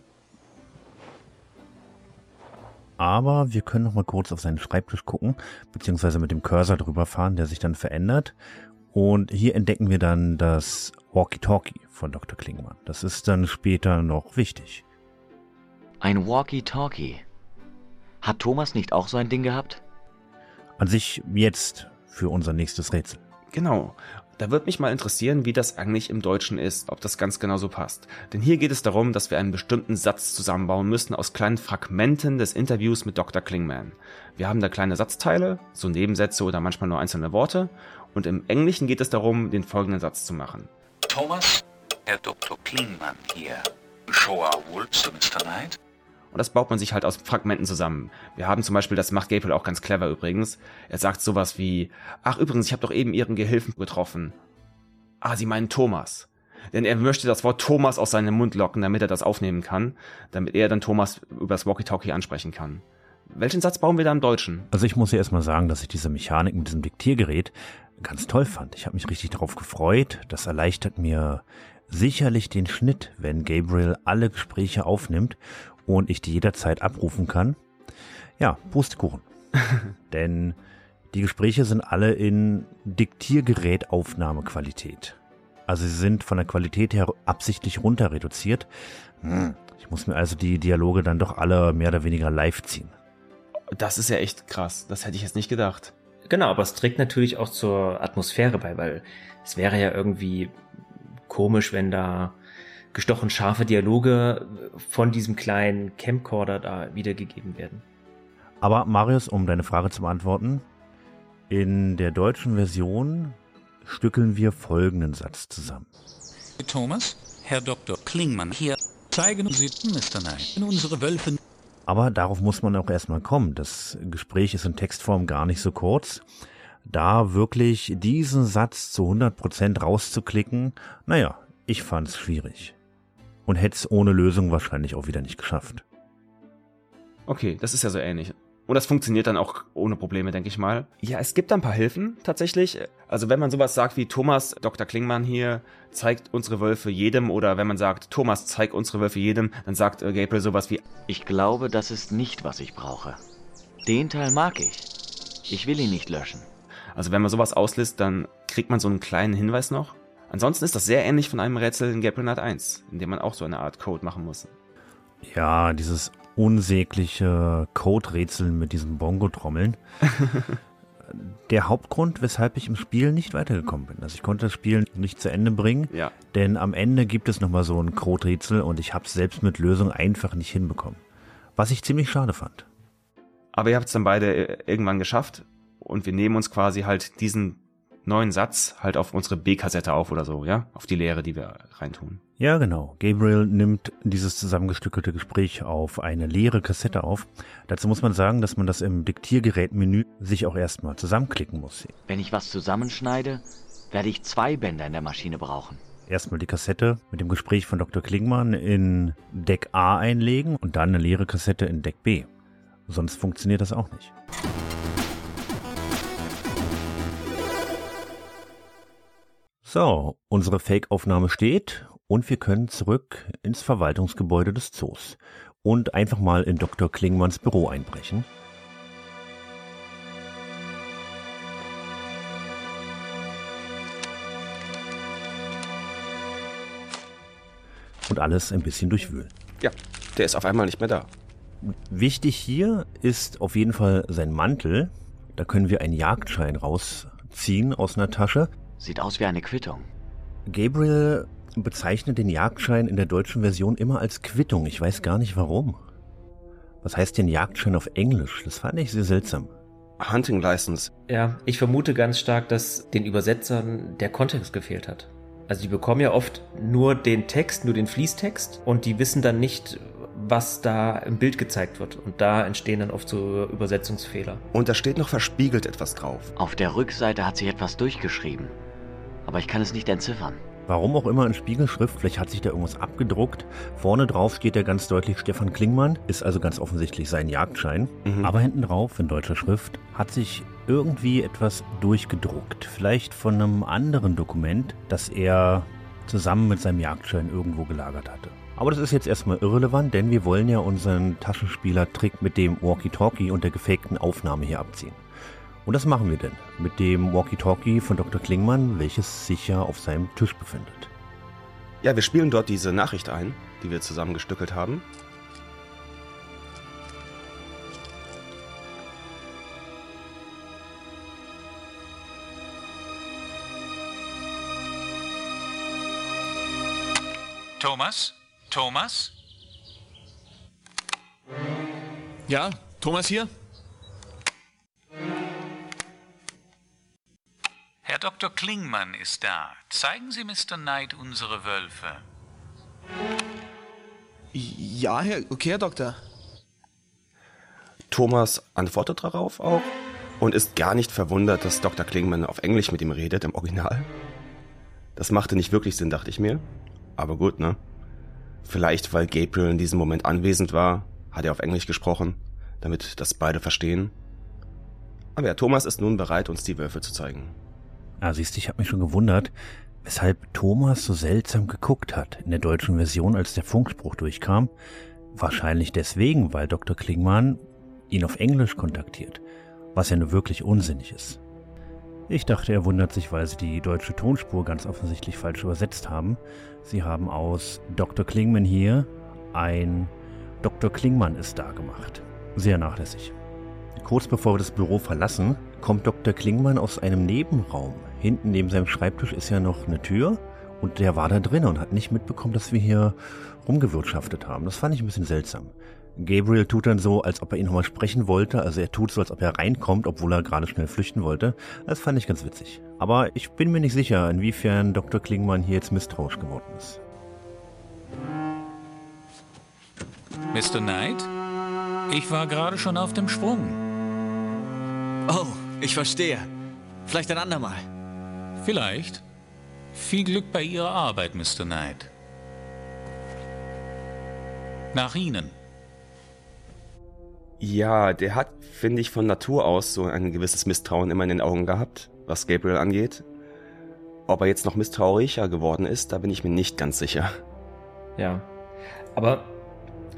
Aber wir können noch mal kurz auf seinen Schreibtisch gucken, beziehungsweise mit dem Cursor drüber fahren, der sich dann verändert. Und hier entdecken wir dann das Walkie-Talkie von Dr. Klingmann. Das ist dann später noch wichtig. Ein Walkie-Talkie. Hat Thomas nicht auch so ein Ding gehabt? An sich jetzt für unser nächstes Rätsel. Genau. Da wird mich mal interessieren, wie das eigentlich im Deutschen ist, ob das ganz genau so passt. Denn hier geht es darum, dass wir einen bestimmten Satz zusammenbauen müssen aus kleinen Fragmenten des Interviews mit Dr. Klingman. Wir haben da kleine Satzteile, so Nebensätze oder manchmal nur einzelne Worte. Und im Englischen geht es darum, den folgenden Satz zu machen. Thomas, Herr Dr. Klingmann hier. Our wolves Mr. Knight? Und das baut man sich halt aus Fragmenten zusammen. Wir haben zum Beispiel, das macht Gabriel auch ganz clever übrigens. Er sagt sowas wie, ach übrigens, ich habe doch eben Ihren Gehilfen getroffen. Ah, Sie meinen Thomas. Denn er möchte das Wort Thomas aus seinem Mund locken, damit er das aufnehmen kann, damit er dann Thomas über das Walkie-Talkie ansprechen kann. Welchen Satz bauen wir da im Deutschen? Also ich muss ja erstmal sagen, dass ich diese Mechanik mit diesem Diktiergerät ganz toll fand. Ich habe mich richtig darauf gefreut. Das erleichtert mir sicherlich den Schnitt, wenn Gabriel alle Gespräche aufnimmt und ich die jederzeit abrufen kann. Ja, Pustekuchen. Denn die Gespräche sind alle in Diktiergerätaufnahmequalität. Also sie sind von der Qualität her absichtlich runter reduziert. Hm. Ich muss mir also die Dialoge dann doch alle mehr oder weniger live ziehen. Das ist ja echt krass. Das hätte ich jetzt nicht gedacht. Genau, aber es trägt natürlich auch zur Atmosphäre bei, weil es wäre ja irgendwie komisch, wenn da gestochen scharfe Dialoge von diesem kleinen Camcorder da wiedergegeben werden. Aber Marius, um deine Frage zu beantworten, in der deutschen Version stückeln wir folgenden Satz zusammen. Thomas, Herr Dr. Klingmann hier, zeigen Sie Mr. Knight in unsere Wölfe. Aber darauf muss man auch erstmal kommen. Das Gespräch ist in Textform gar nicht so kurz. Da wirklich diesen Satz zu 100% rauszuklicken, naja, ich fand's schwierig und hätte es ohne Lösung wahrscheinlich auch wieder nicht geschafft. Okay, das ist ja so ähnlich. Und das funktioniert dann auch ohne Probleme, denke ich mal. Ja, es gibt ein paar Hilfen tatsächlich. Also wenn man sowas sagt wie Thomas, Dr. Klingmann hier, zeigt unsere Wölfe jedem oder wenn man sagt, Thomas, zeig unsere Wölfe jedem, dann sagt äh, Gabriel sowas wie, ich glaube, das ist nicht, was ich brauche. Den Teil mag ich. Ich will ihn nicht löschen. Also wenn man sowas auslässt, dann kriegt man so einen kleinen Hinweis noch. Ansonsten ist das sehr ähnlich von einem Rätsel in Gabriel Knight 1, in dem man auch so eine Art Code machen muss. Ja, dieses unsägliche Code-Rätseln mit diesen Bongo-Trommeln. Der Hauptgrund, weshalb ich im Spiel nicht weitergekommen bin. Also ich konnte das Spiel nicht zu Ende bringen, ja. denn am Ende gibt es nochmal so ein Code-Rätsel und ich habe es selbst mit Lösung einfach nicht hinbekommen. Was ich ziemlich schade fand. Aber ihr habt es dann beide äh, irgendwann geschafft und wir nehmen uns quasi halt diesen neuen Satz halt auf unsere B-Kassette auf oder so, ja? Auf die Leere, die wir reintun. Ja, genau. Gabriel nimmt dieses zusammengestückelte Gespräch auf eine leere Kassette auf. Dazu muss man sagen, dass man das im Diktiergerätmenü sich auch erstmal zusammenklicken muss. Wenn ich was zusammenschneide, werde ich zwei Bänder in der Maschine brauchen. Erstmal die Kassette mit dem Gespräch von Dr. Klingmann in Deck A einlegen und dann eine leere Kassette in Deck B. Sonst funktioniert das auch nicht. So, unsere Fake-Aufnahme steht und wir können zurück ins Verwaltungsgebäude des Zoos und einfach mal in Dr. Klingmanns Büro einbrechen. Und alles ein bisschen durchwühlen. Ja, der ist auf einmal nicht mehr da. Wichtig hier ist auf jeden Fall sein Mantel. Da können wir einen Jagdschein rausziehen aus einer Tasche. Sieht aus wie eine Quittung. Gabriel bezeichnet den Jagdschein in der deutschen Version immer als Quittung. Ich weiß gar nicht warum. Was heißt denn Jagdschein auf Englisch? Das fand ich sehr seltsam. Hunting License. Ja, ich vermute ganz stark, dass den Übersetzern der Kontext gefehlt hat. Also die bekommen ja oft nur den Text, nur den Fließtext und die wissen dann nicht, was da im Bild gezeigt wird. Und da entstehen dann oft so Übersetzungsfehler. Und da steht noch verspiegelt etwas drauf. Auf der Rückseite hat sich etwas durchgeschrieben. Aber ich kann es nicht entziffern. Warum auch immer in Spiegelschrift, vielleicht hat sich da irgendwas abgedruckt. Vorne drauf steht ja ganz deutlich Stefan Klingmann, ist also ganz offensichtlich sein Jagdschein. Mhm. Aber hinten drauf in deutscher Schrift hat sich irgendwie etwas durchgedruckt. Vielleicht von einem anderen Dokument, das er zusammen mit seinem Jagdschein irgendwo gelagert hatte. Aber das ist jetzt erstmal irrelevant, denn wir wollen ja unseren Taschenspieler-Trick mit dem Walkie-Talkie und der gefakten Aufnahme hier abziehen. Und das machen wir denn mit dem Walkie-Talkie von Dr. Klingmann, welches sich ja auf seinem Tisch befindet. Ja, wir spielen dort diese Nachricht ein, die wir zusammengestückelt haben. Thomas? Thomas? Ja, Thomas hier? Herr Dr. Klingmann ist da. Zeigen Sie Mr. Knight unsere Wölfe. Ja, Herr, okay, Herr Doktor. Thomas antwortet darauf auch und ist gar nicht verwundert, dass Dr. Klingmann auf Englisch mit ihm redet im Original. Das machte nicht wirklich Sinn, dachte ich mir. Aber gut, ne? Vielleicht, weil Gabriel in diesem Moment anwesend war, hat er auf Englisch gesprochen, damit das beide verstehen. Aber ja, Thomas ist nun bereit, uns die Wölfe zu zeigen. Ah, siehst du, ich habe mich schon gewundert, weshalb Thomas so seltsam geguckt hat in der deutschen Version, als der Funkspruch durchkam. Wahrscheinlich deswegen, weil Dr. Klingmann ihn auf Englisch kontaktiert, was ja nur wirklich unsinnig ist. Ich dachte, er wundert sich, weil sie die deutsche Tonspur ganz offensichtlich falsch übersetzt haben. Sie haben aus Dr. Klingmann hier ein Dr. Klingmann ist da gemacht. Sehr nachlässig. Kurz bevor wir das Büro verlassen, kommt Dr. Klingmann aus einem Nebenraum hinten neben seinem Schreibtisch ist ja noch eine Tür und der war da drin und hat nicht mitbekommen, dass wir hier rumgewirtschaftet haben. Das fand ich ein bisschen seltsam. Gabriel tut dann so, als ob er ihn nochmal sprechen wollte. Also er tut so, als ob er reinkommt, obwohl er gerade schnell flüchten wollte. Das fand ich ganz witzig. Aber ich bin mir nicht sicher, inwiefern Dr. Klingmann hier jetzt misstrauisch geworden ist. Mr. Knight? Ich war gerade schon auf dem Sprung. Oh, ich verstehe. Vielleicht ein andermal. Vielleicht. Viel Glück bei Ihrer Arbeit, Mr. Knight. Nach Ihnen. Ja, der hat, finde ich, von Natur aus so ein gewisses Misstrauen immer in den Augen gehabt, was Gabriel angeht. Ob er jetzt noch misstrauischer geworden ist, da bin ich mir nicht ganz sicher. Ja. Aber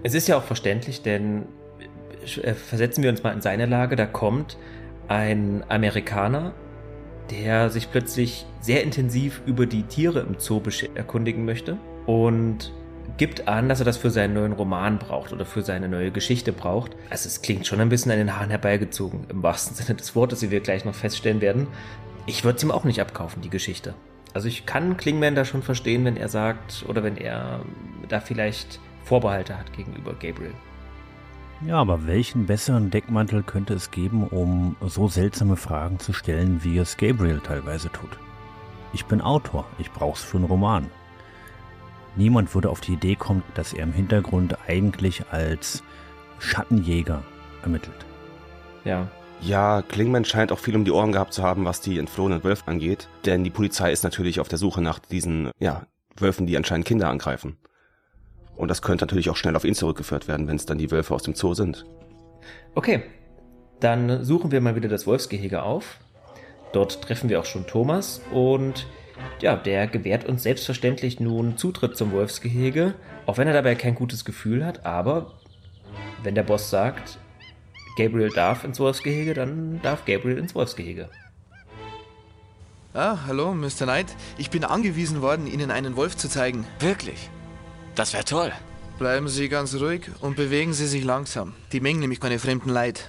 es ist ja auch verständlich, denn äh, versetzen wir uns mal in seine Lage, da kommt ein Amerikaner der sich plötzlich sehr intensiv über die Tiere im Zoo erkundigen möchte und gibt an, dass er das für seinen neuen Roman braucht oder für seine neue Geschichte braucht. Also es klingt schon ein bisschen an den Haaren herbeigezogen, im wahrsten Sinne des Wortes, wie wir gleich noch feststellen werden. Ich würde es ihm auch nicht abkaufen, die Geschichte. Also ich kann Klingman da schon verstehen, wenn er sagt oder wenn er da vielleicht Vorbehalte hat gegenüber Gabriel. Ja, aber welchen besseren Deckmantel könnte es geben, um so seltsame Fragen zu stellen, wie es Gabriel teilweise tut? Ich bin Autor, ich brauch's für einen Roman. Niemand würde auf die Idee kommen, dass er im Hintergrund eigentlich als Schattenjäger ermittelt. Ja. Ja, Klingman scheint auch viel um die Ohren gehabt zu haben, was die entflohenen Wölfe angeht, denn die Polizei ist natürlich auf der Suche nach diesen, ja, Wölfen, die anscheinend Kinder angreifen. Und das könnte natürlich auch schnell auf ihn zurückgeführt werden, wenn es dann die Wölfe aus dem Zoo sind. Okay, dann suchen wir mal wieder das Wolfsgehege auf. Dort treffen wir auch schon Thomas und ja, der gewährt uns selbstverständlich nun Zutritt zum Wolfsgehege, auch wenn er dabei kein gutes Gefühl hat, aber wenn der Boss sagt, Gabriel darf ins Wolfsgehege, dann darf Gabriel ins Wolfsgehege. Ah, hallo, Mr. Knight. Ich bin angewiesen worden, Ihnen einen Wolf zu zeigen. Wirklich? Das wäre toll. Bleiben Sie ganz ruhig und bewegen Sie sich langsam. Die mengen nämlich keine fremden Leid.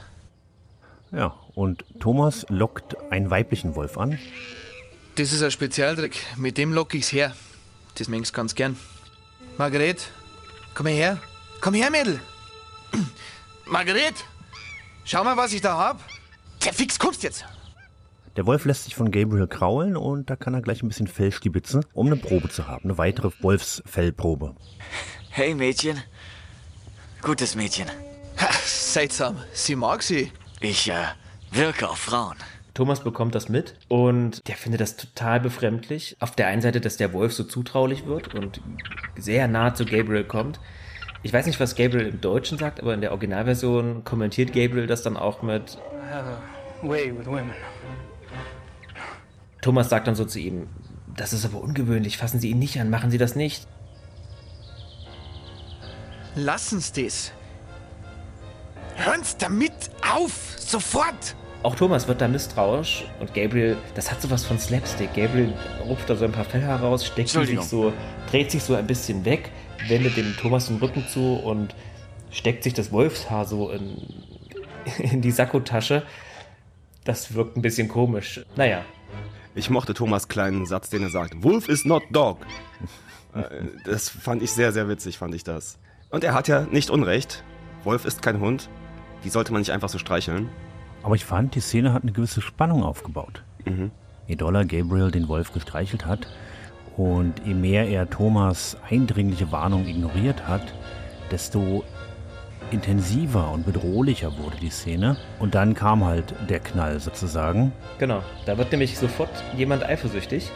Ja, und Thomas lockt einen weiblichen Wolf an. Das ist ein Spezialtrick. Mit dem locke ich's her. Das mengst ganz gern. Margaret, komm her. Komm her, Mädel. Margaret, schau mal, was ich da hab. Der Fix kommst jetzt. Der Wolf lässt sich von Gabriel kraulen und da kann er gleich ein bisschen Fell stibitzen, um eine Probe zu haben, eine weitere Wolfsfellprobe. Hey, Mädchen. Gutes Mädchen. Ha, seltsam. Sie mag sie. Ich, äh, wirke auf Frauen. Thomas bekommt das mit und der findet das total befremdlich. Auf der einen Seite, dass der Wolf so zutraulich wird und sehr nah zu Gabriel kommt. Ich weiß nicht, was Gabriel im Deutschen sagt, aber in der Originalversion kommentiert Gabriel das dann auch mit I have a way with women. Thomas sagt dann so zu ihm, das ist aber ungewöhnlich, fassen Sie ihn nicht an, machen Sie das nicht. Lassen's das. Hören's damit auf! Sofort! Auch Thomas wird da misstrauisch und Gabriel, das hat sowas von Slapstick. Gabriel rupft da so ein paar Fälle heraus, steckt sich so, dreht sich so ein bisschen weg, wendet dem Thomas den Rücken zu und steckt sich das Wolfshaar so in, in die Sakkotasche. Das wirkt ein bisschen komisch. Naja. Ich mochte Thomas kleinen Satz, den er sagt, Wolf is not dog. Äh, das fand ich sehr, sehr witzig, fand ich das. Und er hat ja nicht Unrecht. Wolf ist kein Hund. Die sollte man nicht einfach so streicheln. Aber ich fand, die Szene hat eine gewisse Spannung aufgebaut. Mhm. Je doller Gabriel den Wolf gestreichelt hat und je mehr er Thomas eindringliche Warnung ignoriert hat, desto intensiver und bedrohlicher wurde die Szene. Und dann kam halt der Knall sozusagen. Genau, da wird nämlich sofort jemand eifersüchtig.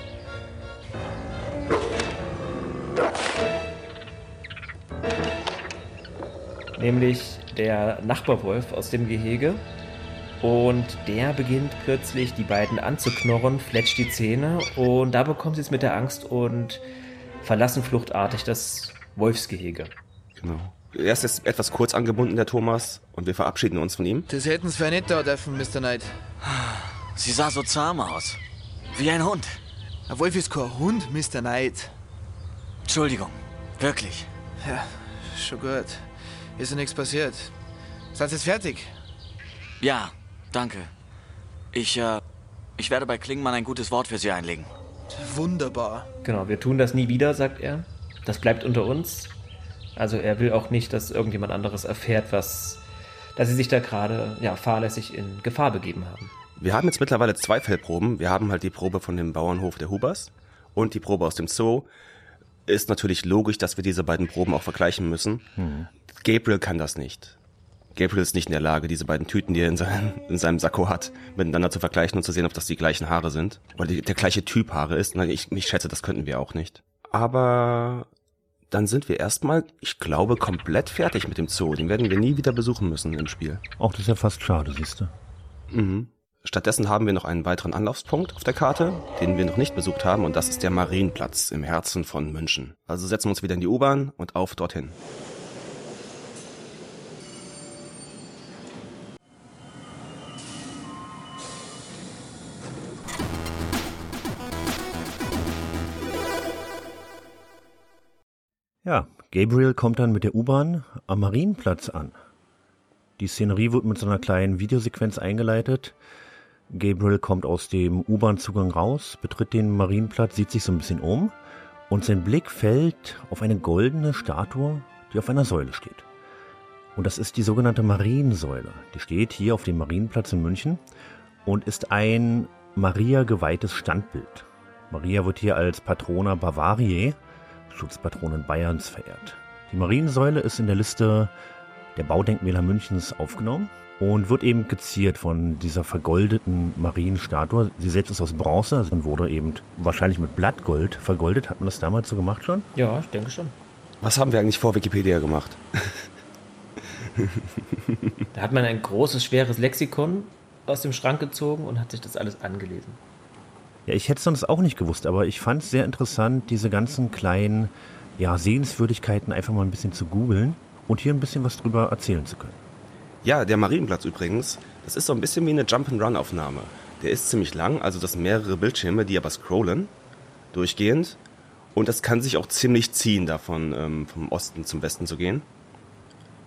Nämlich der Nachbarwolf aus dem Gehege. Und der beginnt plötzlich die beiden anzuknorren, fletscht die Zähne und da bekommen sie es mit der Angst und verlassen fluchtartig das Wolfsgehege. Genau. Er ist jetzt etwas kurz angebunden, der Thomas, und wir verabschieden uns von ihm. Das hätten Sie für nicht da dürfen, Mr. Knight. Sie sah so zahm aus. Wie ein Hund. Ein Wolf ist kein Hund, Mr. Knight. Entschuldigung. Wirklich. Ja, schon gut. Ist ja nichts passiert. Seid ihr jetzt fertig? Ja, danke. Ich, äh, ich werde bei Klingmann ein gutes Wort für Sie einlegen. Wunderbar. Genau, wir tun das nie wieder, sagt er. Das bleibt unter uns. Also er will auch nicht, dass irgendjemand anderes erfährt, was, dass sie sich da gerade ja, fahrlässig in Gefahr begeben haben. Wir haben jetzt mittlerweile zwei Fellproben. Wir haben halt die Probe von dem Bauernhof der Hubers und die Probe aus dem Zoo. Ist natürlich logisch, dass wir diese beiden Proben auch vergleichen müssen. Hm. Gabriel kann das nicht. Gabriel ist nicht in der Lage, diese beiden Tüten, die er in, seinem, in seinem Sakko hat, miteinander zu vergleichen und zu sehen, ob das die gleichen Haare sind. Oder die, der gleiche Typ Haare ist. Na, ich, ich schätze, das könnten wir auch nicht. Aber dann sind wir erstmal, ich glaube, komplett fertig mit dem Zoo. Den werden wir nie wieder besuchen müssen im Spiel. Auch das ist ja fast schade, siehst du. Mhm. Stattdessen haben wir noch einen weiteren Anlaufspunkt auf der Karte, den wir noch nicht besucht haben, und das ist der Marienplatz im Herzen von München. Also setzen wir uns wieder in die U-Bahn und auf dorthin. Ja, Gabriel kommt dann mit der U-Bahn am Marienplatz an. Die Szenerie wird mit so einer kleinen Videosequenz eingeleitet. Gabriel kommt aus dem U-Bahn-Zugang raus, betritt den Marienplatz, sieht sich so ein bisschen um und sein Blick fällt auf eine goldene Statue, die auf einer Säule steht. Und das ist die sogenannte Mariensäule. Die steht hier auf dem Marienplatz in München und ist ein Maria geweihtes Standbild. Maria wird hier als Patrona Bavariae, Schutzpatronin Bayerns, verehrt. Die Mariensäule ist in der Liste der Baudenkmäler Münchens aufgenommen und wird eben geziert von dieser vergoldeten Marienstatue. Sie selbst ist aus Bronze, also wurde eben wahrscheinlich mit Blattgold vergoldet. Hat man das damals so gemacht schon? Ja, ich denke schon. Was haben wir eigentlich vor Wikipedia gemacht? Da hat man ein großes, schweres Lexikon aus dem Schrank gezogen und hat sich das alles angelesen. Ja, ich hätte sonst auch nicht gewusst, aber ich fand es sehr interessant, diese ganzen kleinen ja, Sehenswürdigkeiten einfach mal ein bisschen zu googeln und hier ein bisschen was drüber erzählen zu können. Ja, der Marienplatz übrigens, das ist so ein bisschen wie eine Jump-and-Run-Aufnahme. Der ist ziemlich lang, also das sind mehrere Bildschirme, die aber scrollen, durchgehend. Und das kann sich auch ziemlich ziehen, davon ähm, vom Osten zum Westen zu gehen.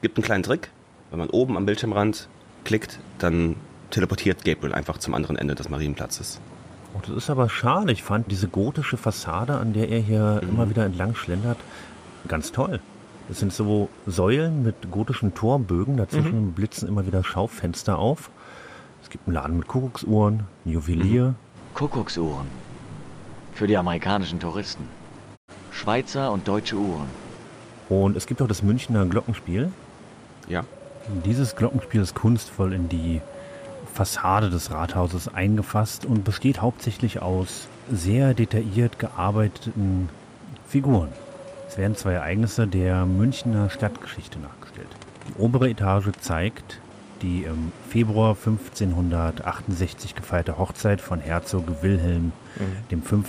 Gibt einen kleinen Trick. Wenn man oben am Bildschirmrand klickt, dann teleportiert Gabriel einfach zum anderen Ende des Marienplatzes. Oh, das ist aber schade. Ich fand diese gotische Fassade, an der er hier mhm. immer wieder entlang schlendert, ganz toll. Das sind so Säulen mit gotischen Torbögen, dazwischen mhm. blitzen immer wieder Schaufenster auf. Es gibt einen Laden mit Kuckucksuhren, ein Juwelier. Mhm. Kuckucksuhren. Für die amerikanischen Touristen. Schweizer und deutsche Uhren. Und es gibt auch das Münchner Glockenspiel. Ja. Dieses Glockenspiel ist kunstvoll in die Fassade des Rathauses eingefasst und besteht hauptsächlich aus sehr detailliert gearbeiteten Figuren. Es werden zwei Ereignisse der Münchner Stadtgeschichte nachgestellt. Die obere Etage zeigt die im Februar 1568 gefeierte Hochzeit von Herzog Wilhelm mhm. V.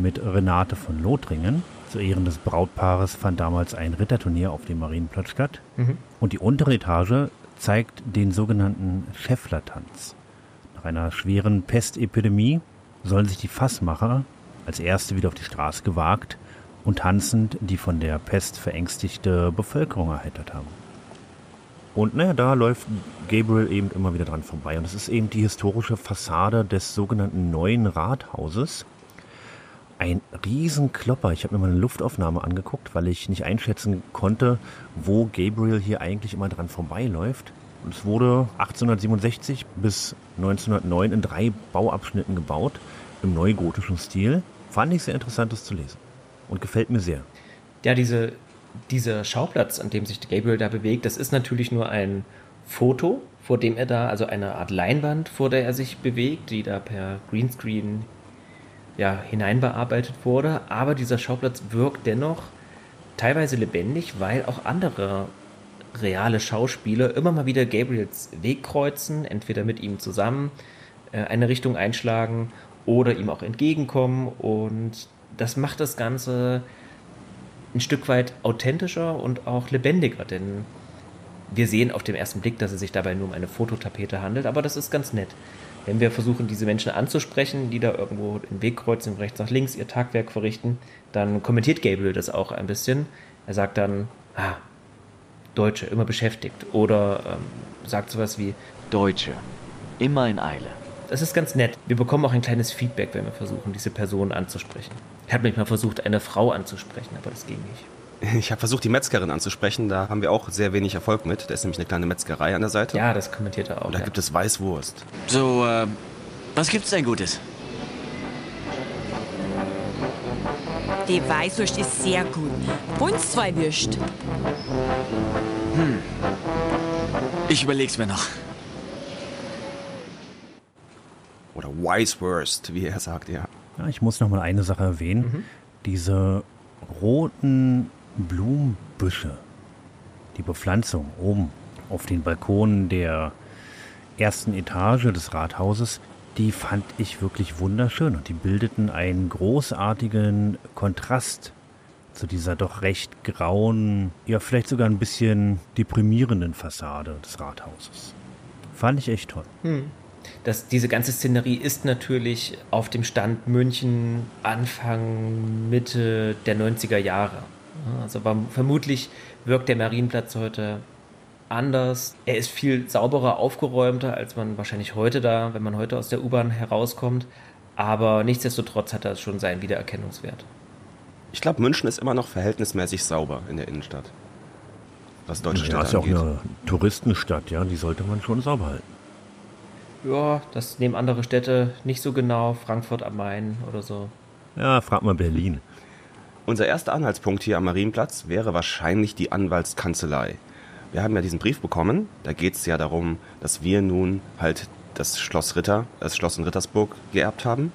mit Renate von Lothringen. Zu Ehren des Brautpaares fand damals ein Ritterturnier auf dem Marienplatz statt. Mhm. Und die untere Etage zeigt den sogenannten Schäfflertanz. Nach einer schweren Pestepidemie sollen sich die Fassmacher als erste wieder auf die Straße gewagt und tanzend die von der Pest verängstigte Bevölkerung erheitert haben. Und naja, da läuft Gabriel eben immer wieder dran vorbei. Und es ist eben die historische Fassade des sogenannten Neuen Rathauses. Ein Riesenklopper. Ich habe mir mal eine Luftaufnahme angeguckt, weil ich nicht einschätzen konnte, wo Gabriel hier eigentlich immer dran vorbeiläuft. Und es wurde 1867 bis 1909 in drei Bauabschnitten gebaut, im neugotischen Stil. Fand ich sehr interessant, das zu lesen und gefällt mir sehr. Ja, diese, dieser Schauplatz, an dem sich Gabriel da bewegt, das ist natürlich nur ein Foto, vor dem er da, also eine Art Leinwand, vor der er sich bewegt, die da per Greenscreen ja, hineinbearbeitet wurde. Aber dieser Schauplatz wirkt dennoch teilweise lebendig, weil auch andere reale Schauspieler immer mal wieder Gabriels Weg kreuzen, entweder mit ihm zusammen äh, eine Richtung einschlagen oder ihm auch entgegenkommen. Und das macht das Ganze ein Stück weit authentischer und auch lebendiger, denn wir sehen auf den ersten Blick, dass es sich dabei nur um eine Fototapete handelt, aber das ist ganz nett. Wenn wir versuchen, diese Menschen anzusprechen, die da irgendwo den Weg kreuzen, rechts nach links ihr Tagwerk verrichten, dann kommentiert Gabriel das auch ein bisschen. Er sagt dann, ah, Deutsche, immer beschäftigt. Oder ähm, sagt sowas wie Deutsche, immer in Eile. Das ist ganz nett. Wir bekommen auch ein kleines Feedback, wenn wir versuchen, diese Person anzusprechen. Ich habe manchmal versucht, eine Frau anzusprechen, aber das ging nicht. Ich habe versucht, die Metzgerin anzusprechen. Da haben wir auch sehr wenig Erfolg mit. Da ist nämlich eine kleine Metzgerei an der Seite. Ja, das kommentiert er auch. Und da ja. gibt es Weißwurst. So, äh, was gibt's denn Gutes? Die Weißwurst ist sehr gut. Uns zwei Würst. Hm. Ich überleg's mir noch. Oder Weißwurst, wie er sagt, ja. Ja, ich muss noch mal eine Sache erwähnen. Mhm. Diese roten Blumenbüsche, die Bepflanzung oben auf den Balkonen der ersten Etage des Rathauses, die fand ich wirklich wunderschön und die bildeten einen großartigen Kontrast zu dieser doch recht grauen, ja vielleicht sogar ein bisschen deprimierenden Fassade des Rathauses. Fand ich echt toll. Hm dass diese ganze Szenerie ist natürlich auf dem Stand München Anfang, Mitte der 90er Jahre. Also vermutlich wirkt der Marienplatz heute anders. Er ist viel sauberer, aufgeräumter, als man wahrscheinlich heute da, wenn man heute aus der U-Bahn herauskommt. Aber nichtsdestotrotz hat das schon seinen Wiedererkennungswert. Ich glaube, München ist immer noch verhältnismäßig sauber in der Innenstadt. Was deutsche ja, Städte ist ja auch eine Touristenstadt, ja, die sollte man schon sauber halten ja, das nehmen andere Städte nicht so genau, Frankfurt am Main oder so. Ja, frag mal Berlin. Unser erster Anhaltspunkt hier am Marienplatz wäre wahrscheinlich die Anwaltskanzlei. Wir haben ja diesen Brief bekommen, da geht es ja darum, dass wir nun halt das Schloss Ritter, das Schloss in Rittersburg geerbt haben.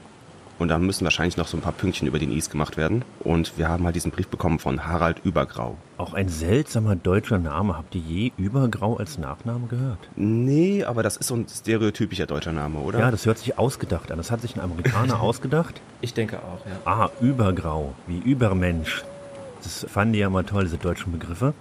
Und da müssen wahrscheinlich noch so ein paar Pünktchen über den Is gemacht werden. Und wir haben halt diesen Brief bekommen von Harald Übergrau. Auch ein seltsamer deutscher Name. Habt ihr je Übergrau als Nachname gehört? Nee, aber das ist so ein stereotypischer deutscher Name, oder? Ja, das hört sich ausgedacht an. Das hat sich ein Amerikaner ausgedacht. Ich denke auch, ja. Ah, Übergrau, wie Übermensch. Das fanden die ja mal toll, diese deutschen Begriffe.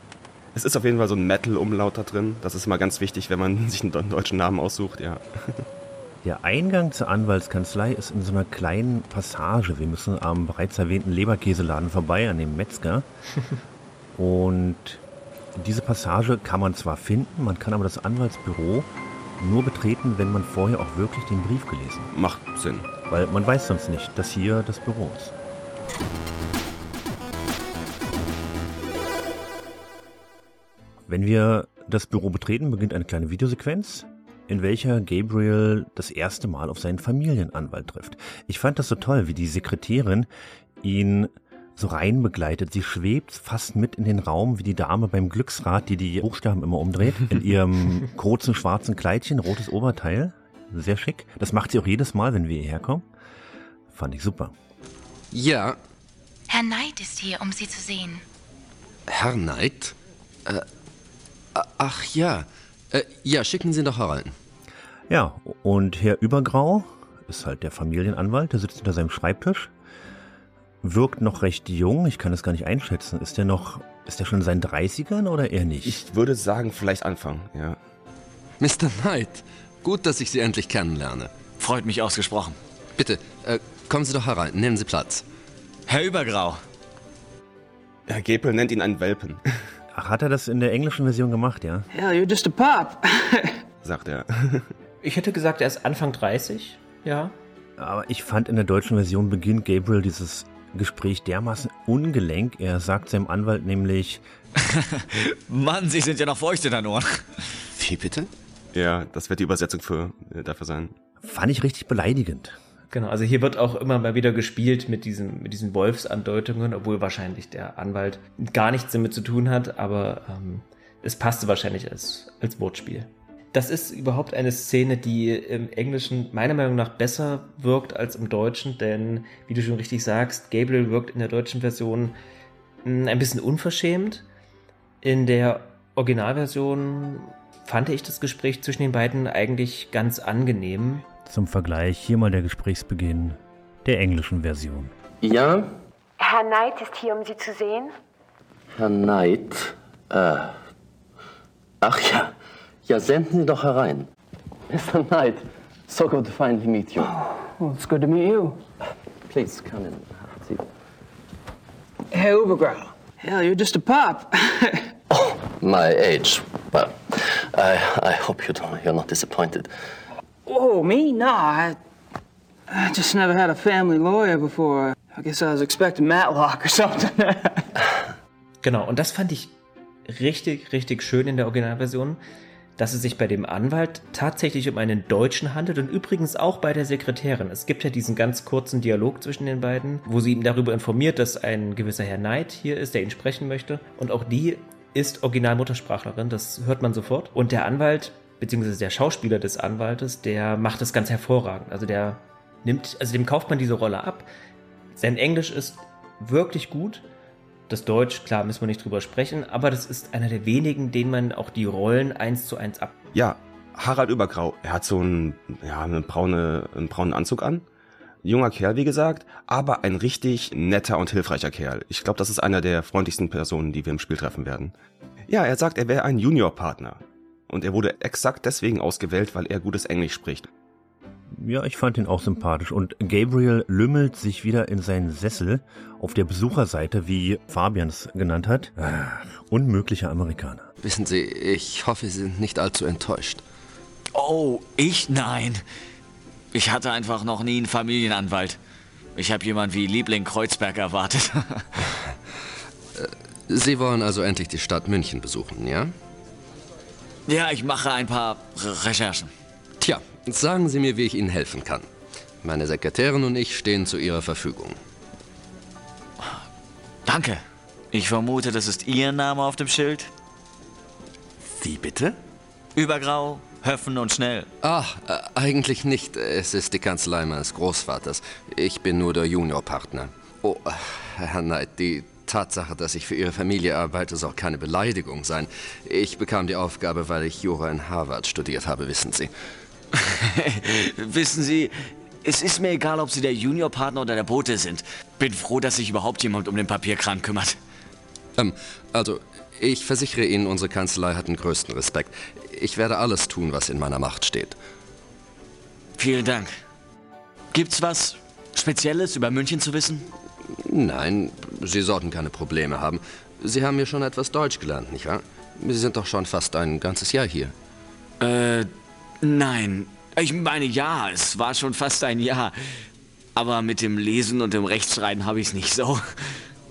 Es ist auf jeden Fall so ein Metal-Umlaut da drin. Das ist mal ganz wichtig, wenn man sich einen deutschen Namen aussucht, ja. Der Eingang zur Anwaltskanzlei ist in so einer kleinen Passage. Wir müssen am bereits erwähnten Leberkäseladen vorbei, an dem Metzger. Und diese Passage kann man zwar finden, man kann aber das Anwaltsbüro nur betreten, wenn man vorher auch wirklich den Brief gelesen hat. Macht Sinn. Weil man weiß sonst nicht, dass hier das Büro ist. Wenn wir das Büro betreten, beginnt eine kleine Videosequenz, in welcher Gabriel das erste Mal auf seinen Familienanwalt trifft. Ich fand das so toll, wie die Sekretärin ihn so rein begleitet. Sie schwebt fast mit in den Raum wie die Dame beim Glücksrad, die die Buchstaben immer umdreht, in ihrem kurzen schwarzen Kleidchen, rotes Oberteil. Sehr schick. Das macht sie auch jedes Mal, wenn wir hierher kommen. Fand ich super. Ja, Herr Knight ist hier, um Sie zu sehen. Herr Knight? Äh, ach ja. Äh, ja, schicken Sie ihn doch herein. Ja, und Herr Übergrau ist halt der Familienanwalt, der sitzt hinter seinem Schreibtisch, wirkt noch recht jung, ich kann es gar nicht einschätzen. Ist der noch, ist der schon in seinen 30ern oder eher nicht? Ich würde sagen, vielleicht Anfang, ja. Mr. Knight, gut, dass ich Sie endlich kennenlerne. Freut mich ausgesprochen. Bitte, äh, kommen Sie doch herein, nehmen Sie Platz. Herr Übergrau. Herr Gepel nennt ihn einen Welpen, Ach, hat er das in der englischen Version gemacht, ja? Hell, you're just a pup. sagt er. Ich hätte gesagt, er ist Anfang 30, ja. Aber ich fand in der deutschen Version beginnt Gabriel dieses Gespräch dermaßen ungelenk. Er sagt seinem Anwalt nämlich, Mann, Sie sind ja noch feucht in den Ohren. Wie bitte? Ja, das wird die Übersetzung für, äh, dafür sein. fand ich richtig beleidigend. Genau, also hier wird auch immer mal wieder gespielt mit diesen, mit diesen Wolfsandeutungen, obwohl wahrscheinlich der Anwalt gar nichts damit zu tun hat, aber ähm, es passte wahrscheinlich als, als Wortspiel. Das ist überhaupt eine Szene, die im Englischen meiner Meinung nach besser wirkt als im Deutschen, denn wie du schon richtig sagst, Gabriel wirkt in der deutschen Version mh, ein bisschen unverschämt. In der Originalversion fand ich das Gespräch zwischen den beiden eigentlich ganz angenehm. Zum Vergleich hier mal der Gesprächsbeginn der englischen Version. Ja, Herr Knight ist hier, um Sie zu sehen. Herr Knight. Äh. Ach ja. Ja, senden Sie doch herein. Mr. Knight, so good to finally meet you. Well, it's good to meet you. Please come in. Have a seat. Hey, Ubergrau. Hell, you're just a pup. My age. Well, I, I hope you don't, you're not disappointed. oh, me? Nah, I, I just never had a family lawyer before. I guess I was expecting Matlock or something. Genau, und das fand ich richtig, richtig schön in der Originalversion, dass es sich bei dem Anwalt tatsächlich um einen Deutschen handelt und übrigens auch bei der Sekretärin. Es gibt ja diesen ganz kurzen Dialog zwischen den beiden, wo sie ihn darüber informiert, dass ein gewisser Herr Knight hier ist, der ihn sprechen möchte. Und auch die ist Original-Muttersprachlerin, das hört man sofort. Und der Anwalt, beziehungsweise der Schauspieler des Anwaltes, der macht das ganz hervorragend. Also der nimmt, also dem kauft man diese Rolle ab. Sein Englisch ist wirklich gut. Das Deutsch, klar, müssen wir nicht drüber sprechen, aber das ist einer der wenigen, denen man auch die Rollen eins zu eins ab. Ja, Harald Übergrau, er hat so einen, ja, einen, braune, einen braunen Anzug an. Junger Kerl, wie gesagt, aber ein richtig netter und hilfreicher Kerl. Ich glaube, das ist einer der freundlichsten Personen, die wir im Spiel treffen werden. Ja, er sagt, er wäre ein Juniorpartner. Und er wurde exakt deswegen ausgewählt, weil er gutes Englisch spricht. Ja, ich fand ihn auch sympathisch. Und Gabriel lümmelt sich wieder in seinen Sessel auf der Besucherseite, wie Fabian es genannt hat. Ah, unmöglicher Amerikaner. Wissen Sie, ich hoffe, Sie sind nicht allzu enttäuscht. Oh, ich nein. Ich hatte einfach noch nie einen Familienanwalt. Ich habe jemand wie Liebling Kreuzberg erwartet. Sie wollen also endlich die Stadt München besuchen, ja? ja, ich mache ein paar Re Recherchen. Sagen Sie mir, wie ich Ihnen helfen kann. Meine Sekretärin und ich stehen zu Ihrer Verfügung. Danke. Ich vermute, das ist Ihr Name auf dem Schild. Wie bitte? Übergrau, Höffen und schnell. Ach, äh, eigentlich nicht. Es ist die Kanzlei meines Großvaters. Ich bin nur der Juniorpartner. Oh, Herr Knight, die Tatsache, dass ich für Ihre Familie arbeite, soll keine Beleidigung sein. Ich bekam die Aufgabe, weil ich Jura in Harvard studiert habe, wissen Sie. Wissen Sie, es ist mir egal, ob Sie der Juniorpartner oder der Bote sind. Bin froh, dass sich überhaupt jemand um den Papierkram kümmert. Ähm, also, ich versichere Ihnen, unsere Kanzlei hat den größten Respekt. Ich werde alles tun, was in meiner Macht steht. Vielen Dank. Gibt's was Spezielles über München zu wissen? Nein, Sie sollten keine Probleme haben. Sie haben ja schon etwas Deutsch gelernt, nicht wahr? Sie sind doch schon fast ein ganzes Jahr hier. Äh, nein. Ich meine, ja, es war schon fast ein Jahr. Aber mit dem Lesen und dem Rechtschreiben habe ich es nicht so.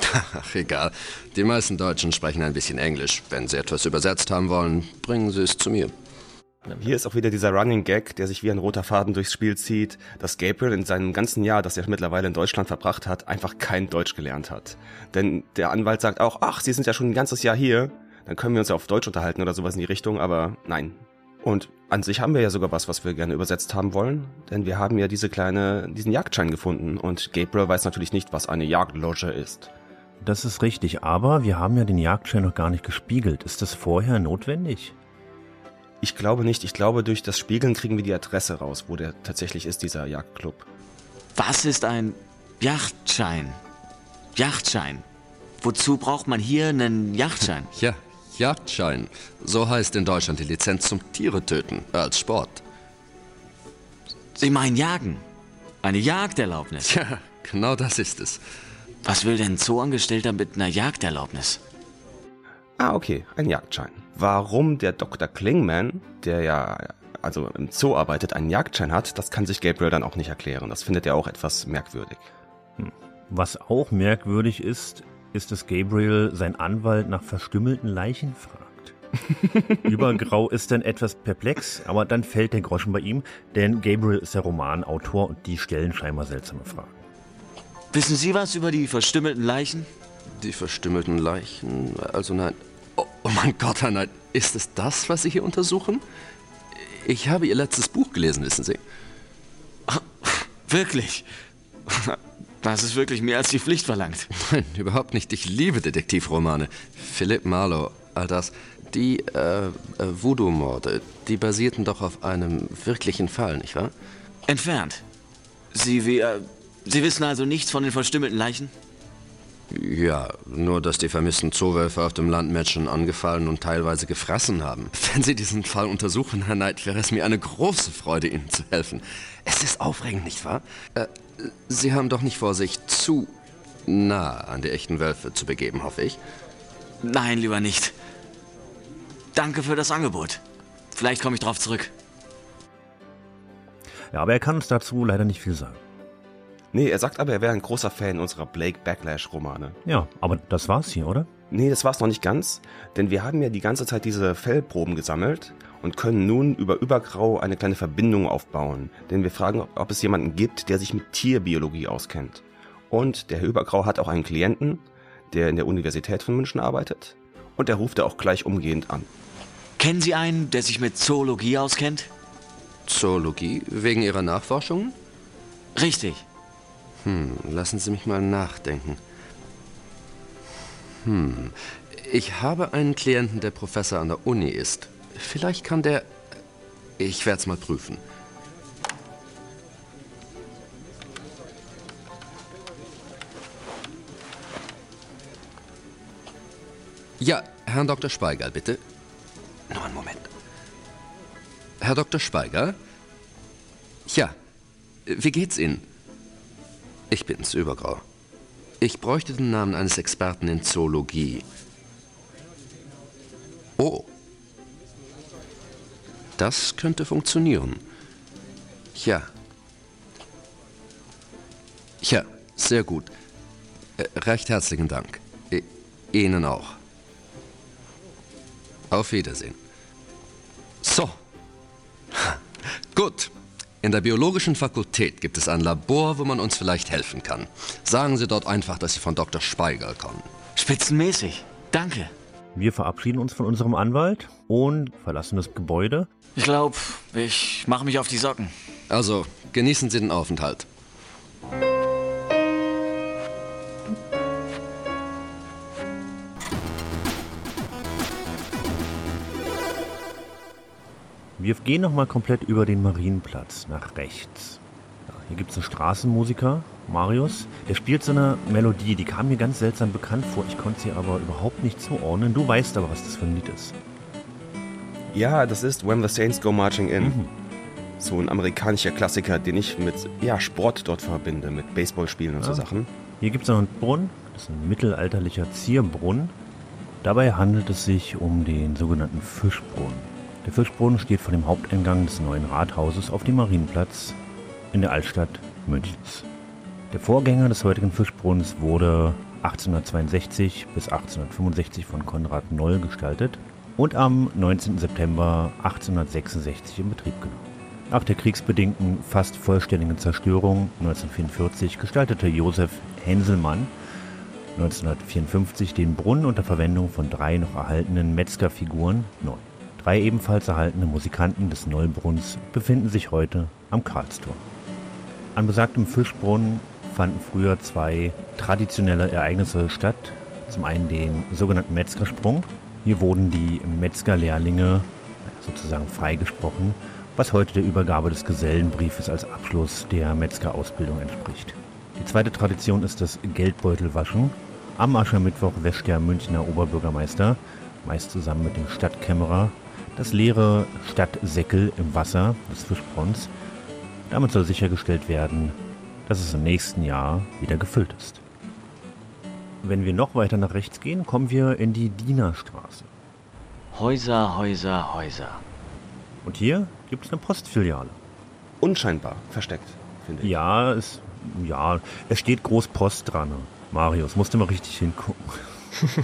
Ach, egal. Die meisten Deutschen sprechen ein bisschen Englisch. Wenn Sie etwas übersetzt haben wollen, bringen Sie es zu mir. Hier ist auch wieder dieser Running Gag, der sich wie ein roter Faden durchs Spiel zieht, dass Gabriel in seinem ganzen Jahr, das er mittlerweile in Deutschland verbracht hat, einfach kein Deutsch gelernt hat. Denn der Anwalt sagt auch, ach, Sie sind ja schon ein ganzes Jahr hier, dann können wir uns ja auf Deutsch unterhalten oder sowas in die Richtung, aber nein. Und an sich haben wir ja sogar was, was wir gerne übersetzt haben wollen, denn wir haben ja diese kleine, diesen Jagdschein gefunden und Gabriel weiß natürlich nicht, was eine Jagdloge ist. Das ist richtig, aber wir haben ja den Jagdschein noch gar nicht gespiegelt. Ist das vorher notwendig? Ich glaube nicht. Ich glaube, durch das Spiegeln kriegen wir die Adresse raus, wo der tatsächlich ist, dieser Jagdclub. Was ist ein Yachtschein? Yachtschein. Wozu braucht man hier einen Yachtschein? Ja, Jagdschein. So heißt in Deutschland die Lizenz zum Tiere töten, als Sport. Sie meinen Jagen? Eine Jagderlaubnis? Ja, genau das ist es. Was will denn ein Zooangestellter mit einer Jagderlaubnis? Ah, okay, ein Jagdschein. Warum der Dr. Klingman, der ja also im Zoo arbeitet, einen Jagdschein hat, das kann sich Gabriel dann auch nicht erklären. Das findet er auch etwas merkwürdig. Hm. Was auch merkwürdig ist, ist, dass Gabriel sein Anwalt nach verstümmelten Leichen fragt. Übergrau ist dann etwas perplex, aber dann fällt der Groschen bei ihm, denn Gabriel ist der Romanautor und die stellen scheinbar seltsame Fragen. Wissen Sie was über die verstümmelten Leichen? Die verstümmelten Leichen? Also nein. Oh, oh mein Gott, nein, ist es das, was Sie hier untersuchen? Ich habe Ihr letztes Buch gelesen, wissen Sie. Wirklich? Das ist wirklich mehr als die Pflicht verlangt. Nein, überhaupt nicht. Ich liebe Detektivromane. Philip Marlowe, all das. Die äh, äh, Voodoo-Morde, die basierten doch auf einem wirklichen Fall, nicht wahr? Entfernt. Sie, wie, äh, Sie wissen also nichts von den verstümmelten Leichen? Ja, nur dass die vermissten Zoowölfe auf dem Land Menschen angefallen und teilweise gefressen haben. Wenn Sie diesen Fall untersuchen, Herr Knight, wäre es mir eine große Freude, Ihnen zu helfen. Es ist aufregend, nicht wahr? Äh, Sie haben doch nicht vor, sich zu nah an die echten Wölfe zu begeben, hoffe ich. Nein, lieber nicht. Danke für das Angebot. Vielleicht komme ich drauf zurück. Ja, aber er kann uns dazu leider nicht viel sagen. Nee, er sagt aber, er wäre ein großer Fan unserer Blake Backlash-Romane. Ja, aber das war's hier, oder? Nee, das war's noch nicht ganz, denn wir haben ja die ganze Zeit diese Fellproben gesammelt und können nun über Übergrau eine kleine Verbindung aufbauen. Denn wir fragen, ob es jemanden gibt, der sich mit Tierbiologie auskennt. Und der Herr Übergrau hat auch einen Klienten, der in der Universität von München arbeitet. Und der ruft er auch gleich umgehend an. Kennen Sie einen, der sich mit Zoologie auskennt? Zoologie? Wegen Ihrer Nachforschungen? Richtig. Hm, lassen Sie mich mal nachdenken. Hm, ich habe einen Klienten, der Professor an der Uni ist. Vielleicht kann der... Ich werde es mal prüfen. Ja, Herrn Dr. Speigal, bitte. Nur einen Moment. Herr Dr. Speigal? Ja, wie geht's Ihnen? Ich bin's, Übergrau. Ich bräuchte den Namen eines Experten in Zoologie. Oh. Das könnte funktionieren. Ja. Ja, sehr gut. Äh, recht herzlichen Dank. Ihnen auch. Auf Wiedersehen. So. Gut. In der biologischen Fakultät gibt es ein Labor, wo man uns vielleicht helfen kann. Sagen Sie dort einfach, dass Sie von Dr. Speiger kommen. Spitzenmäßig. Danke. Wir verabschieden uns von unserem Anwalt und verlassen das Gebäude. Ich glaube, ich mache mich auf die Socken. Also, genießen Sie den Aufenthalt. Wir gehen nochmal komplett über den Marienplatz nach rechts. Ja, hier gibt es einen Straßenmusiker, Marius. Der spielt so eine Melodie, die kam mir ganz seltsam bekannt vor. Ich konnte sie aber überhaupt nicht zuordnen. Du weißt aber, was das für ein Lied ist. Ja, das ist When the Saints Go Marching In. Mhm. So ein amerikanischer Klassiker, den ich mit ja, Sport dort verbinde, mit Baseballspielen und ja. so Sachen. Hier gibt es noch einen Brunnen, das ist ein mittelalterlicher Zierbrunnen. Dabei handelt es sich um den sogenannten Fischbrunnen. Der Fischbrunnen steht vor dem Haupteingang des neuen Rathauses auf dem Marienplatz in der Altstadt Münchens. Der Vorgänger des heutigen Fischbrunnens wurde 1862 bis 1865 von Konrad Noll gestaltet und am 19. September 1866 in Betrieb genommen. Nach der kriegsbedingten fast vollständigen Zerstörung 1944 gestaltete Josef Henselmann 1954 den Brunnen unter Verwendung von drei noch erhaltenen Metzgerfiguren neu. Drei ebenfalls erhaltene Musikanten des Neubrunns befinden sich heute am Karlstor. An besagtem Fischbrunnen fanden früher zwei traditionelle Ereignisse statt. Zum einen den sogenannten Metzgersprung. Hier wurden die Metzgerlehrlinge sozusagen freigesprochen, was heute der Übergabe des Gesellenbriefes als Abschluss der Metzgerausbildung entspricht. Die zweite Tradition ist das Geldbeutelwaschen. Am Aschermittwoch wäscht der Münchner Oberbürgermeister, meist zusammen mit dem Stadtkämmerer, das leere Stadtsäckel im Wasser des Fischbronns. Damit soll sichergestellt werden, dass es im nächsten Jahr wieder gefüllt ist. Wenn wir noch weiter nach rechts gehen, kommen wir in die Dienerstraße. Häuser, Häuser, Häuser. Und hier gibt es eine Postfiliale. Unscheinbar versteckt, finde ich. Ja, es, ja, es steht groß Post dran. Marius, musste mal richtig hingucken.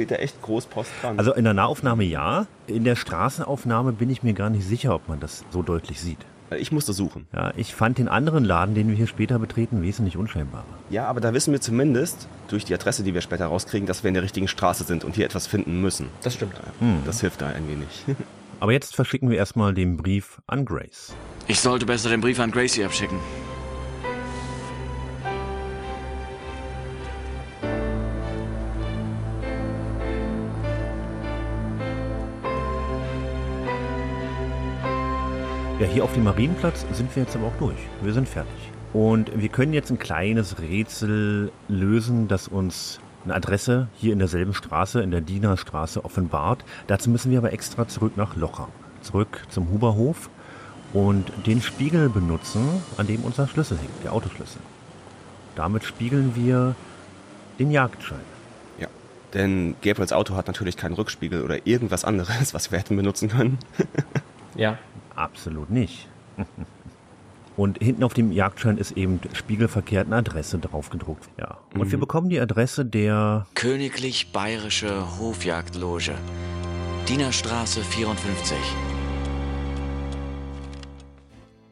Steht da echt Großpost dran? Also in der Nahaufnahme ja. In der Straßenaufnahme bin ich mir gar nicht sicher, ob man das so deutlich sieht. Ich musste suchen. Ja, ich fand den anderen Laden, den wir hier später betreten, wesentlich unscheinbarer. Ja, aber da wissen wir zumindest durch die Adresse, die wir später rauskriegen, dass wir in der richtigen Straße sind und hier etwas finden müssen. Das stimmt. Hm. Das hilft da ein wenig. aber jetzt verschicken wir erstmal den Brief an Grace. Ich sollte besser den Brief an Gracie abschicken. Ja, hier auf dem Marienplatz sind wir jetzt aber auch durch. Wir sind fertig. Und wir können jetzt ein kleines Rätsel lösen, das uns eine Adresse hier in derselben Straße, in der Dienerstraße, offenbart. Dazu müssen wir aber extra zurück nach Locham, zurück zum Huberhof und den Spiegel benutzen, an dem unser Schlüssel hängt, der Autoschlüssel. Damit spiegeln wir den Jagdschein. Ja, denn Gabriels Auto hat natürlich keinen Rückspiegel oder irgendwas anderes, was wir hätten benutzen können. ja, Absolut nicht. Und hinten auf dem Jagdschein ist eben spiegelverkehrt eine Adresse draufgedruckt. Ja. Und mhm. wir bekommen die Adresse der Königlich Bayerische Hofjagdloge. Dienerstraße 54.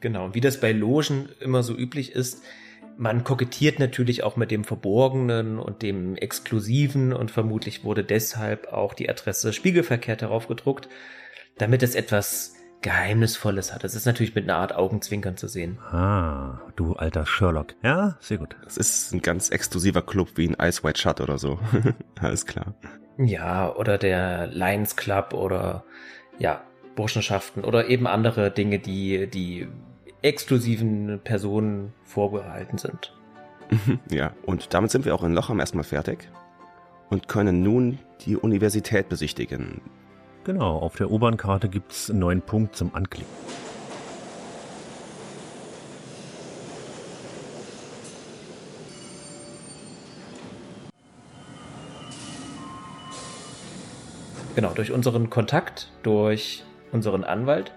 Genau, wie das bei Logen immer so üblich ist, man kokettiert natürlich auch mit dem Verborgenen und dem Exklusiven und vermutlich wurde deshalb auch die Adresse spiegelverkehrt darauf gedruckt, damit es etwas Geheimnisvolles hat. Das ist natürlich mit einer Art Augenzwinkern zu sehen. Ah, du alter Sherlock. Ja, sehr gut. Das ist ein ganz exklusiver Club wie ein Ice White Shut oder so. Alles klar. Ja, oder der Lions Club oder ja, Burschenschaften oder eben andere Dinge, die die exklusiven Personen vorbehalten sind. ja, und damit sind wir auch in Locham erstmal fertig und können nun die Universität besichtigen. Genau, auf der U-Bahn-Karte gibt es einen neuen Punkt zum Anklicken. Genau, durch unseren Kontakt, durch unseren Anwalt,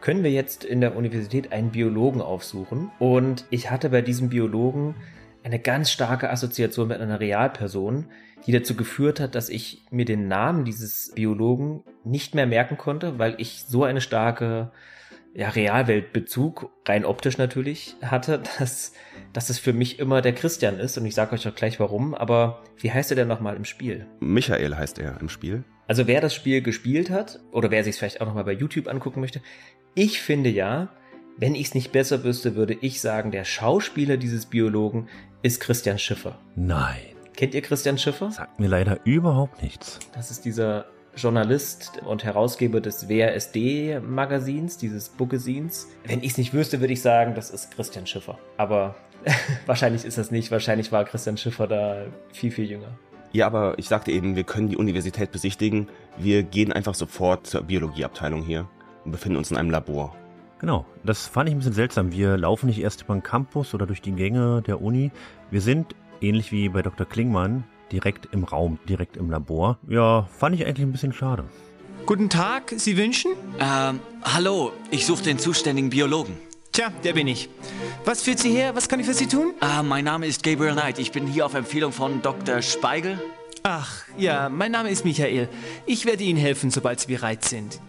können wir jetzt in der Universität einen Biologen aufsuchen. Und ich hatte bei diesem Biologen eine ganz starke Assoziation mit einer Realperson, die dazu geführt hat, dass ich mir den Namen dieses Biologen nicht mehr merken konnte, weil ich so eine starke ja, Realweltbezug, rein optisch natürlich, hatte, dass, dass es für mich immer der Christian ist. Und ich sage euch auch gleich warum. Aber wie heißt er denn nochmal im Spiel? Michael heißt er im Spiel. Also wer das Spiel gespielt hat oder wer sich vielleicht auch nochmal bei YouTube angucken möchte, ich finde ja, wenn ich es nicht besser wüsste, würde ich sagen, der Schauspieler dieses Biologen ist Christian Schiffer. Nein. Kennt ihr Christian Schiffer? Sagt mir leider überhaupt nichts. Das ist dieser Journalist und Herausgeber des WRSD-Magazins, dieses Bookazins. Wenn ich es nicht wüsste, würde ich sagen, das ist Christian Schiffer. Aber wahrscheinlich ist das nicht. Wahrscheinlich war Christian Schiffer da viel, viel jünger. Ja, aber ich sagte eben, wir können die Universität besichtigen. Wir gehen einfach sofort zur Biologieabteilung hier und befinden uns in einem Labor. Genau, das fand ich ein bisschen seltsam. Wir laufen nicht erst über den Campus oder durch die Gänge der Uni. Wir sind, ähnlich wie bei Dr. Klingmann, direkt im Raum, direkt im Labor. Ja, fand ich eigentlich ein bisschen schade. Guten Tag, Sie wünschen? Ähm, hallo, ich suche den zuständigen Biologen. Tja, der bin ich. Was führt Sie her? Was kann ich für Sie tun? Äh, mein Name ist Gabriel Knight. Ich bin hier auf Empfehlung von Dr. Speigel. Ach, ja, mein Name ist Michael. Ich werde Ihnen helfen, sobald Sie bereit sind.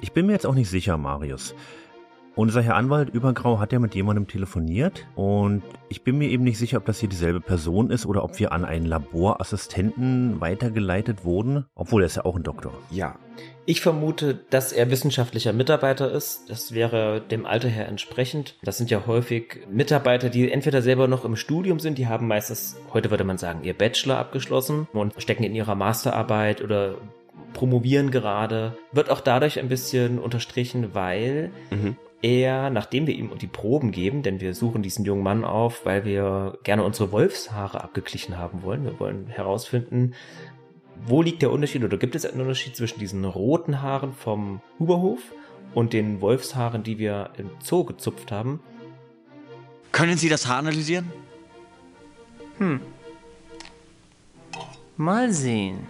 Ich bin mir jetzt auch nicht sicher, Marius. Unser Herr Anwalt Übergrau hat ja mit jemandem telefoniert und ich bin mir eben nicht sicher, ob das hier dieselbe Person ist oder ob wir an einen Laborassistenten weitergeleitet wurden, obwohl er ist ja auch ein Doktor. Ja. Ich vermute, dass er wissenschaftlicher Mitarbeiter ist. Das wäre dem Alter her entsprechend. Das sind ja häufig Mitarbeiter, die entweder selber noch im Studium sind, die haben meistens, heute würde man sagen, ihr Bachelor abgeschlossen und stecken in ihrer Masterarbeit oder promovieren gerade. Wird auch dadurch ein bisschen unterstrichen, weil Mhm. Er, nachdem wir ihm die Proben geben, denn wir suchen diesen jungen Mann auf, weil wir gerne unsere Wolfshaare abgeglichen haben wollen. Wir wollen herausfinden, wo liegt der Unterschied oder gibt es einen Unterschied zwischen diesen roten Haaren vom Huberhof und den Wolfshaaren, die wir im Zoo gezupft haben. Können Sie das Haar analysieren? Hm. Mal sehen.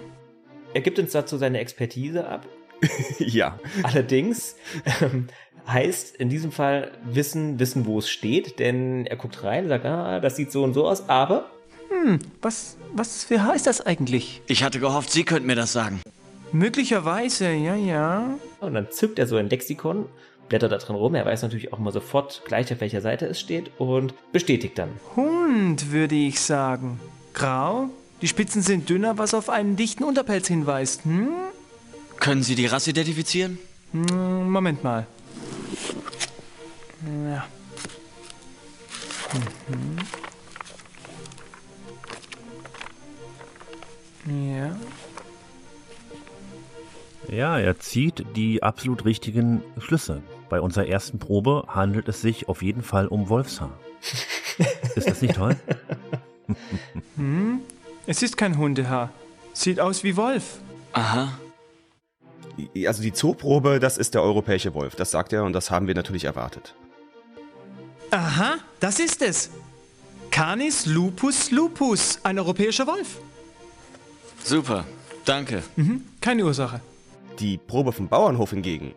Er gibt uns dazu seine Expertise ab. ja. Allerdings ähm, heißt in diesem Fall wissen, wissen, wo es steht, denn er guckt rein, sagt, ah, das sieht so und so aus, aber Hm, was, was für Haar ist das eigentlich? Ich hatte gehofft, Sie könnten mir das sagen. Möglicherweise, ja, ja. Und dann zückt er so ein Lexikon, blättert da drin rum. Er weiß natürlich auch mal sofort gleich, auf welcher Seite es steht und bestätigt dann. Hund, würde ich sagen. Grau, die Spitzen sind dünner, was auf einen dichten Unterpelz hinweist. Hm? Können Sie die Rasse identifizieren? Hm, Moment mal. Ja. Mhm. Ja. Ja, er zieht die absolut richtigen Schlüsse. Bei unserer ersten Probe handelt es sich auf jeden Fall um Wolfshaar. Ist das nicht toll? Hm? Es ist kein Hundehaar. Sieht aus wie Wolf. Aha. Also die Zooprobe, das ist der europäische Wolf. Das sagt er und das haben wir natürlich erwartet. Aha, das ist es. Canis lupus lupus, ein europäischer Wolf. Super, danke. Mhm, keine Ursache. Die Probe vom Bauernhof hingegen,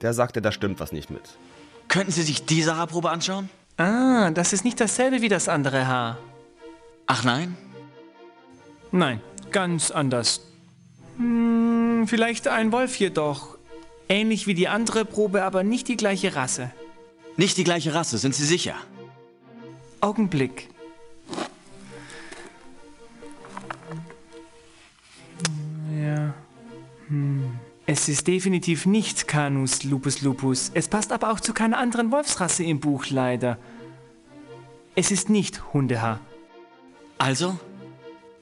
der sagte, da stimmt was nicht mit. Könnten Sie sich diese Haarprobe anschauen? Ah, das ist nicht dasselbe wie das andere Haar. Ach nein? Nein, ganz anders. Hm, vielleicht ein Wolf jedoch. Ähnlich wie die andere Probe, aber nicht die gleiche Rasse. Nicht die gleiche Rasse, sind Sie sicher? Augenblick. Ja. Hm. Es ist definitiv nicht Canus lupus lupus. Es passt aber auch zu keiner anderen Wolfsrasse im Buch leider. Es ist nicht Hundehaar. Also?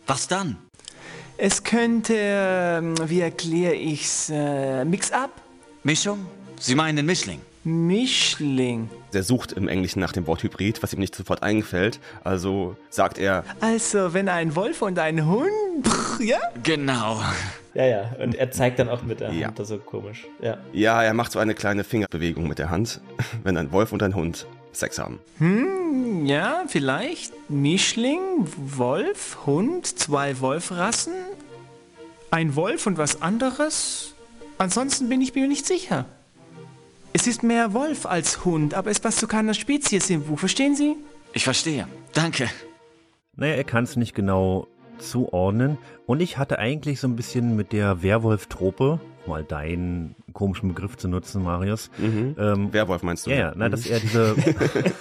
Was dann? Es könnte, ähm, wie erkläre ich's, äh, Mix-up? Mischung? Sie meinen den Mischling? Mischling. Der sucht im Englischen nach dem Wort Hybrid, was ihm nicht sofort eingefällt. Also sagt er, Also, wenn ein Wolf und ein Hund, pff, ja? Genau. Ja, ja. Und er zeigt dann auch mit der Ja. Hand, das ist so komisch. Ja. ja, er macht so eine kleine Fingerbewegung mit der Hand, wenn ein Wolf und ein Hund Sex haben. Hm, ja, vielleicht. Mischling, Wolf, Hund, zwei Wolfrassen, ein Wolf und was anderes. Ansonsten bin ich mir nicht sicher. Es ist mehr Wolf als Hund, aber es passt zu keiner Spezies im Buch, verstehen Sie? Ich verstehe. Danke. Naja, er kann es nicht genau zuordnen. Und ich hatte eigentlich so ein bisschen mit der Werwolf-Trope mal deinen komischen Begriff zu nutzen, Marius. Mhm. Ähm, Werwolf meinst du? Ja, ja, na, mhm. dass er diese,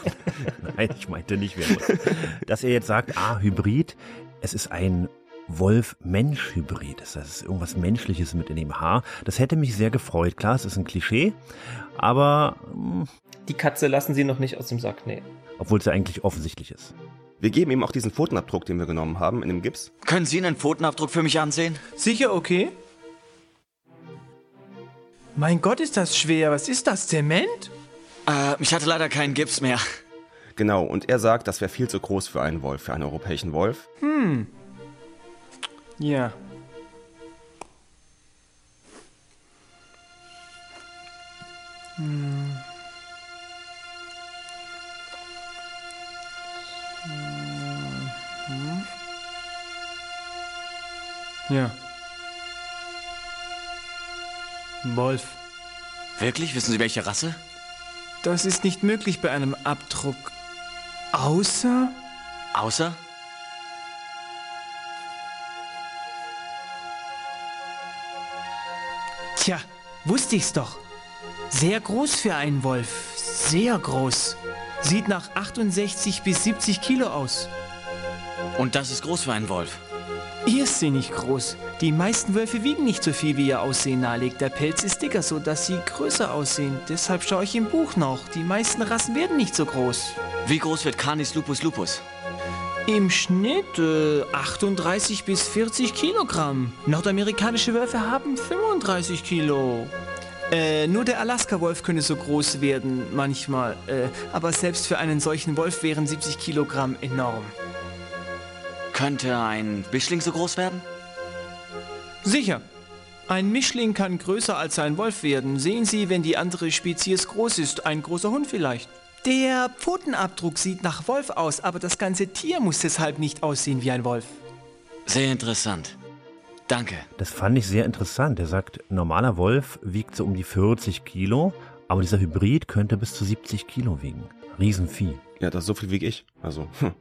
nein, ich meinte nicht Werwolf, dass er jetzt sagt, ah, Hybrid, es ist ein Wolf-Mensch-Hybrid. Das heißt, irgendwas Menschliches mit in dem Haar. Das hätte mich sehr gefreut. Klar, es ist ein Klischee, aber... Mh, die Katze lassen sie noch nicht aus dem Sack, nee. Obwohl es ja eigentlich offensichtlich ist. Wir geben ihm auch diesen Pfotenabdruck, den wir genommen haben, in dem Gips. Können Sie einen Pfotenabdruck für mich ansehen? Sicher, okay. Mein Gott, ist das schwer. Was ist das, Zement? Äh, ich hatte leider keinen Gips mehr. Genau, und er sagt, das wäre viel zu groß für einen Wolf, für einen europäischen Wolf. Hm. Ja. Hm. Ja. Wolf. Wirklich? Wissen Sie welche Rasse? Das ist nicht möglich bei einem Abdruck. Außer? Außer? Tja, wusste ich's doch. Sehr groß für einen Wolf. Sehr groß. Sieht nach 68 bis 70 Kilo aus. Und das ist groß für einen Wolf. Irrsinnig groß. Die meisten Wölfe wiegen nicht so viel, wie ihr Aussehen nahelegt. Der Pelz ist dicker, so dass sie größer aussehen. Deshalb schaue ich im Buch noch. Die meisten Rassen werden nicht so groß. Wie groß wird Canis lupus lupus? Im Schnitt äh, 38 bis 40 Kilogramm. Nordamerikanische Wölfe haben 35 Kilo. Äh, nur der Alaska-Wolf könne so groß werden, manchmal. Äh, aber selbst für einen solchen Wolf wären 70 Kilogramm enorm. Könnte ein Mischling so groß werden? Sicher. Ein Mischling kann größer als ein Wolf werden. Sehen Sie, wenn die andere Spezies groß ist, ein großer Hund vielleicht. Der Pfotenabdruck sieht nach Wolf aus, aber das ganze Tier muss deshalb nicht aussehen wie ein Wolf. Sehr interessant. Danke. Das fand ich sehr interessant. Er sagt, normaler Wolf wiegt so um die 40 Kilo, aber dieser Hybrid könnte bis zu 70 Kilo wiegen. Riesenvieh. Ja, das ist so viel wie ich. Also, hm.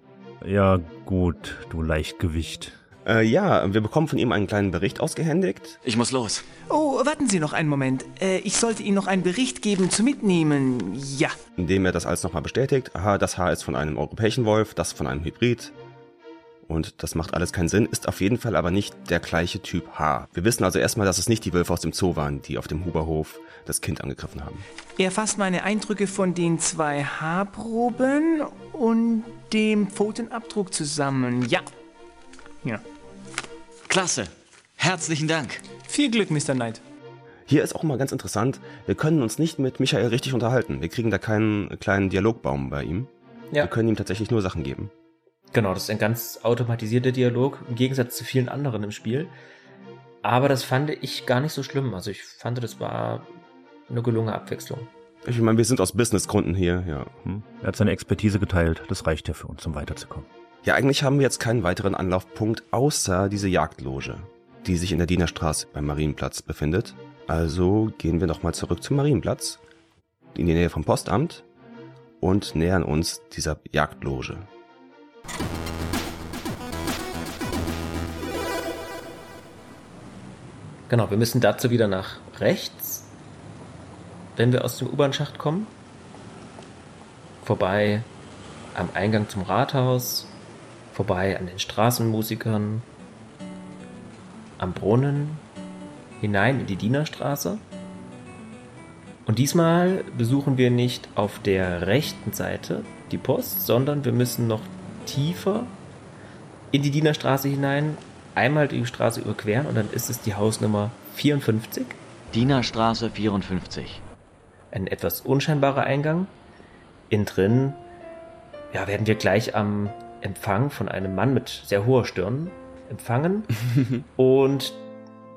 Ja, gut, du Leichtgewicht. Äh, ja, wir bekommen von ihm einen kleinen Bericht ausgehändigt. Ich muss los. Oh, warten Sie noch einen Moment. Äh, ich sollte Ihnen noch einen Bericht geben zu mitnehmen. Ja. Indem er das alles nochmal bestätigt. Aha, das Haar ist von einem europäischen Wolf, das von einem Hybrid. Und das macht alles keinen Sinn, ist auf jeden Fall aber nicht der gleiche Typ Haar. Wir wissen also erstmal, dass es nicht die Wölfe aus dem Zoo waren, die auf dem Huberhof das Kind angegriffen haben. Er fasst meine Eindrücke von den zwei Haarproben und dem Pfotenabdruck zusammen. Ja. Ja. Klasse. Herzlichen Dank. Viel Glück, Mr. Knight. Hier ist auch mal ganz interessant, wir können uns nicht mit Michael richtig unterhalten. Wir kriegen da keinen kleinen Dialogbaum bei ihm. Ja. Wir können ihm tatsächlich nur Sachen geben. Genau, das ist ein ganz automatisierter Dialog, im Gegensatz zu vielen anderen im Spiel. Aber das fand ich gar nicht so schlimm. Also ich fand, das war eine gelungene Abwechslung. Ich meine, wir sind aus Businessgründen hier, ja. Hm. Er hat seine Expertise geteilt. Das reicht ja für uns, um weiterzukommen. Ja, eigentlich haben wir jetzt keinen weiteren Anlaufpunkt außer diese Jagdloge, die sich in der Dienerstraße beim Marienplatz befindet. Also gehen wir nochmal zurück zum Marienplatz, in die Nähe vom Postamt und nähern uns dieser Jagdloge. Genau, wir müssen dazu wieder nach rechts, wenn wir aus dem U-Bahn-Schacht kommen. Vorbei am Eingang zum Rathaus, vorbei an den Straßenmusikern, am Brunnen, hinein in die Dienerstraße. Und diesmal besuchen wir nicht auf der rechten Seite die Post, sondern wir müssen noch tiefer in die Dienerstraße hinein, einmal die Straße überqueren und dann ist es die Hausnummer 54. Dienerstraße 54. Ein etwas unscheinbarer Eingang. Innen drin ja, werden wir gleich am Empfang von einem Mann mit sehr hoher Stirn empfangen. und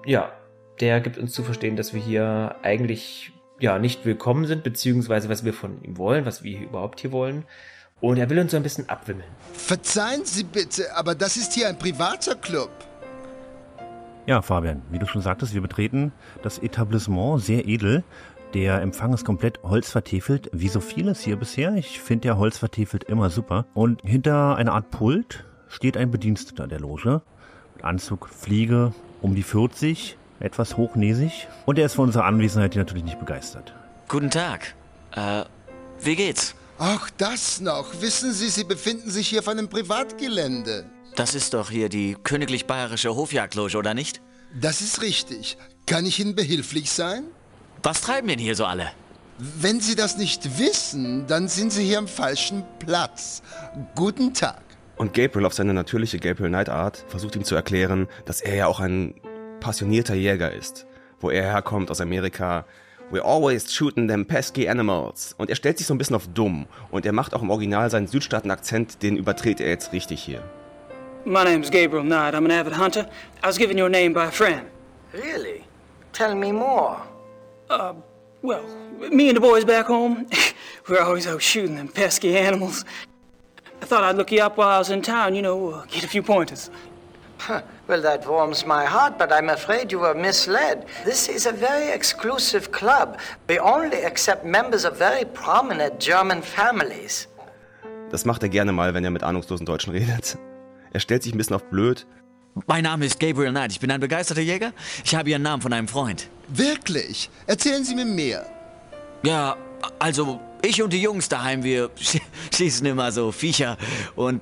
ja, der gibt uns zu verstehen, dass wir hier eigentlich ja nicht willkommen sind, beziehungsweise was wir von ihm wollen, was wir überhaupt hier wollen. Und er will uns so ein bisschen abwimmeln. Verzeihen Sie bitte, aber das ist hier ein privater Club. Ja, Fabian, wie du schon sagtest, wir betreten das Etablissement sehr edel. Der Empfang ist komplett holzvertefelt, wie so vieles hier bisher. Ich finde ja holzvertefelt immer super. Und hinter einer Art Pult steht ein Bediensteter der Loge. Mit Anzug, Fliege, um die 40. etwas hochnäsig. Und er ist von unserer Anwesenheit hier natürlich nicht begeistert. Guten Tag. Äh, wie geht's? Ach, das noch. Wissen Sie, Sie befinden sich hier auf einem Privatgelände. Das ist doch hier die königlich bayerische Hofjagdloge, oder nicht? Das ist richtig. Kann ich Ihnen behilflich sein? Was treiben denn hier so alle? Wenn Sie das nicht wissen, dann sind Sie hier am falschen Platz. Guten Tag. Und Gabriel auf seine natürliche Gabriel Knight Art versucht ihm zu erklären, dass er ja auch ein passionierter Jäger ist. Wo er herkommt aus Amerika. We're always shooting them pesky animals. Und er stellt sich so ein bisschen auf dumm. Und er macht auch im Original seinen Südstaaten-Akzent, den überträgt er jetzt richtig hier. My name's Gabriel Knight. I'm an avid hunter. I was given your name by a friend. Really? Tell me more. Uh, well, me and the boys back home, we're always out shooting them pesky animals. I thought I'd look you up while I was in town, you know, uh, get a few pointers. Well, that warms my heart, but I'm afraid you were misled. This is a very exclusive club. We only accept members of very prominent German families. Das macht er gerne mal, wenn er mit ahnungslosen Deutschen redet. Er stellt sich ein bisschen auf blöd. Mein Name ist Gabriel Knight. Ich bin ein begeisterter Jäger. Ich habe Ihren Namen von einem Freund. Wirklich? Erzählen Sie mir mehr. Ja, also ich und die Jungs daheim, wir sch- schießen immer so Viecher. Und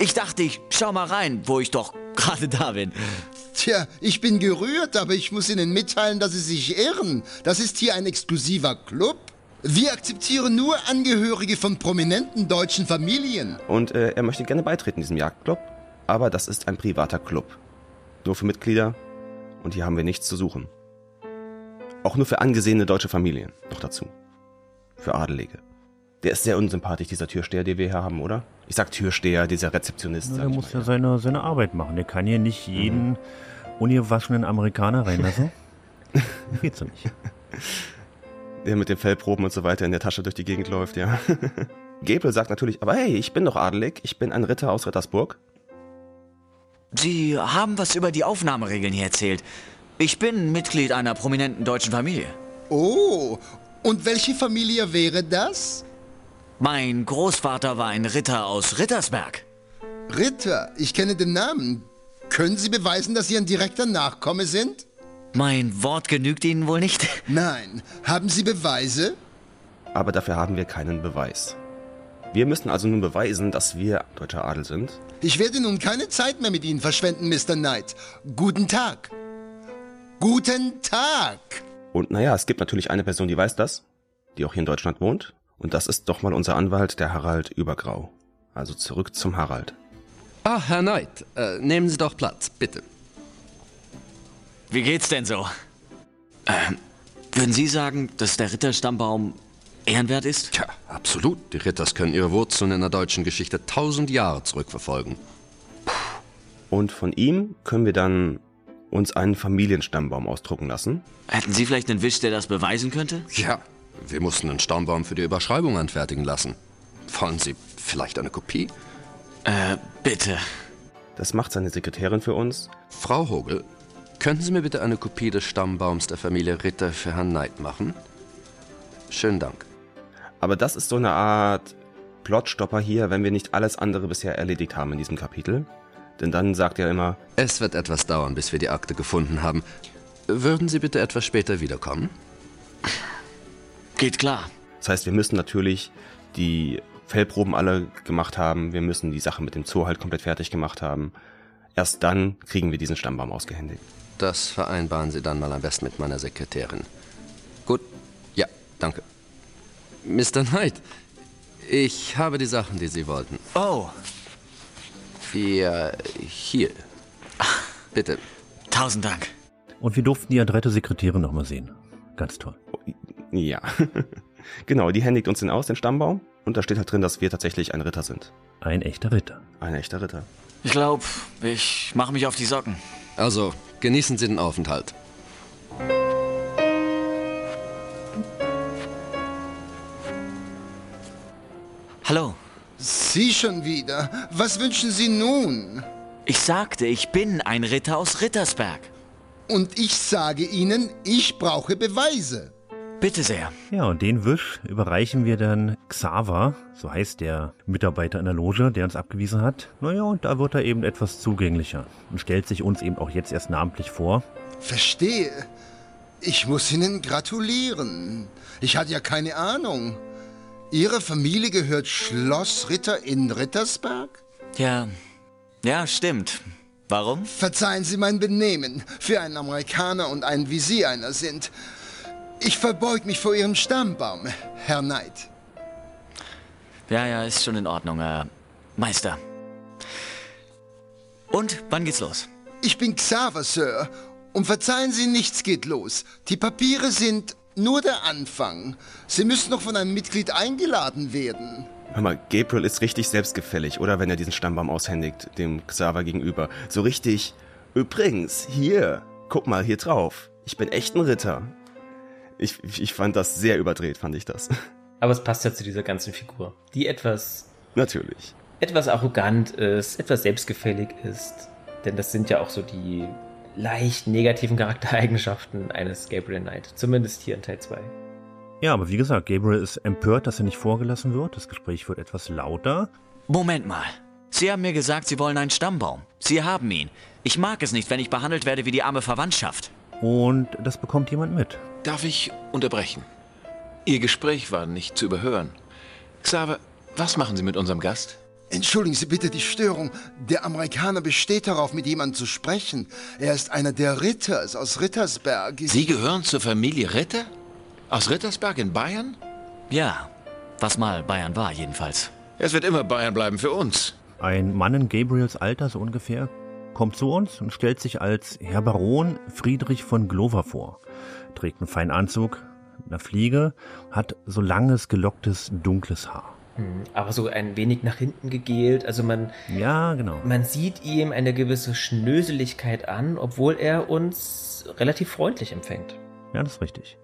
ich dachte, ich schau mal rein, wo ich doch gerade da bin. Tja, ich bin gerührt, aber ich muss Ihnen mitteilen, dass Sie sich irren. Das ist hier ein exklusiver Club. Wir akzeptieren nur Angehörige von prominenten deutschen Familien. Und äh, er möchte gerne beitreten diesem Jagdclub. Aber das ist ein privater Club. Nur für Mitglieder. Und hier haben wir nichts zu suchen. Auch nur für angesehene deutsche Familien. Noch dazu. Für Adelige. Der ist sehr unsympathisch, dieser Türsteher, den wir hier haben, oder? Ich sag Türsteher, dieser Rezeptionist. Na, der muss mal. ja seine, seine Arbeit machen. Der kann hier nicht jeden ungewaschenen Amerikaner reinlassen. Geht so nicht. Der mit den Fellproben und so weiter in der Tasche durch die Gegend läuft, ja. Gabriel sagt natürlich, aber hey, ich bin doch adelig, ich bin ein Ritter aus Rittersburg. Sie haben was über die Aufnahmeregeln hier erzählt. Ich bin Mitglied einer prominenten deutschen Familie. Oh, und welche Familie wäre das? Mein Großvater war ein Ritter aus Rittersberg. Ritter, ich kenne den Namen. Können Sie beweisen, dass Sie ein direkter Nachkomme sind? Mein Wort genügt Ihnen wohl nicht? Nein. Haben Sie Beweise? Aber dafür haben wir keinen Beweis. Wir müssen also nun beweisen, dass wir deutscher Adel sind. Ich werde nun keine Zeit mehr mit Ihnen verschwenden, Mr. Knight. Guten Tag. Guten Tag. Und naja, es gibt natürlich eine Person, die weiß das, die auch hier in Deutschland wohnt. Und das ist doch mal unser Anwalt, der Harald Übergrau. Also zurück zum Harald. Ah, Herr Knight, äh, nehmen Sie doch Platz, bitte. Wie geht's denn so? Ähm, würden Sie sagen, dass der Ritterstammbaum ehrenwert ist? Tja, absolut. Die Ritters können ihre Wurzeln in der deutschen Geschichte tausend Jahre zurückverfolgen. Und von ihm können wir dann uns einen Familienstammbaum ausdrucken lassen. Hätten Sie vielleicht einen Wisch, der das beweisen könnte? Ja, wir mussten einen Stammbaum für die Überschreibung anfertigen lassen. Wollen Sie vielleicht eine Kopie? Äh, bitte. Das macht seine Sekretärin für uns. Frau Hogel, könnten Sie mir bitte eine Kopie des Stammbaums der Familie Ritter für Herrn Knight machen? Schönen Dank. Aber das ist so eine Art Plotstopper hier, wenn wir nicht alles andere bisher erledigt haben in diesem Kapitel. Denn dann sagt er immer, Es wird etwas dauern, bis wir die Akte gefunden haben. Würden Sie bitte etwas später wiederkommen? Geht klar. Das heißt, wir müssen natürlich die Fellproben alle gemacht haben. Wir müssen die Sache mit dem Zoo halt komplett fertig gemacht haben. Erst dann kriegen wir diesen Stammbaum ausgehändigt. Das vereinbaren Sie dann mal am besten mit meiner Sekretärin. Gut, ja, danke. Mr. Knight, ich habe die Sachen, die Sie wollten. Oh. Ja, hier. Bitte. Tausend Dank. Und wir durften die adrette Sekretärin noch mal sehen. Ganz toll. Ja. genau, die händigt uns den aus, den Stammbaum. Und da steht halt drin, dass wir tatsächlich ein Ritter sind. Ein echter Ritter. Ein echter Ritter. Ich glaube, ich mache mich auf die Socken. Also, genießen Sie den Aufenthalt. Hallo. Sie schon wieder. Was wünschen Sie nun? Ich sagte, ich bin ein Ritter aus Rittersberg. Und ich sage Ihnen, ich brauche Beweise. Bitte sehr. Ja, und den Wisch überreichen wir dann Xaver, so heißt der Mitarbeiter in der Loge, der uns abgewiesen hat. Naja, und da wird er eben etwas zugänglicher und stellt sich uns eben auch jetzt erst namentlich vor. Verstehe. Ich muss Ihnen gratulieren. Ich hatte ja keine Ahnung. Ihre Familie gehört Schloss Ritter in Rittersberg? Ja, ja, stimmt. Warum? Verzeihen Sie mein Benehmen. Für einen Amerikaner und einen wie Sie einer sind. Ich verbeug mich vor Ihrem Stammbaum, Herr Knight. Ja, ja, ist schon in Ordnung, äh, Meister. Und, wann geht's los? Ich bin Xaver, Sir. Und verzeihen Sie, nichts geht los. Die Papiere sind nur der Anfang. Sie müssen noch von einem Mitglied eingeladen werden. Hör mal, Gabriel ist richtig selbstgefällig, oder wenn er diesen Stammbaum aushändigt, dem Xaver gegenüber. So richtig. Übrigens, hier, guck mal hier drauf. Ich bin echt ein Ritter. Ich, ich fand das sehr überdreht, fand ich das. Aber es passt ja zu dieser ganzen Figur, die etwas. Natürlich. Etwas arrogant ist, etwas selbstgefällig ist. Denn das sind ja auch so die leicht negativen Charaktereigenschaften eines Gabriel Knight. Zumindest hier in Teil 2. Ja, aber wie gesagt, Gabriel ist empört, dass er nicht vorgelassen wird. Das Gespräch wird etwas lauter. Moment mal. Sie haben mir gesagt, Sie wollen einen Stammbaum. Sie haben ihn. Ich mag es nicht, wenn ich behandelt werde wie die arme Verwandtschaft. Und das bekommt jemand mit. Darf ich unterbrechen? Ihr Gespräch war nicht zu überhören. Xaver, was machen Sie mit unserem Gast? Entschuldigen Sie bitte die Störung. Der Amerikaner besteht darauf, mit jemandem zu sprechen. Er ist einer der Ritters aus Rittersberg. Sie gehören zur Familie Ritter? Aus Rittersberg in Bayern? Ja, was mal Bayern war jedenfalls. Es wird immer Bayern bleiben für uns. Ein Mann in Gabriels Alter, so ungefähr, kommt zu uns und stellt sich als Herr Baron Friedrich von Glover vor. Trägt einen feinen Anzug, eine Fliege, hat so langes, gelocktes, dunkles Haar. Hm, aber so ein wenig nach hinten gegelt. Also man. Ja, genau. Man sieht ihm eine gewisse Schnöseligkeit an, obwohl er uns relativ freundlich empfängt. Ja, das ist richtig.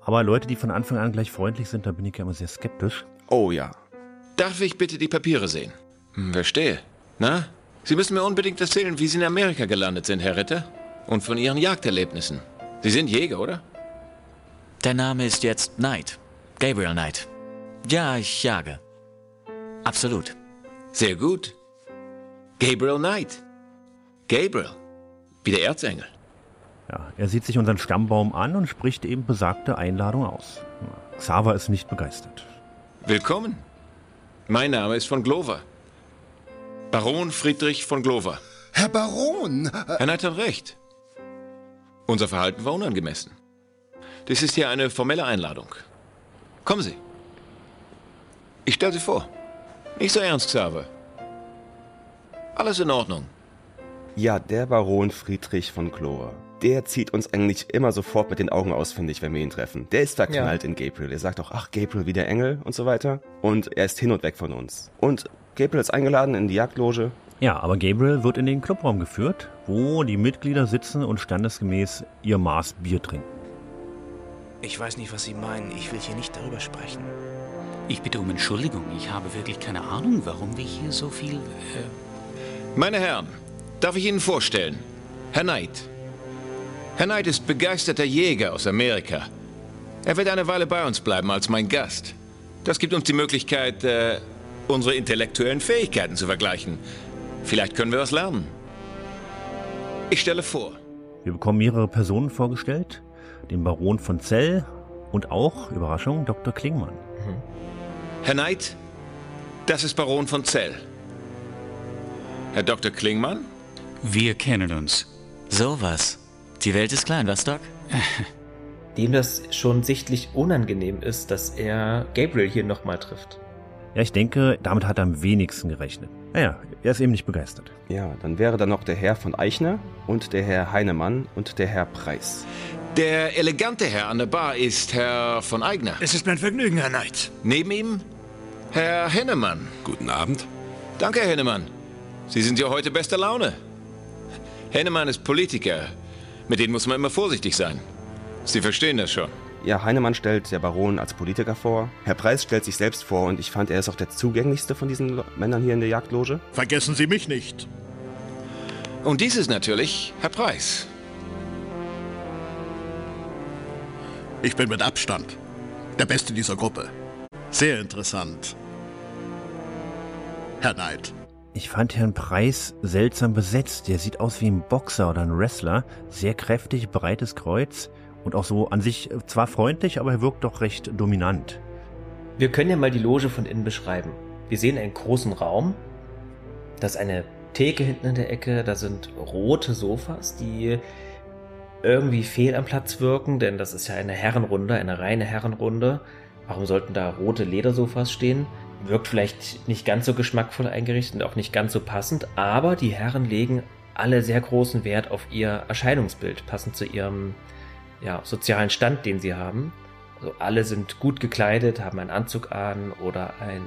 Aber Leute, die von Anfang an gleich freundlich sind, da bin ich ja immer sehr skeptisch. Oh ja. Darf ich bitte die Papiere sehen? Hm, verstehe. Na? Sie müssen mir unbedingt erzählen, wie Sie in Amerika gelandet sind, Herr Ritter. Und von Ihren Jagderlebnissen. Sie sind Jäger, oder? Der Name ist jetzt Knight. Gabriel Knight. Ja, ich jage. Absolut. Sehr gut. Gabriel Knight. Gabriel. Wie der Erzengel. Ja, er sieht sich unseren Stammbaum an und spricht eben besagte Einladung aus. Xaver ist nicht begeistert. Willkommen. Mein Name ist von Glover. Baron Friedrich von Glover. Herr Baron! Herr Knight hat recht. Unser Verhalten war unangemessen. Das ist hier eine formelle Einladung. Kommen Sie. Ich stelle Sie vor. Nicht so ernst, Xaver. Alles in Ordnung. Ja, der Baron Friedrich von Clover. Der zieht uns eigentlich immer sofort mit den Augen aus, finde ich, wenn wir ihn treffen. Der ist verknallt ja. in Gabriel. Er sagt auch, ach, Gabriel wie der Engel und so weiter. Und er ist hin und weg von uns. Und Gabriel ist eingeladen in die Jagdloge. Ja, aber Gabriel wird in den Clubraum geführt, wo die Mitglieder sitzen und standesgemäß ihr Maß Bier trinken. Ich weiß nicht, was Sie meinen. Ich will hier nicht darüber sprechen. Ich bitte um Entschuldigung. Ich habe wirklich keine Ahnung, warum wir hier so viel. Äh Meine Herren, darf ich Ihnen vorstellen? Herr Knight. Herr Knight ist begeisterter Jäger aus Amerika. Er wird eine Weile bei uns bleiben als mein Gast. Das gibt uns die Möglichkeit, äh, unsere intellektuellen Fähigkeiten zu vergleichen. Vielleicht können wir was lernen. Ich stelle vor. Wir bekommen mehrere Personen vorgestellt. Den Baron von Zell und auch, Überraschung, Dr. Klingmann. Mhm. Herr Knight, das ist Baron von Zell. Herr Dr. Klingmann? Wir kennen uns. Sowas. Die Welt ist klein, was, Doc? Dem das schon sichtlich unangenehm ist, dass er Gabriel hier nochmal trifft. Ja, ich denke, damit hat er am wenigsten gerechnet. Naja, er ist eben nicht begeistert. Ja, dann wäre da noch der Herr von Eichner und der Herr Heinemann und der Herr Preis. Der elegante Herr an der Bar ist Herr von Eigner. Es ist mein Vergnügen, Herr Knight. Neben ihm Herr Hennemann. Guten Abend. Danke, Herr Hennemann. Sie sind ja heute bester Laune. Hennemann ist Politiker. Mit denen muss man immer vorsichtig sein. Sie verstehen das schon. Ja, Heinemann stellt der Baron als Politiker vor. Herr Preis stellt sich selbst vor und ich fand, er ist auch der zugänglichste von diesen Männern hier in der Jagdloge. Vergessen Sie mich nicht. Und dies ist natürlich Herr Preis. Ich bin mit Abstand der Beste dieser Gruppe. Sehr interessant. Herr Knight. Ich fand Herrn Preis seltsam besetzt. Der sieht aus wie ein Boxer oder ein Wrestler. Sehr kräftig, breites Kreuz und auch so an sich zwar freundlich, aber er wirkt doch recht dominant. Wir können ja mal die Loge von innen beschreiben. Wir sehen einen großen Raum. Da ist eine Theke hinten in der Ecke. Da sind rote Sofas, die irgendwie fehl am Platz wirken, denn das ist ja eine Herrenrunde, eine reine Herrenrunde. Warum sollten da rote Ledersofas stehen? Wirkt vielleicht nicht ganz so geschmackvoll eingerichtet und auch nicht ganz so passend, aber die Herren legen alle sehr großen Wert auf ihr Erscheinungsbild, passend zu ihrem ja, sozialen Stand, den sie haben. Also alle sind gut gekleidet, haben einen Anzug an oder ein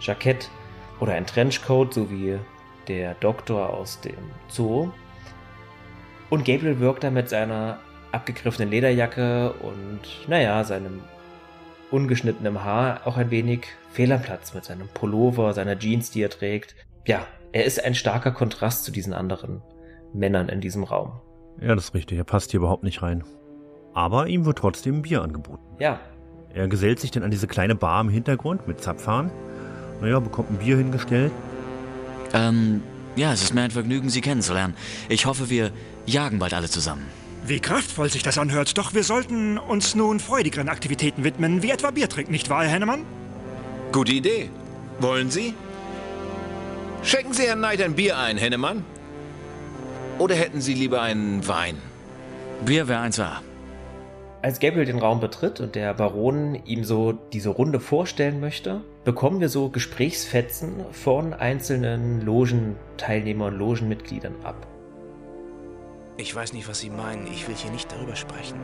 Jackett oder ein Trenchcoat, so wie der Doktor aus dem Zoo. Und Gabriel wirkt da mit seiner abgegriffenen Lederjacke und, naja, seinem ungeschnittenen Haar auch ein wenig fehl am Platz mit seinem Pullover, seiner Jeans, die er trägt. Ja, er ist ein starker Kontrast zu diesen anderen Männern in diesem Raum. Ja, das ist richtig. Er passt hier überhaupt nicht rein. Aber ihm wird trotzdem ein Bier angeboten. Ja. Er gesellt sich dann an diese kleine Bar im Hintergrund mit Zapfhahn. Naja, bekommt ein Bier hingestellt. Ähm, ja, es ist mir ein Vergnügen, Sie kennenzulernen. Ich hoffe, wir jagen bald alle zusammen. Wie kraftvoll sich das anhört. Doch wir sollten uns nun freudigeren Aktivitäten widmen, wie etwa Bier trinken, nicht wahr, Herr Hennemann? Gute Idee. Wollen Sie? Schenken Sie Herrn Knight ein Bier ein, Hennemann? Oder hätten Sie lieber einen Wein? Bier wäre eins A. Als Gabriel den Raum betritt und der Baron ihm so diese Runde vorstellen möchte, bekommen wir so Gesprächsfetzen von einzelnen Logenteilnehmern und Logenmitgliedern ab. Ich weiß nicht, was Sie meinen. Ich will hier nicht darüber sprechen.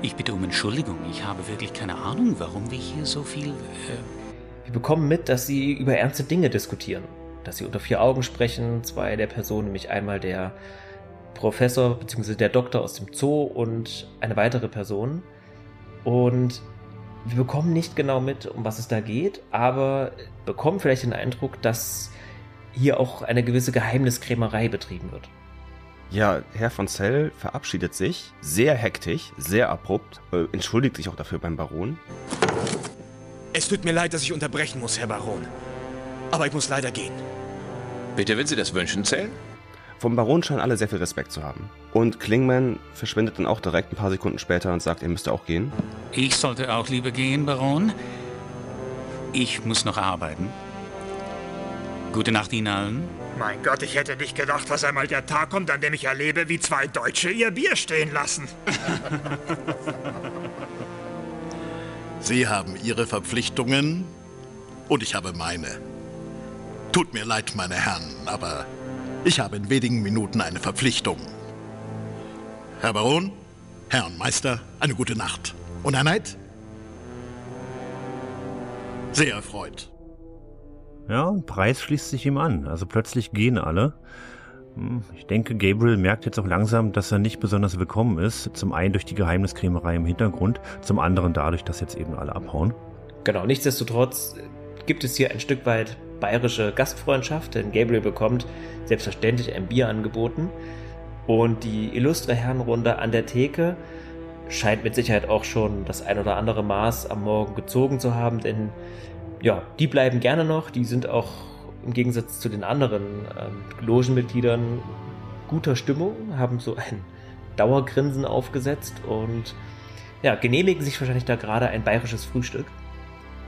Ich bitte um Entschuldigung. Ich habe wirklich keine Ahnung, warum wir hier so viel. Äh wir bekommen mit, dass sie über ernste Dinge diskutieren. Dass sie unter vier Augen sprechen. Zwei der Personen, nämlich einmal der Professor bzw. der Doktor aus dem Zoo und eine weitere Person. Und wir bekommen nicht genau mit, um was es da geht, aber bekommen vielleicht den Eindruck, dass hier auch eine gewisse Geheimniskrämerei betrieben wird. Ja, Herr von Zell verabschiedet sich, sehr hektisch, sehr abrupt, äh, entschuldigt sich auch dafür beim Baron. Es tut mir leid, dass ich unterbrechen muss, Herr Baron. Aber ich muss leider gehen. Bitte, wenn Sie das wünschen, Zell? Vom Baron scheinen alle sehr viel Respekt zu haben. Und Klingman verschwindet dann auch direkt ein paar Sekunden später und sagt, er müsste auch gehen. Ich sollte auch lieber gehen, Baron. Ich muss noch arbeiten. Gute Nacht Ihnen allen. Mein Gott, ich hätte nicht gedacht, dass einmal der Tag kommt, an dem ich erlebe, wie zwei Deutsche ihr Bier stehen lassen. Sie haben Ihre Verpflichtungen und ich habe meine. Tut mir leid, meine Herren, aber ich habe in wenigen Minuten eine Verpflichtung. Herr Baron, Herr Meister, eine gute Nacht. Und Herr Knight? Sehr erfreut. Ja, und Preis schließt sich ihm an. Also plötzlich gehen alle. Hm, ich denke, Gabriel merkt jetzt auch langsam, dass er nicht besonders willkommen ist. Zum einen durch die Geheimniskrämerei im Hintergrund, zum anderen dadurch, dass jetzt eben alle abhauen. Genau, nichtsdestotrotz gibt es hier ein Stück weit bayerische Gastfreundschaft, denn Gabriel bekommt selbstverständlich ein Bier angeboten. Und die illustre Herrenrunde an der Theke scheint mit Sicherheit auch schon das ein oder andere Maß am Morgen gezogen zu haben, denn ja, die bleiben gerne noch. Die sind auch im Gegensatz zu den anderen ähm, Logenmitgliedern guter Stimmung, haben so ein Dauergrinsen aufgesetzt und ja, genehmigen sich wahrscheinlich da gerade ein bayerisches Frühstück.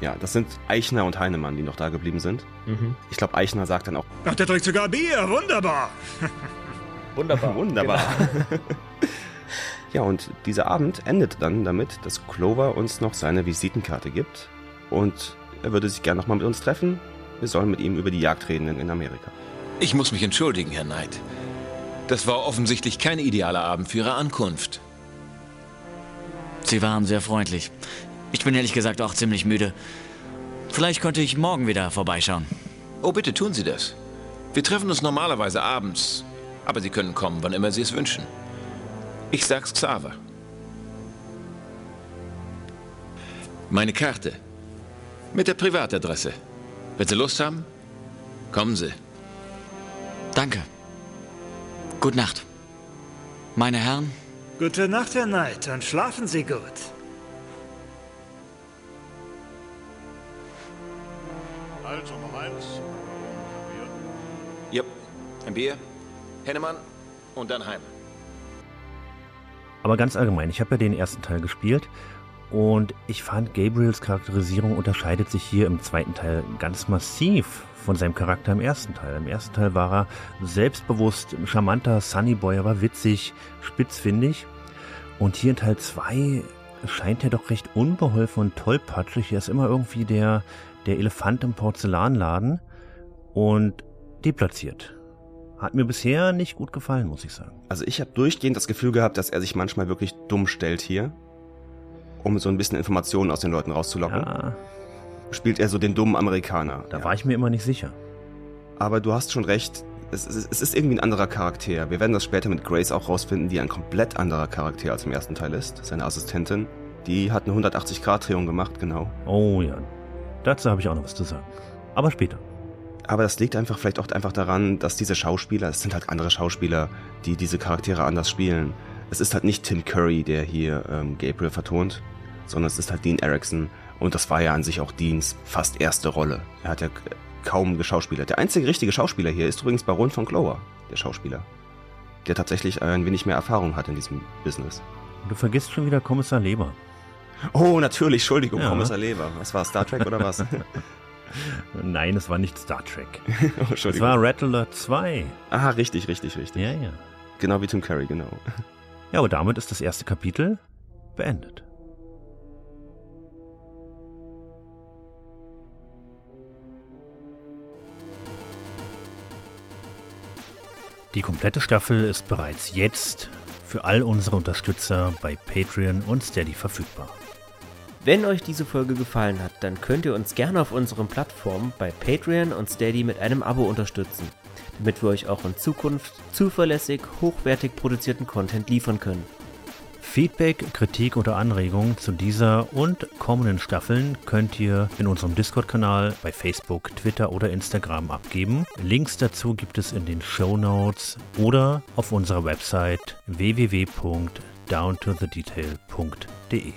Ja, das sind Eichner und Heinemann, die noch da geblieben sind. Mhm. Ich glaube, Eichner sagt dann auch. Ach, der trinkt sogar Bier, wunderbar. wunderbar. wunderbar. Genau. ja, und dieser Abend endet dann damit, dass Clover uns noch seine Visitenkarte gibt und er würde sich gerne nochmal mit uns treffen. Wir sollen mit ihm über die Jagd reden in Amerika. Ich muss mich entschuldigen, Herr Knight. Das war offensichtlich kein idealer Abend für Ihre Ankunft. Sie waren sehr freundlich. Ich bin ehrlich gesagt auch ziemlich müde. Vielleicht könnte ich morgen wieder vorbeischauen. Oh, bitte tun Sie das. Wir treffen uns normalerweise abends, aber Sie können kommen, wann immer Sie es wünschen. Ich sag's Xaver. Meine Karte. Mit der Privatadresse. Wenn Sie Lust haben, kommen Sie. Danke. Gute Nacht. Meine Herren. Gute Nacht, Herr Knight, und schlafen Sie gut. Hölzer noch eins. Yep, ein Bier, Hennemann und dann heim. Aber ganz allgemein, ich habe ja den ersten Teil gespielt und ich fand, Gabriels Charakterisierung unterscheidet sich hier im zweiten Teil ganz massiv von seinem Charakter im ersten Teil. Im ersten Teil war er selbstbewusst, charmanter Sunnyboy, er war witzig, spitzfindig. Und hier in Teil 2 scheint er doch recht unbeholfen und tollpatschig. Er ist immer irgendwie der, der Elefant im Porzellanladen und deplatziert. Hat mir bisher nicht gut gefallen, muss ich sagen. Also ich habe durchgehend das Gefühl gehabt, dass er sich manchmal wirklich dumm stellt hier, um so ein bisschen Informationen aus den Leuten rauszulocken. Ja. Spielt er so den dummen Amerikaner. Da ja. war ich mir immer nicht sicher. Aber du hast schon recht, es, es, es, ist irgendwie ein anderer Charakter. Wir werden das später mit Grace auch rausfinden, die ein komplett anderer Charakter als im ersten Teil ist. Seine Assistentin. Die hat eine 180-Grad-Drehung gemacht, genau. Oh ja. Dazu habe ich auch noch was zu sagen. Aber später. Aber das liegt einfach vielleicht auch einfach daran, dass diese Schauspieler, es sind halt andere Schauspieler, die diese Charaktere anders spielen. Es ist halt nicht Tim Curry, der hier ähm, Gabriel vertont, sondern es ist halt Dean Erickson. Und das war ja an sich auch Deans fast erste Rolle. Er hat ja kaum geschauspielert. Der einzige richtige Schauspieler hier ist übrigens Baron von Glower, der Schauspieler. Der tatsächlich ein wenig mehr Erfahrung hat in diesem Business. Du vergisst schon wieder Kommissar Leber. Oh, natürlich, Entschuldigung, ja. Kommissar Leber. Was war Star Trek oder was? Nein, es war nicht Star Trek. oh, es war Rattler 2. Aha, richtig, richtig, richtig. Ja, ja. Genau wie Tim Curry, genau. Ja, aber damit ist das erste Kapitel beendet. Die komplette Staffel ist bereits jetzt für all unsere Unterstützer bei Patreon und Steady verfügbar. Wenn euch diese Folge gefallen hat, dann könnt ihr uns gerne auf unseren Plattformen bei Patreon und Steady mit einem Abo unterstützen, damit wir euch auch in Zukunft zuverlässig, hochwertig produzierten Content liefern können. Feedback, Kritik oder Anregungen zu dieser und kommenden Staffeln könnt ihr in unserem Discord-Kanal bei Facebook, Twitter oder Instagram abgeben. Links dazu gibt es in den Show Notes oder auf unserer Website www.downtothedetail.de.